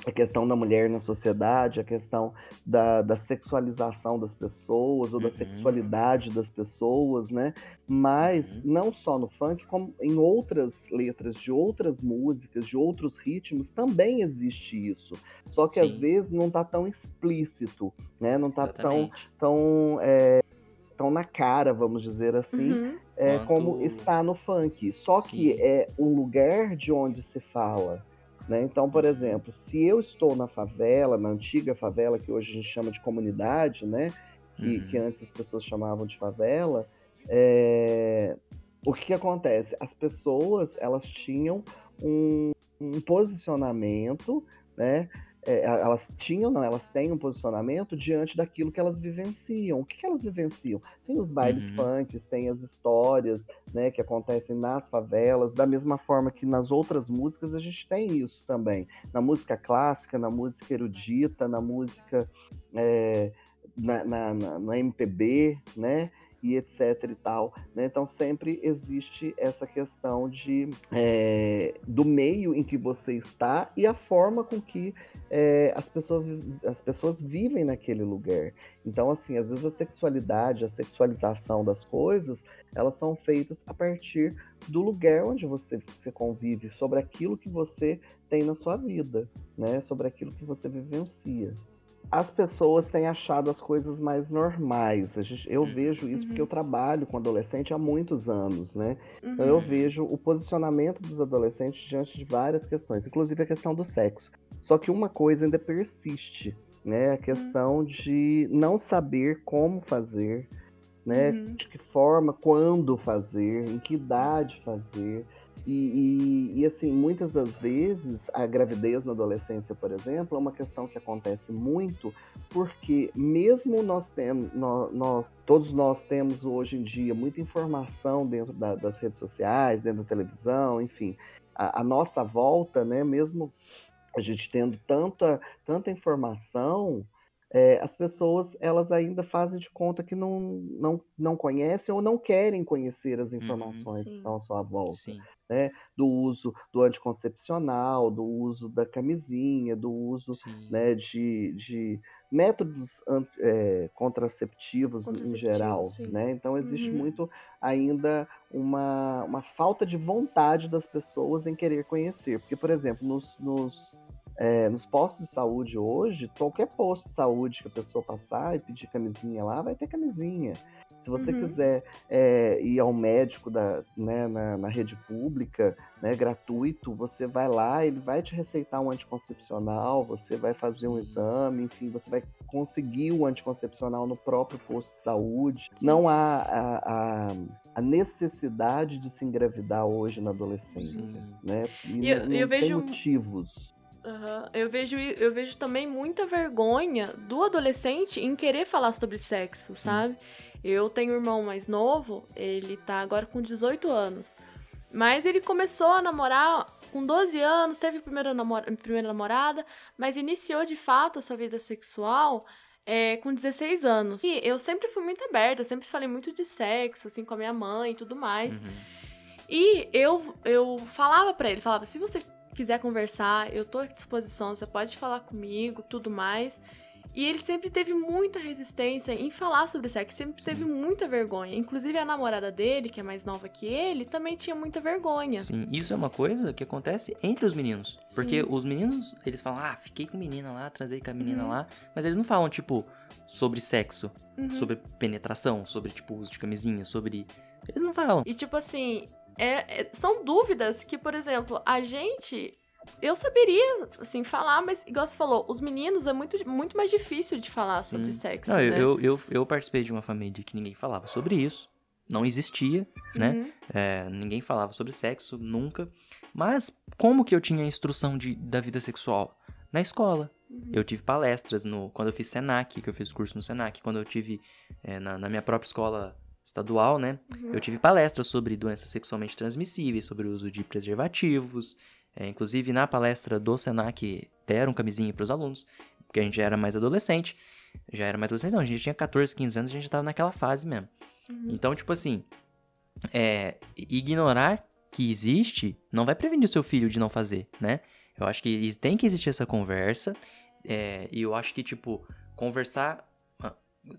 a questão da mulher na sociedade, a questão da, da sexualização das pessoas ou da Uhum. sexualidade das pessoas, né? Mas Uhum. não só no funk, como em outras letras de outras músicas, de outros ritmos, também existe isso. Só que às Sim. vezes não tá tão explícito, né? Não tá tão, Exatamente. tão, é, tão na cara, vamos dizer assim, Uhum. é, Quanto- como está no funk. Só que Sim. é o lugar de onde se fala. Né? Então, por exemplo, se eu estou na favela, na antiga favela, que hoje a gente chama de comunidade, né? que, Uhum. que antes as pessoas chamavam de favela, é, o que, que acontece? As pessoas elas tinham um, um posicionamento, né? É, elas tinham, não, elas têm um posicionamento diante daquilo que elas vivenciam. O que, que elas vivenciam? Tem os bailes Uhum. funks, tem as histórias né, que acontecem nas favelas, da mesma forma que nas outras músicas a gente tem isso também. Na música clássica, na música erudita, na música é, na, na, na, na MPB, né? E etc e tal. Né? Então sempre existe essa questão de é, do meio em que você está e a forma com que é, as, pessoas, as pessoas vivem naquele lugar. Então, assim, às vezes a sexualidade, a sexualização das coisas, elas são feitas a partir do lugar onde você, você convive, sobre aquilo que você tem na sua vida, né? Sobre aquilo que você vivencia as pessoas têm achado as coisas mais normais. Gente, eu uhum. vejo isso porque eu uhum. trabalho com adolescente há muitos anos, né? Uhum. Então eu uhum. vejo o posicionamento dos adolescentes diante de várias questões, inclusive a questão do sexo. Só que uma coisa ainda persiste, né? A uhum. questão de não saber como fazer, né? Uhum. De que forma, quando fazer, em que idade fazer. E, e, e, assim, muitas das vezes a gravidez na adolescência, por exemplo, é uma questão que acontece muito, porque mesmo nós temos, nós, nós todos nós temos hoje em dia muita informação dentro da, das redes sociais, dentro da televisão, enfim, a, a nossa volta, né, mesmo a gente tendo tanta, tanta informação, é, as pessoas elas ainda fazem de conta que não, não, não conhecem ou não querem conhecer as uhum, informações que estão à sua volta. Né? Do uso do anticoncepcional, do uso da camisinha, do uso né, de, de métodos é, contraceptivos, em geral. Né? Então existe uhum. muito ainda uma, uma falta de vontade das pessoas em querer conhecer. Porque, por exemplo, nos, nos é, nos postos de saúde hoje, qualquer posto de saúde que a pessoa passar e pedir camisinha lá, vai ter camisinha. Se você uhum. quiser é, ir ao médico da, né, na, na, rede pública, né, gratuito, você vai lá, ele vai te receitar um anticoncepcional, você vai fazer um exame, enfim, você vai conseguir o anticoncepcional no próprio posto de saúde. Sim. Não há a, a, a, necessidade de se engravidar hoje na adolescência, Sim. né? E, eu, não, não eu vejo motivos. Uhum. Eu, vejo, eu vejo também muita vergonha do adolescente em querer falar sobre sexo, sabe? Eu tenho um irmão mais novo, ele tá agora com 18 anos. Mas ele começou a namorar com 12 anos, teve a primeira, primeira namorada, mas iniciou de fato a sua vida sexual é, com 16 anos. E eu sempre fui muito aberta, sempre falei muito de sexo, assim, com a minha mãe e tudo mais. Uhum. E eu, eu falava para ele, falava, se você quiser conversar, eu tô à disposição, você pode falar comigo, tudo mais. E ele sempre teve muita resistência em falar sobre sexo, sempre teve muita vergonha. Inclusive a namorada dele, que é mais nova que ele, também tinha muita vergonha. Sim, isso é uma coisa que acontece entre os meninos. Sim. Porque os meninos, eles falam, ah, fiquei com a menina lá, transei com a menina uhum. lá. Mas eles não falam, tipo, sobre sexo, uhum. sobre penetração, sobre, tipo, uso de camisinha, sobre. Eles não falam. E, tipo assim, é, é, são dúvidas que, por exemplo, a gente. Eu saberia, assim, falar, mas, igual você falou, os meninos é muito, muito mais difícil de falar Sim. sobre sexo. Não, né? eu, eu, eu participei de uma família que ninguém falava sobre isso. Não existia, né? uhum. né? É, ninguém falava sobre sexo, nunca. Mas como que eu tinha instrução de, da vida sexual? Na escola. Uhum. Eu tive palestras no quando eu fiz Senac, que eu fiz curso no Senac, quando eu tive é, na, na minha própria escola estadual, né? Uhum. Eu tive palestras sobre doenças sexualmente transmissíveis, sobre o uso de preservativos. É, inclusive, na palestra do Senac, deram camisinha para os alunos, porque a gente já era mais adolescente. Já era mais adolescente, não, a gente tinha 14, 15 anos, a gente estava naquela fase mesmo. Uhum. Então, tipo assim, é, ignorar que existe não vai prevenir o seu filho de não fazer, né? Eu acho que tem que existir essa conversa. É, e eu acho que, tipo, conversar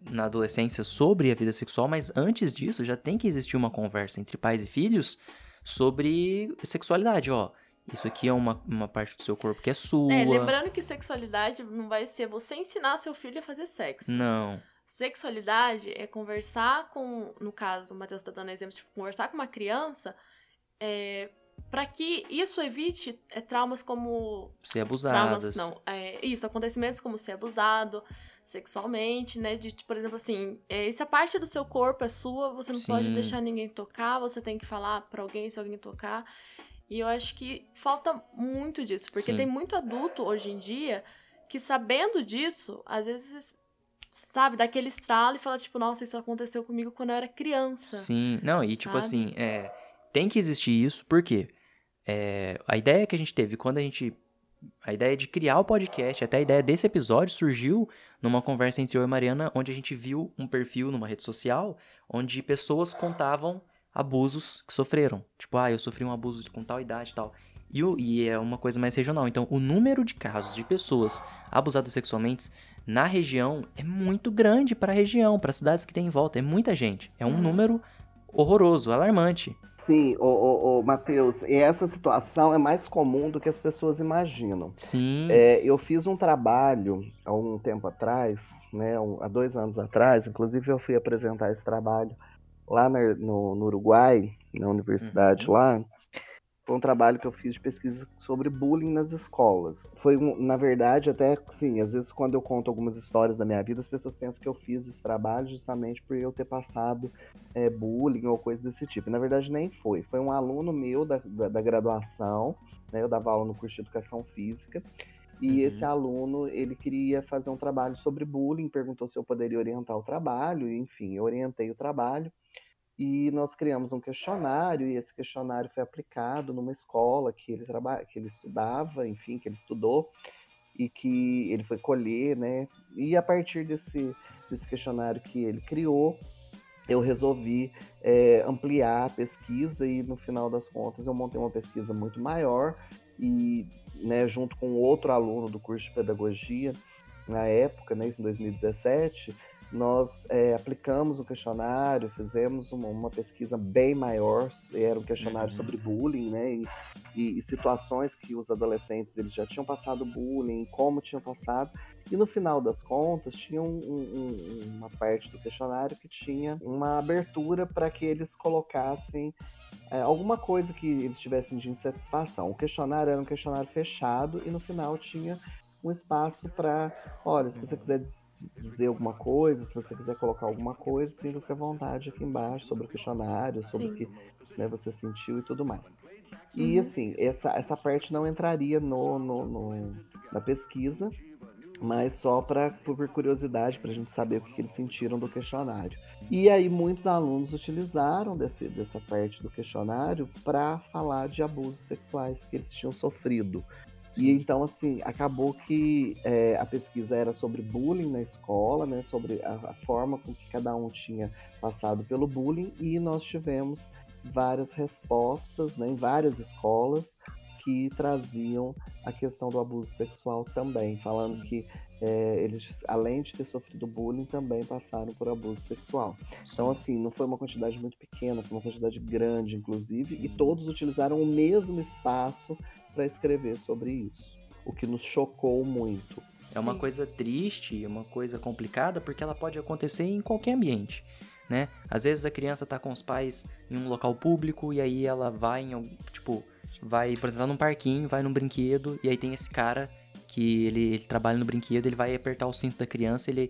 na adolescência sobre a vida sexual, mas antes disso já tem que existir uma conversa entre pais e filhos sobre sexualidade, ó. Isso aqui é uma, uma parte do seu corpo que é sua. É, lembrando que sexualidade não vai ser você ensinar seu filho a fazer sexo. Não. Sexualidade é conversar com, no caso, o Matheus tá dando exemplo, tipo, conversar com uma criança é, para que isso evite é, traumas como ser abusadas. Traumas, não, é, isso, acontecimentos como ser abusado, sexualmente, né? De, por exemplo, assim, é, essa parte do seu corpo é sua, você não Sim. pode deixar ninguém tocar, você tem que falar para alguém se alguém tocar. E eu acho que falta muito disso, porque Sim. tem muito adulto hoje em dia que sabendo disso, às vezes sabe, dá aquele estralo e fala tipo, nossa, isso aconteceu comigo quando eu era criança. Sim, não, e tipo assim, é, tem que existir isso, porque é, a ideia que a gente teve quando a gente a ideia de criar o podcast, até a ideia desse episódio surgiu numa conversa entre eu e Mariana, onde a gente viu um perfil numa rede social, onde pessoas contavam abusos que sofreram. Tipo, ah, eu sofri um abuso com tal idade e tal. E, o, e é uma coisa mais regional. Então, o número de casos de pessoas abusadas sexualmente na região é muito grande para a região, para cidades que tem em volta. É muita gente. É um número horroroso, alarmante. Sim, o, o, o Matheus, e essa situação é mais comum do que as pessoas imaginam. Sim. É, eu fiz um trabalho há um tempo atrás, né, um, há dois anos atrás, inclusive eu fui apresentar esse trabalho lá na, no, no, Uruguai, na universidade uhum. lá, foi um trabalho que eu fiz de pesquisa sobre bullying nas escolas. Foi, na verdade, até, sim, às vezes quando eu conto algumas histórias da minha vida, as pessoas pensam que eu fiz esse trabalho justamente por eu ter passado é, bullying ou coisa desse tipo. E, na verdade, nem foi. Foi um aluno meu da, da, da graduação, né, eu dava aula no curso de Educação Física, e uhum. esse aluno, ele queria fazer um trabalho sobre bullying, perguntou se eu poderia orientar o trabalho, enfim, eu orientei o trabalho. E nós criamos um questionário, e esse questionário foi aplicado numa escola que ele, traba... que ele estudava, enfim, que ele estudou, e que ele foi colher, né? E a partir desse, desse questionário que ele criou, eu resolvi é, ampliar a pesquisa e no final das contas eu montei uma pesquisa muito maior e né, junto com outro aluno do curso de pedagogia na época, né, isso em 2017, nós é, aplicamos o questionário, fizemos uma, uma, pesquisa bem maior, era um questionário uhum. sobre bullying, né? E, e, e, situações que os adolescentes eles já tinham passado bullying, como tinham passado. E no final das contas, tinha um, um, uma parte do questionário que tinha uma abertura para que eles colocassem é, alguma coisa que eles tivessem de insatisfação. O questionário era um questionário fechado e no final tinha um espaço para, olha, se você quiser dizer alguma coisa, se você quiser colocar alguma coisa, sinta-se à vontade aqui embaixo sobre o questionário, sobre Sim. o que né, você sentiu e tudo mais. E uhum. assim, essa, essa parte não entraria no, no, no na pesquisa, mas só para por curiosidade, para a gente saber o que, que, eles sentiram do questionário. E aí muitos alunos utilizaram desse, dessa parte do questionário para falar de abusos sexuais que eles tinham sofrido. E então, assim, acabou que é, a pesquisa era sobre bullying na escola, né? Sobre a, a, forma com que cada um tinha passado pelo bullying, e nós tivemos várias respostas né, em várias escolas que traziam a questão do abuso sexual também, falando que é, eles, além de ter sofrido bullying, também passaram por abuso sexual. Então, assim, não foi uma quantidade muito pequena, foi uma quantidade grande, inclusive, Sim. e todos utilizaram o mesmo espaço para escrever sobre isso, o que nos chocou muito. É uma coisa triste, uma coisa complicada, porque ela pode acontecer em qualquer ambiente, né? Às vezes a criança tá com os pais em um local público e aí ela vai em, tipo, vai, por exemplo, num parquinho, vai num brinquedo e aí tem esse cara que ele, ele trabalha no brinquedo, ele vai apertar o cinto da criança, ele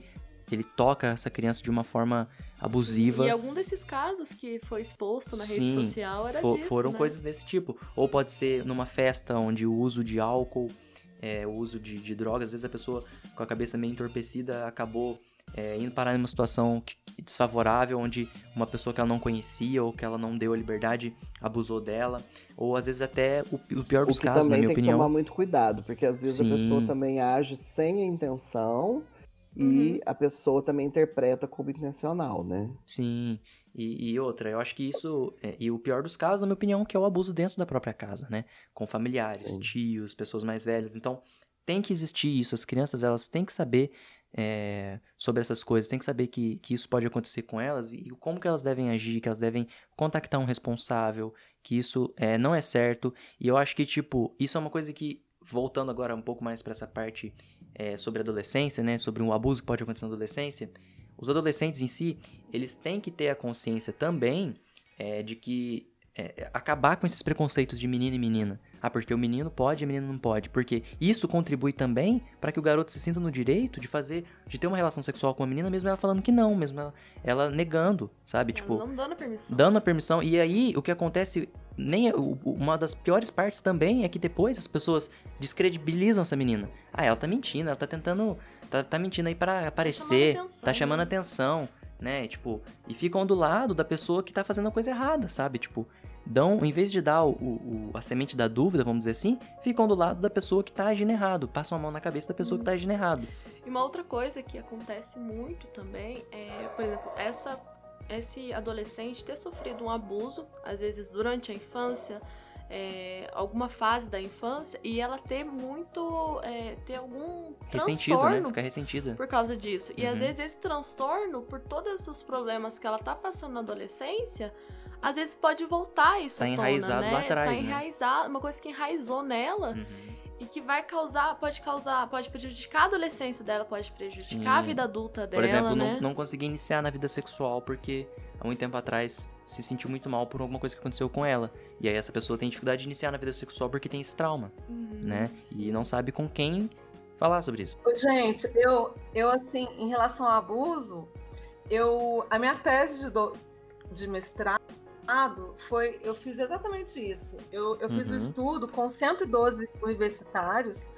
ele toca essa criança de uma forma abusiva. E algum desses casos que foi exposto na Sim, rede social era for, disso, foram né? coisas desse tipo. Ou pode ser numa festa onde o uso de álcool, é, o uso de, de drogas, às vezes a pessoa com a cabeça meio entorpecida acabou é, indo parar em uma situação desfavorável, onde uma pessoa que ela não conhecia ou que ela não deu a liberdade abusou dela, ou às vezes até o, o pior dos casos, na minha opinião. também tem que tomar muito cuidado, porque às vezes Sim. a pessoa também age sem a intenção e uhum. a pessoa também interpreta como intencional, né? Sim. E, e, outra, eu acho que isso. É, e o pior dos casos, na minha opinião, que é o abuso dentro da própria casa, né? Com familiares, Sim. tios, pessoas mais velhas. Então, tem que existir isso. As crianças, elas têm que saber é, sobre essas coisas, têm que saber que, que isso pode acontecer com elas e como que elas devem agir, que elas devem contactar um responsável, que isso é, não é certo. E eu acho que, tipo, isso é uma coisa que, voltando agora um pouco mais para essa parte é, sobre adolescência, né, sobre um abuso que pode acontecer na adolescência, os adolescentes em si, eles têm que ter a consciência também é, de que é, acabar com esses preconceitos de menino e menina. Ah, porque o menino pode e a menina não pode. Porque isso contribui também para que o garoto se sinta no direito de fazer, de ter uma relação sexual com a menina, mesmo ela falando que não, mesmo ela, ela negando, sabe? Tipo, não dando a permissão. Dando a permissão. E aí, o que acontece, nem uma das piores partes também é que depois as pessoas descredibilizam essa menina. Ah, ela tá mentindo, ela tá tentando, tá, tá mentindo aí para aparecer, tá chamando atenção, tá chamando né? atenção né? Tipo, e ficam do lado da pessoa que tá fazendo a coisa errada, sabe? Tipo, dão, em vez de dar o, o, a semente da dúvida, vamos dizer assim, ficam do lado da pessoa que tá agindo errado, passam a mão na cabeça da pessoa que tá agindo errado. E uma outra coisa que acontece muito também é, por exemplo, essa esse adolescente ter sofrido um abuso, às vezes durante a infância, é, alguma fase da infância, e ela ter muito. É, ter algum Ressentido, né? transtorno Ficar ressentida. por causa disso. E às Uhum. vezes esse transtorno, por todos os problemas que ela tá passando na adolescência, às vezes pode voltar isso Tá à tona, enraizado né? lá atrás, tá né? enraizado, uma coisa que enraizou nela Uhum. e que vai causar, pode causar, pode prejudicar a adolescência dela, pode prejudicar Sim. a vida adulta dela, Por exemplo, né? não, não conseguir iniciar na vida sexual porque há muito tempo atrás se sentiu muito mal por alguma coisa que aconteceu com ela. E aí essa pessoa tem dificuldade de iniciar na vida sexual porque tem esse trauma, Uhum, né? E não sabe com quem falar sobre isso. Gente, eu, eu assim, em relação ao abuso, eu a minha tese de, do- de mestrado foi, eu fiz exatamente isso. Eu, eu fiz Uhum. um estudo com 112 universitários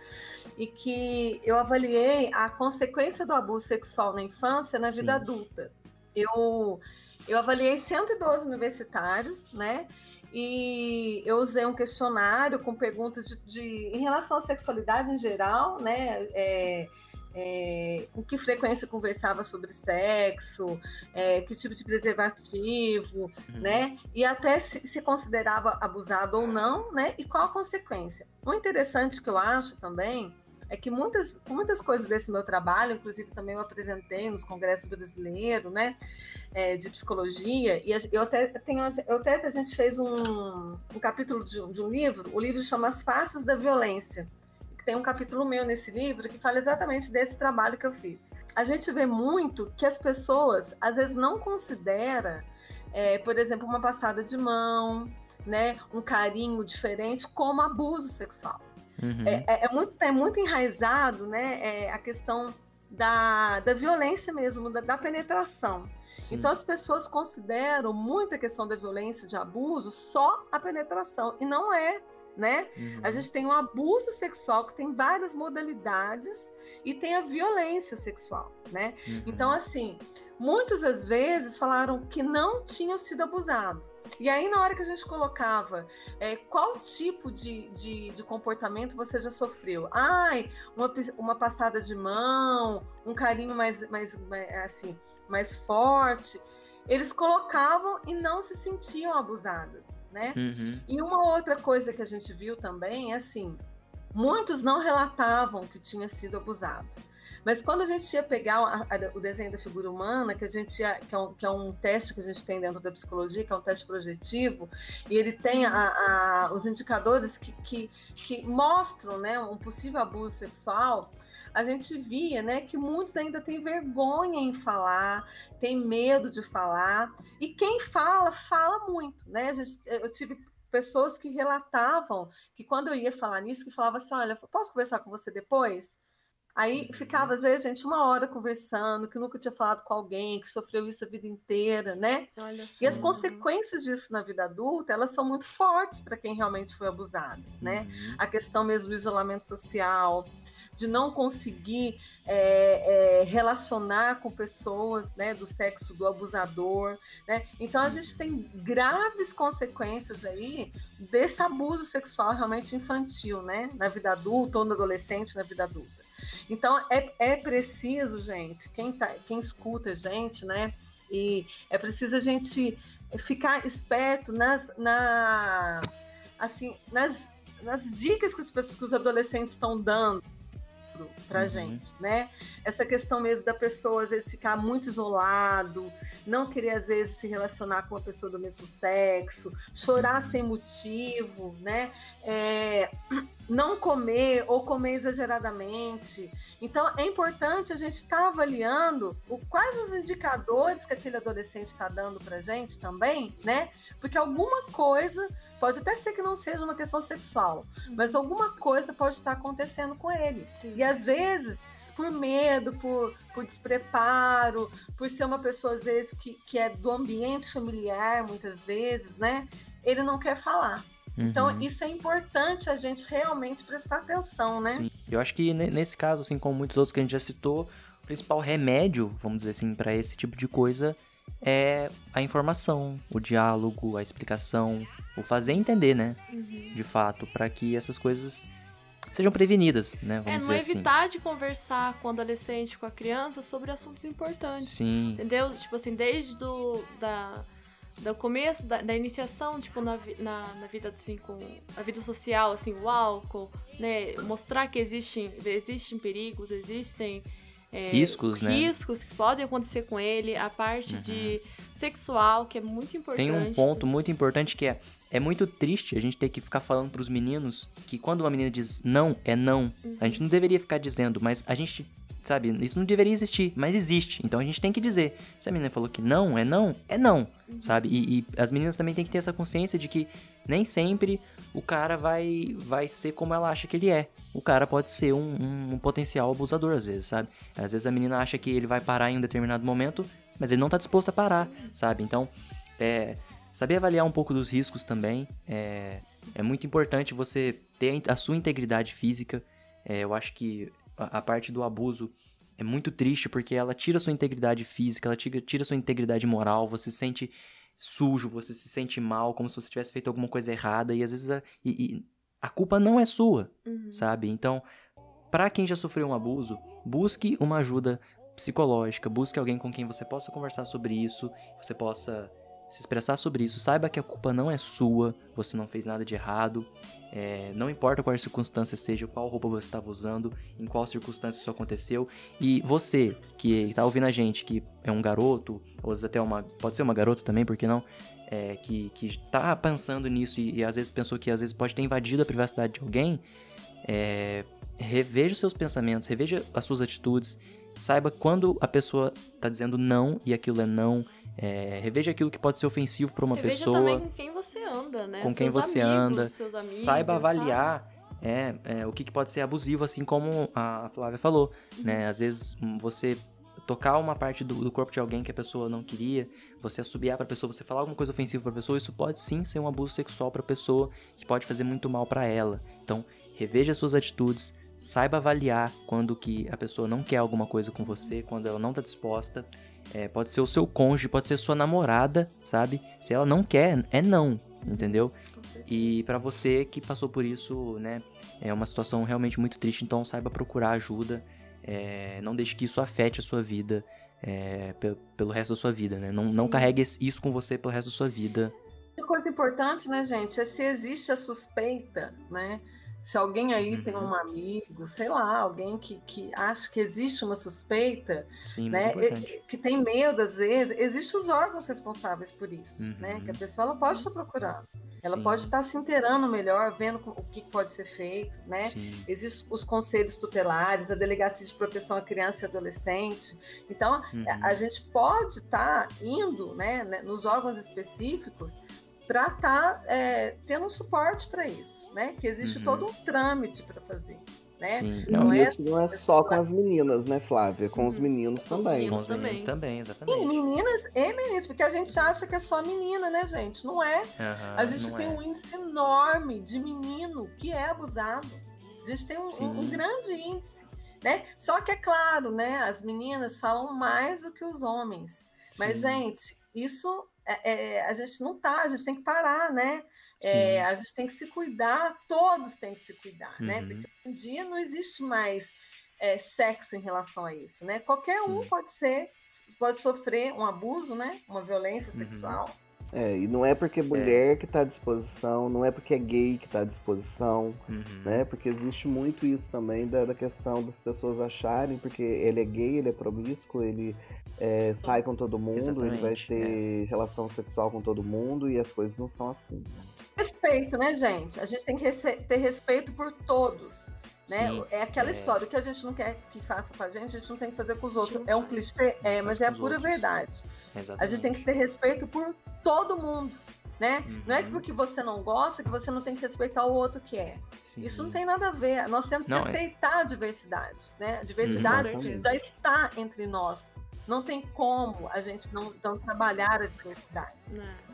e que eu avaliei a consequência do abuso sexual na infância na vida Sim. adulta. Eu, eu avaliei 112 universitários, né? E eu usei um questionário com perguntas de, de- em relação à sexualidade em geral, né? É, é, com que frequência conversava sobre sexo, é, que tipo de preservativo, Uhum. né? E até se, se considerava abusado ou não, né? E qual a consequência? O interessante que eu acho também é que muitas, muitas coisas desse meu trabalho, inclusive também eu apresentei nos congressos brasileiros, né? é, de psicologia, e eu até tenho, eu até a gente fez um, um capítulo de, um- de um livro, o livro chama As Faces da Violência, tem um capítulo meu nesse livro que fala exatamente desse trabalho que eu fiz. A gente vê muito que as pessoas às vezes não considera, é, por exemplo, uma passada de mão, né, um carinho diferente como abuso sexual. Uhum. É, é- é muito, é muito enraizado né, é, a questão da, da violência mesmo, da, da penetração. Sim. Então as pessoas consideram muito a questão da violência, de abuso, só a penetração. E não é, né? Uhum. A gente tem um abuso sexual que tem várias modalidades e tem a violência sexual, né? Uhum. Então, assim, muitas das vezes falaram que não tinham sido abusados. E aí, na hora que a gente colocava é, qual tipo de, de, de comportamento você já sofreu? Ai, uma, uma passada de mão, um carinho mais, mais, mais, assim, mais forte. Eles colocavam e não se sentiam abusadas, né? Uhum. E uma outra coisa que a gente viu também é assim: muitos não relatavam que tinha sido abusado. Mas quando a gente ia pegar a- a- o desenho da figura humana, que a gente ia- que, é um, que é um teste que a gente tem dentro da psicologia, que é um teste projetivo, e ele tem a- a- os indicadores que, que, que mostram né, um possível abuso sexual, a gente via né, que muitos ainda têm vergonha em falar, têm medo de falar, e quem fala, fala muito. Né? Gente- eu tive pessoas que relatavam que quando eu ia falar nisso, que falava assim, olha, posso conversar com você depois? Aí Uhum. ficava, às vezes, gente, uma hora conversando, que nunca tinha falado com alguém, que sofreu isso a vida inteira, né? E as consequências disso na vida adulta, elas são muito fortes para quem realmente foi abusado, né? Uhum. A questão mesmo do isolamento social, de não conseguir é, é, relacionar com pessoas né, do sexo do abusador. Né? Então a gente tem graves consequências aí desse abuso sexual realmente infantil, né? Na vida adulta ou no adolescente na vida adulta. Então é, é preciso, gente, quem, tá, quem escuta a gente, né? E é preciso a gente ficar esperto nas, na, assim, nas, nas dicas que, as pessoas, que os adolescentes estão dando pra Uhum. gente, né? Essa questão mesmo da pessoa às vezes ficar muito isolado, não querer às vezes se relacionar com uma pessoa do mesmo sexo, chorar Uhum. sem motivo, né? É, não comer ou comer exageradamente. Então é importante a gente estar avaliando o, quais os indicadores que aquele adolescente está dando pra gente também, né? Porque alguma coisa pode até ser que não seja uma questão sexual, mas alguma coisa pode estar acontecendo com ele. Sim. E às vezes, por medo, por, por despreparo, por ser uma pessoa, às vezes, que, que é do ambiente familiar, muitas vezes, né? Ele não quer falar. Então, Uhum. isso é importante a gente realmente prestar atenção, né? Sim. Eu acho que ne- nesse caso, assim como muitos outros que a gente já citou, o principal remédio, vamos dizer assim, para esse tipo de coisa é a informação, o diálogo, a explicação, o fazer entender, né? Uhum. De fato, para que essas coisas sejam prevenidas, né? É, Vamos não dizer evitar de conversar com o adolescente, com a criança, sobre assuntos assim. importantes. Sim. Entendeu? Tipo assim, desde do, da, do começo, da, da iniciação, tipo, na, na, na vida, assim, com a vida social, assim, o álcool, né? Mostrar que existem, existem perigos, existem... é, Riscos, né? riscos que podem acontecer com ele, a parte de sexual, que é muito importante. Tem um ponto muito importante que é é muito triste a gente ter que ficar falando pros meninos que quando uma menina diz não, é não. A gente não deveria ficar dizendo, mas a gente, sabe, isso não deveria existir, mas existe. Então a gente tem que dizer. Se a menina falou que não, é não, é não, sabe? E, e as meninas também têm que ter essa consciência de que nem sempre o cara vai vai ser como ela acha que ele é. O cara pode ser um, um- um potencial abusador às vezes, sabe? Às vezes a menina acha que ele vai parar em um determinado momento, mas ele não tá disposto a parar, sabe? Então, é, saber avaliar um pouco dos riscos também é, é muito importante você ter a sua integridade física. É, eu acho que a, a parte do abuso é muito triste porque ela tira sua integridade física, ela tira, tira a sua integridade moral, você se sente sujo, você se sente mal, como se você tivesse feito alguma coisa errada e às vezes a, e- e a culpa não é sua, Uhum. sabe? Então, pra quem já sofreu um abuso, busque uma ajuda psicológica, busque alguém com quem você possa conversar sobre isso, você possa se expressar sobre isso. Saiba que a culpa não é sua, você não fez nada de errado. é, não importa qual circunstância seja, qual roupa você estava usando, em qual circunstância isso aconteceu. E você que tá ouvindo a gente, que é um garoto, ou às vezes até uma. Pode ser uma garota também, por que não? É, que, que tá pensando nisso e, e às vezes pensou que às vezes pode ter invadido a privacidade de alguém. é, reveja os seus pensamentos, reveja as suas atitudes, saiba quando a pessoa tá dizendo não e aquilo é não. É, reveja aquilo que pode ser ofensivo para uma Reveja pessoa. também com quem você anda, né? Com quem Seus você amigos, anda, amigos, saiba avaliar é, é, o que, que pode ser abusivo, assim como a Flávia falou, Uhum. né? Às vezes hum, você tocar uma parte do, do corpo de alguém que a pessoa não queria, você assobiar pra pessoa, você falar alguma coisa ofensiva pra pessoa, isso pode sim ser um abuso sexual pra pessoa, que pode fazer muito mal pra ela. Então, reveja suas atitudes, saiba avaliar quando que a pessoa não quer alguma coisa com você, quando ela não tá disposta. É, pode ser o seu cônjuge, pode ser sua namorada, sabe? Se ela não quer, é não, entendeu? E pra você que passou por isso, né, é uma situação realmente muito triste, então saiba procurar ajuda, é, não deixe que isso afete a sua vida é, pe- pelo resto da sua vida, né? Não, não carregue isso com você pelo resto da sua vida. Uma coisa importante, né, gente, é se existe a suspeita, né? Se alguém aí Uhum. tem um amigo, sei lá, alguém que, que acha que existe uma suspeita, Sim, né? Que tem medo, às vezes, existem os órgãos responsáveis por isso, Uhum. né? Que a pessoa ela pode estar procurando. Ela Sim. pode estar se inteirando melhor, vendo o que pode ser feito, né? Sim. Existem os conselhos tutelares, a delegacia de proteção à criança e adolescente. Então, Uhum. a- a gente pode estar indo né, né, nos órgãos específicos para estar tendo um suporte para isso, né? Que existe Uhum. todo um trâmite para fazer, né? Sim. Não Não, é não é só com as meninas, né, Flávia? Com os Uhum. meninos Com os também. com meninos os meninos também. também, E exatamente. meninas e meninos, porque a gente acha que é só menina, né, gente? Não é. A gente tem é. um índice enorme de menino que é abusado. A gente tem um, Sim. um grande índice, né? Só que é claro, né? As meninas falam mais do que os homens. Mas, Sim. gente, isso é, é, a gente não tá, a gente tem que parar, né? É, a gente tem que se cuidar, todos têm que se cuidar, né? Uhum. Porque hoje em dia não existe mais é, sexo em relação a isso, né? Qualquer um Sim. pode ser, pode sofrer um abuso, né? Uma violência Uhum. sexual. É, e não é porque é mulher que tá à disposição, não é porque é gay que tá à disposição, Uhum. né? Porque existe muito isso também da, da questão das pessoas acharem, porque ele é gay, ele é promíscuo, ele é, sai com todo mundo, ele vai Exatamente, ter relação sexual com todo mundo e as coisas não são assim. né? Respeito, né, gente? A gente tem que ter respeito por todos. Né? Sim, é aquela é. história, o que a gente não quer que faça com a gente, a gente não tem que fazer com os outros. É um clichê? É, mas é a pura outros. verdade. A Exatamente. gente tem que ter respeito por todo mundo, né? Não é Uhum. porque você não gosta que você não tem que respeitar o outro que é. Sim. Isso não tem nada a ver. Nós temos que Não, é. aceitar a diversidade, né? A Com diversidade certeza. já está entre nós, Não tem como a gente não, não trabalhar a diversidade.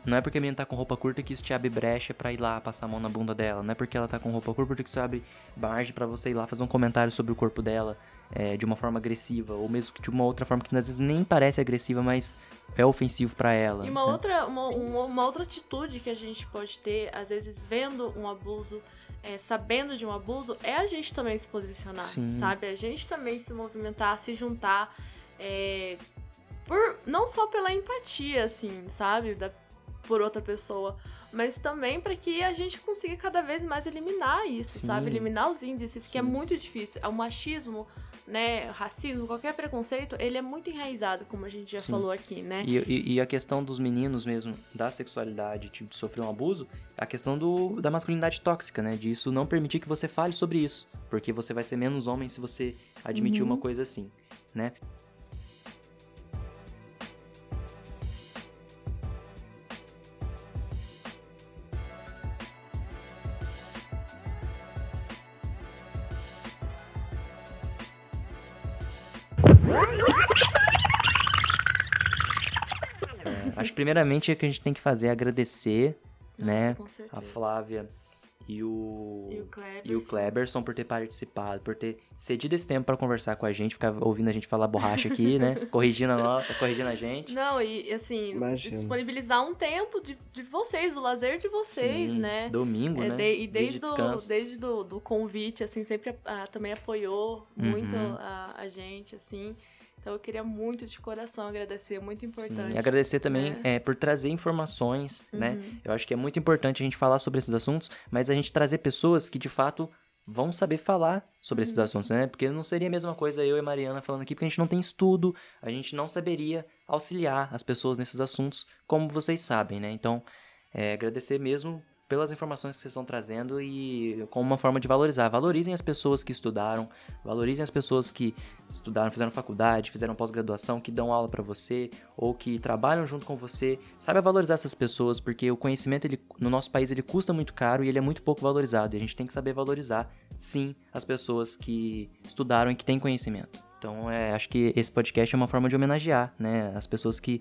Não é porque a menina tá com roupa curta que isso te abre brecha pra ir lá passar a mão na bunda dela. Não é porque ela tá com roupa curta que isso abre margem para você ir lá fazer um comentário sobre o corpo dela é, de uma forma agressiva. Ou mesmo que de uma outra forma que às vezes nem parece agressiva, mas é ofensivo para ela. E uma, né? outra, uma, uma, uma outra atitude que a gente pode ter, às vezes vendo um abuso é, sabendo de um abuso, é a gente também se posicionar, Sim. sabe? A gente também se movimentar, se juntar, é, por não só pela empatia, assim, sabe? Da, por outra pessoa, mas também para que a gente consiga cada vez mais eliminar isso, Sim. sabe? Eliminar os índices, Sim. que é muito difícil. É o machismo né, racismo, qualquer preconceito, ele é muito enraizado, como a gente já Sim. falou aqui, né? E, e, e, a questão dos meninos mesmo, da sexualidade, tipo, de sofrer um abuso, a questão do, da masculinidade tóxica, né? De isso não permitir que você fale sobre isso, porque você vai ser menos homem se você admitir uhum. uma coisa assim, né? Acho que primeiramente o que a gente tem que fazer é agradecer, Nossa, né, a Flávia e o, e o, Kleberson. e o Kleberson por ter participado, por ter cedido esse tempo para conversar com a gente, ficar ouvindo a gente falar borracha aqui, né? corrigindo a nota, corrigindo a gente. Não, e assim, Imagina. disponibilizar um tempo de, de vocês, o lazer de vocês, Sim, né? Domingo, é, né? De, e desde, desde, do, desde do, do convite, assim, sempre a, a, também apoiou muito uhum. a, a gente, assim. Então eu queria muito de coração agradecer, muito importante. Sim, e agradecer também é. É, por trazer informações, né? uhum. né? Eu acho que é muito importante a gente falar sobre esses assuntos, mas a gente trazer pessoas que de fato vão saber falar sobre uhum. esses assuntos, né? Porque não seria a mesma coisa eu e a Mariana falando aqui, porque a gente não tem estudo, a gente não saberia auxiliar as pessoas nesses assuntos, como vocês sabem, né? Então, é, agradecer mesmo pelas informações que vocês estão trazendo e como uma forma de valorizar. Valorizem as pessoas que estudaram, valorizem as pessoas que estudaram, fizeram faculdade, fizeram pós-graduação, que dão aula para você ou que trabalham junto com você. Saiba valorizar essas pessoas, porque o conhecimento ele, no nosso país ele custa muito caro e ele é muito pouco valorizado. E a gente tem que saber valorizar, sim, as pessoas que estudaram e que têm conhecimento. Então, é, acho que esse podcast é uma forma de homenagear, né, as pessoas que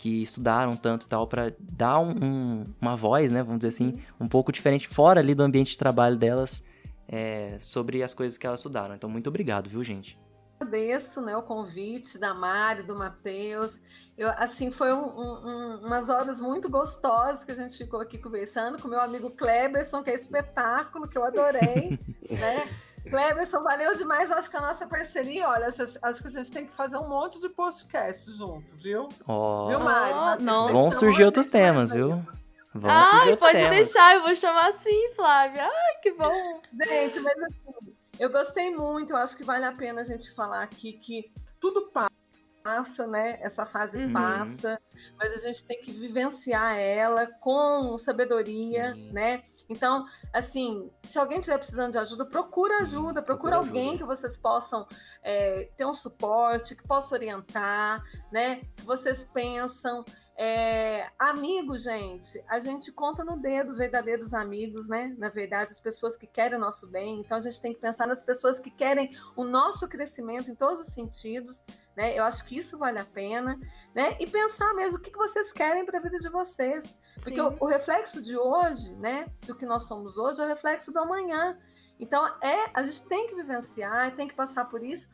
que estudaram tanto e tal, para dar um, um, uma voz, né, vamos dizer assim, um pouco diferente fora ali do ambiente de trabalho delas é, sobre as coisas que elas estudaram. Então, muito obrigado, viu, gente? Agradeço, né, o convite da Mari, do Matheus. Eu, assim, foi um, um, umas horas muito gostosas que a gente ficou aqui conversando com meu amigo Kleberson, que é espetáculo, que eu adorei, né? Cleberson, valeu demais. Acho que a nossa parceria, olha, acho que a gente tem que fazer um monte de podcast junto, viu? Oh. Viu, Mari? Oh, não. Vão surgir outros temas, viu? Ai, surgir outros pode temas. deixar, eu vou chamar assim, Flávia. Ai, que bom. Gente, mas assim, eu gostei muito. Eu acho que vale a pena a gente falar aqui que tudo passa, né? Essa fase uhum. passa, mas a gente tem que vivenciar ela com sabedoria, Sim. né? Então, assim, se alguém estiver precisando de ajuda, procura Sim, ajuda, procura, procura alguém ajuda. que vocês possam é, ter um suporte, que possa orientar, né? Que vocês pensam. É, amigos, gente, a gente conta no dedo os verdadeiros amigos, né? Na verdade, as pessoas que querem o nosso bem. Então, a gente tem que pensar nas pessoas que querem o nosso crescimento em todos os sentidos, né? Eu acho que isso vale a pena, né? E pensar mesmo o que vocês querem para a vida de vocês. Porque o, o, reflexo de hoje, né? Do que nós somos hoje, é o reflexo do amanhã. Então, é, a gente tem que vivenciar, tem que passar por isso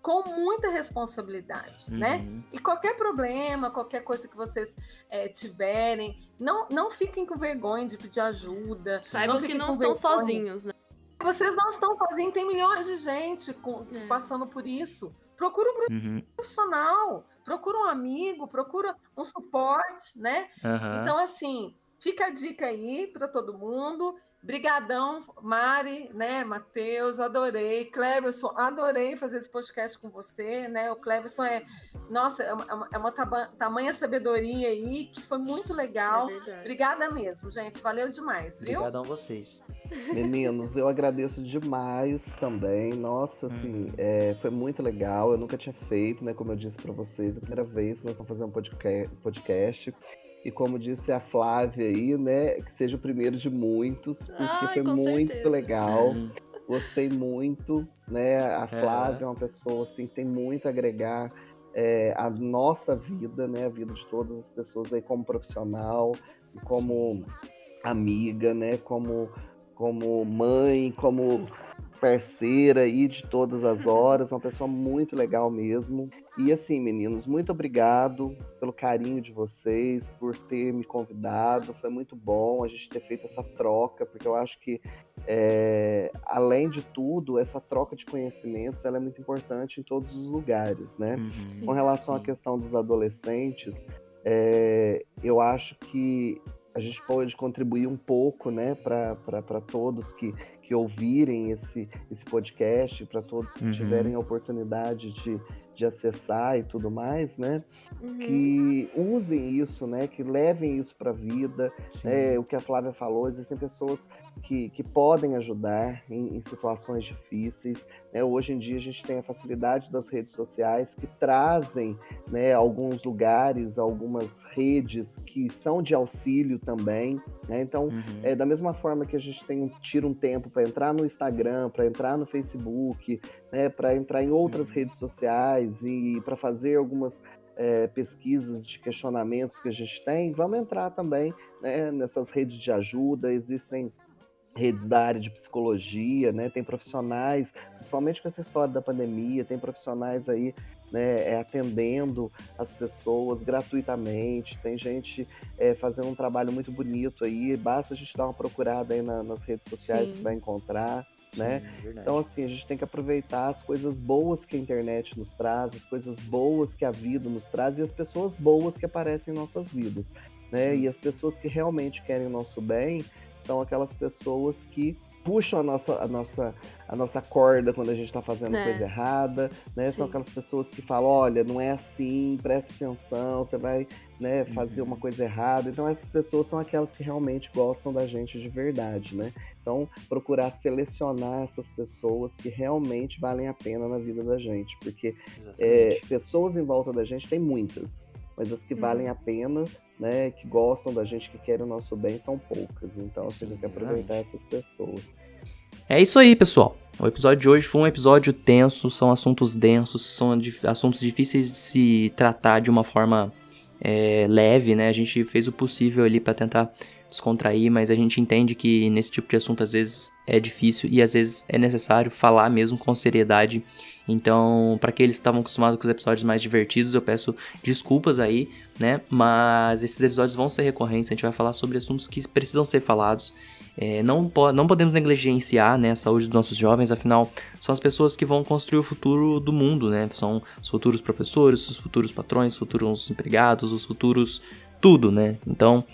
com muita responsabilidade, né? uhum. né? E qualquer problema, qualquer coisa que vocês é, tiverem, não, não fiquem com vergonha de pedir ajuda. Saibam que não estão vergonha. sozinhos, né? Vocês não estão sozinhos, tem milhões de gente com, é. passando por isso. Procura um uhum. profissional, procura um amigo, procura um suporte, né? Uhum. Então, assim, fica a dica aí para todo mundo. Brigadão, Mari, né, Matheus, adorei. Cleberson, adorei fazer esse podcast com você, né? O Cleberson é, nossa, é uma, é uma é tamanha sabedoria aí que foi muito legal. É Obrigada mesmo, gente. Valeu demais, viu? Obrigadão vocês. Meninos, eu agradeço demais também. Nossa, assim, uhum. é, foi muito legal. Eu nunca tinha feito, né? Como eu disse para vocês, a primeira vez que nós vamos fazer um podcast. E como disse a Flávia aí, né, que seja o primeiro de muitos, porque Ai, foi muito certeza. legal. Gostei muito, né? A Flávia é. é uma pessoa assim, que tem muito a agregar é, a nossa vida, né, a vida de todas as pessoas aí como profissional, como amiga, né, como como mãe, como parceira aí de todas as horas, uma pessoa muito legal mesmo. E assim, meninos, muito obrigado pelo carinho de vocês, por ter me convidado. Foi muito bom a gente ter feito essa troca, porque eu acho que, é, além de tudo, essa troca de conhecimentos ela é muito importante em todos os lugares, né? Uhum, Com relação sim. à questão dos adolescentes, é, eu acho que a gente pode contribuir um pouco, né, para todos que, que ouvirem esse, esse podcast, para todos que uhum. tiverem a oportunidade de, de acessar e tudo mais, né? Uhum. Que usem isso, né? Que levem isso para a vida. É, o que a Flávia falou, existem pessoas que, que podem ajudar em, em situações difíceis. Né? Hoje em dia a gente tem a facilidade das redes sociais que trazem né, alguns lugares, algumas redes que são de auxílio também. Né? Então, uhum. é, da mesma forma que a gente tem tira um tempo para entrar no Instagram, para entrar no Facebook, né, para entrar em outras redes sociais e para fazer algumas é, pesquisas de questionamentos que a gente tem, vamos entrar também né, nessas redes de ajuda. Existem redes da área de psicologia, né? Tem profissionais, principalmente com essa história da pandemia, tem profissionais aí, né, é, atendendo as pessoas gratuitamente, tem gente é, fazendo um trabalho muito bonito aí, basta a gente dar uma procurada aí na, nas redes sociais Sim. que vai encontrar. Né? Sim, é então, assim, a gente tem que aproveitar as coisas boas que a internet nos traz, as coisas boas que a vida nos traz e as pessoas boas que aparecem em nossas vidas. Né? E as pessoas que realmente querem o nosso bem, são aquelas pessoas que puxam a nossa, a nossa, a nossa corda quando a gente está fazendo é. coisa errada, né? São aquelas pessoas que falam, olha, não é assim, presta atenção, você vai né, fazer uhum. uma coisa errada. Então essas pessoas são aquelas que realmente gostam da gente de verdade, né? Então procurar selecionar essas pessoas que realmente valem a pena na vida da gente, porque é, pessoas em volta da gente tem muitas, mas as que uhum. valem a pena né, que gostam da gente, que querem o nosso bem, são poucas. Então, você tem que aproveitar essas pessoas. É isso aí, pessoal. O episódio de hoje foi um episódio tenso, são assuntos densos, são assuntos difíceis de se tratar de uma forma é, leve, né? A gente fez o possível ali para tentar descontrair, mas a gente entende que nesse tipo de assunto às vezes é difícil e às vezes é necessário falar mesmo com seriedade. Então, para aqueles que estavam acostumados com os episódios mais divertidos, eu peço desculpas aí, né? Mas esses episódios vão ser recorrentes, a gente vai falar sobre assuntos que precisam ser falados. É, não, po não podemos negligenciar né, a saúde dos nossos jovens, afinal, são as pessoas que vão construir o futuro do mundo, né? São os futuros professores, os futuros patrões, os futuros empregados, os futuros tudo, né? Então,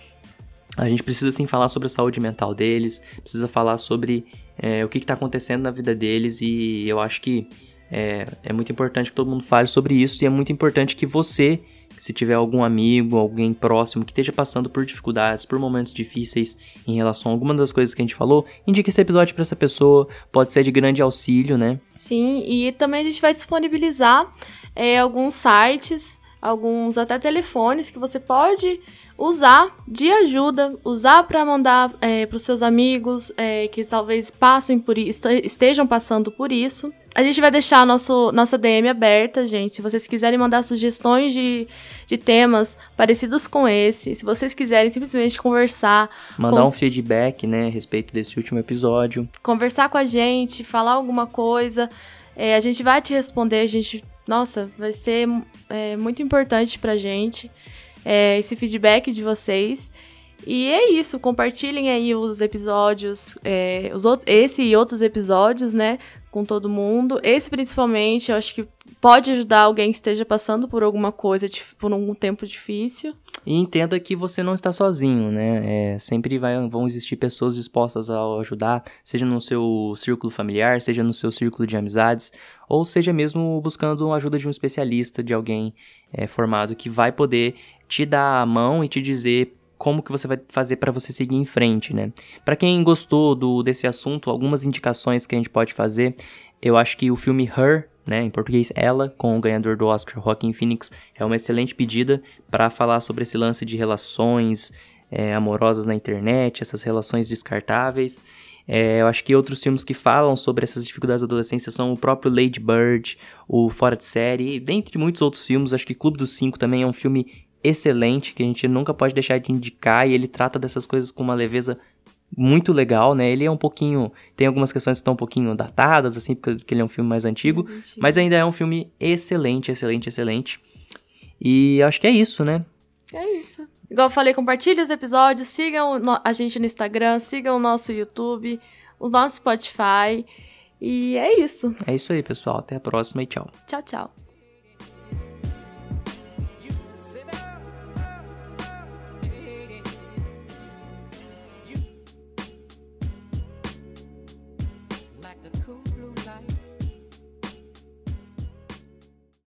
a gente precisa sim falar sobre a saúde mental deles, precisa falar sobre é, o que está acontecendo na vida deles e eu acho que é, é muito importante que todo mundo fale sobre isso e é muito importante que você se tiver algum amigo, alguém próximo que esteja passando por dificuldades, por momentos difíceis em relação a alguma das coisas que a gente falou, indique esse episódio para essa pessoa, pode ser de grande auxílio, né? Sim, e também a gente vai disponibilizar é, alguns sites, alguns até telefones que você pode usar de ajuda, usar para mandar é, para os seus amigos é, que talvez passem por estejam passando por isso. A gente vai deixar nosso, nossa DM aberta, gente. Se vocês quiserem mandar sugestões de, de temas parecidos com esse, se vocês quiserem simplesmente conversar. Mandar com... um feedback, né, a respeito desse último episódio. Conversar com a gente, falar alguma coisa. É, a gente vai te responder, a gente. Nossa, vai ser é, muito importante pra gente é, esse feedback de vocês. E é isso, compartilhem aí os episódios, é, os outros, esse e outros episódios, né, com todo mundo. Esse principalmente, eu acho que pode ajudar alguém que esteja passando por alguma coisa, por um tempo difícil. E entenda que você não está sozinho, né? É, sempre vai, vão existir pessoas dispostas a ajudar, seja no seu círculo familiar, seja no seu círculo de amizades, ou seja mesmo buscando a ajuda de um especialista, de alguém é, formado que vai poder te dar a mão e te dizer como que você vai fazer para você seguir em frente, né? Para quem gostou do desse assunto, algumas indicações que a gente pode fazer, eu acho que o filme Her, né, em português Ela, com o ganhador do Oscar Joaquin Phoenix, é uma excelente pedida para falar sobre esse lance de relações é, amorosas na internet, essas relações descartáveis. É, eu acho que outros filmes que falam sobre essas dificuldades da adolescência são o próprio Lady Bird, o Fora de Série, dentre muitos outros filmes. Acho que Clube dos Cinco também é um filme excelente que a gente nunca pode deixar de indicar e ele trata dessas coisas com uma leveza muito legal, né? Ele é um pouquinho. Tem algumas questões que estão um pouquinho datadas, assim, porque ele é um filme mais antigo. Mas ainda é um filme excelente, excelente, excelente. E acho que é isso, né? É isso. Igual eu falei, compartilhe os episódios, sigam a gente no Instagram, sigam o nosso YouTube, o nosso Spotify. E é isso. É isso aí, pessoal. Até a próxima e tchau. Tchau, tchau.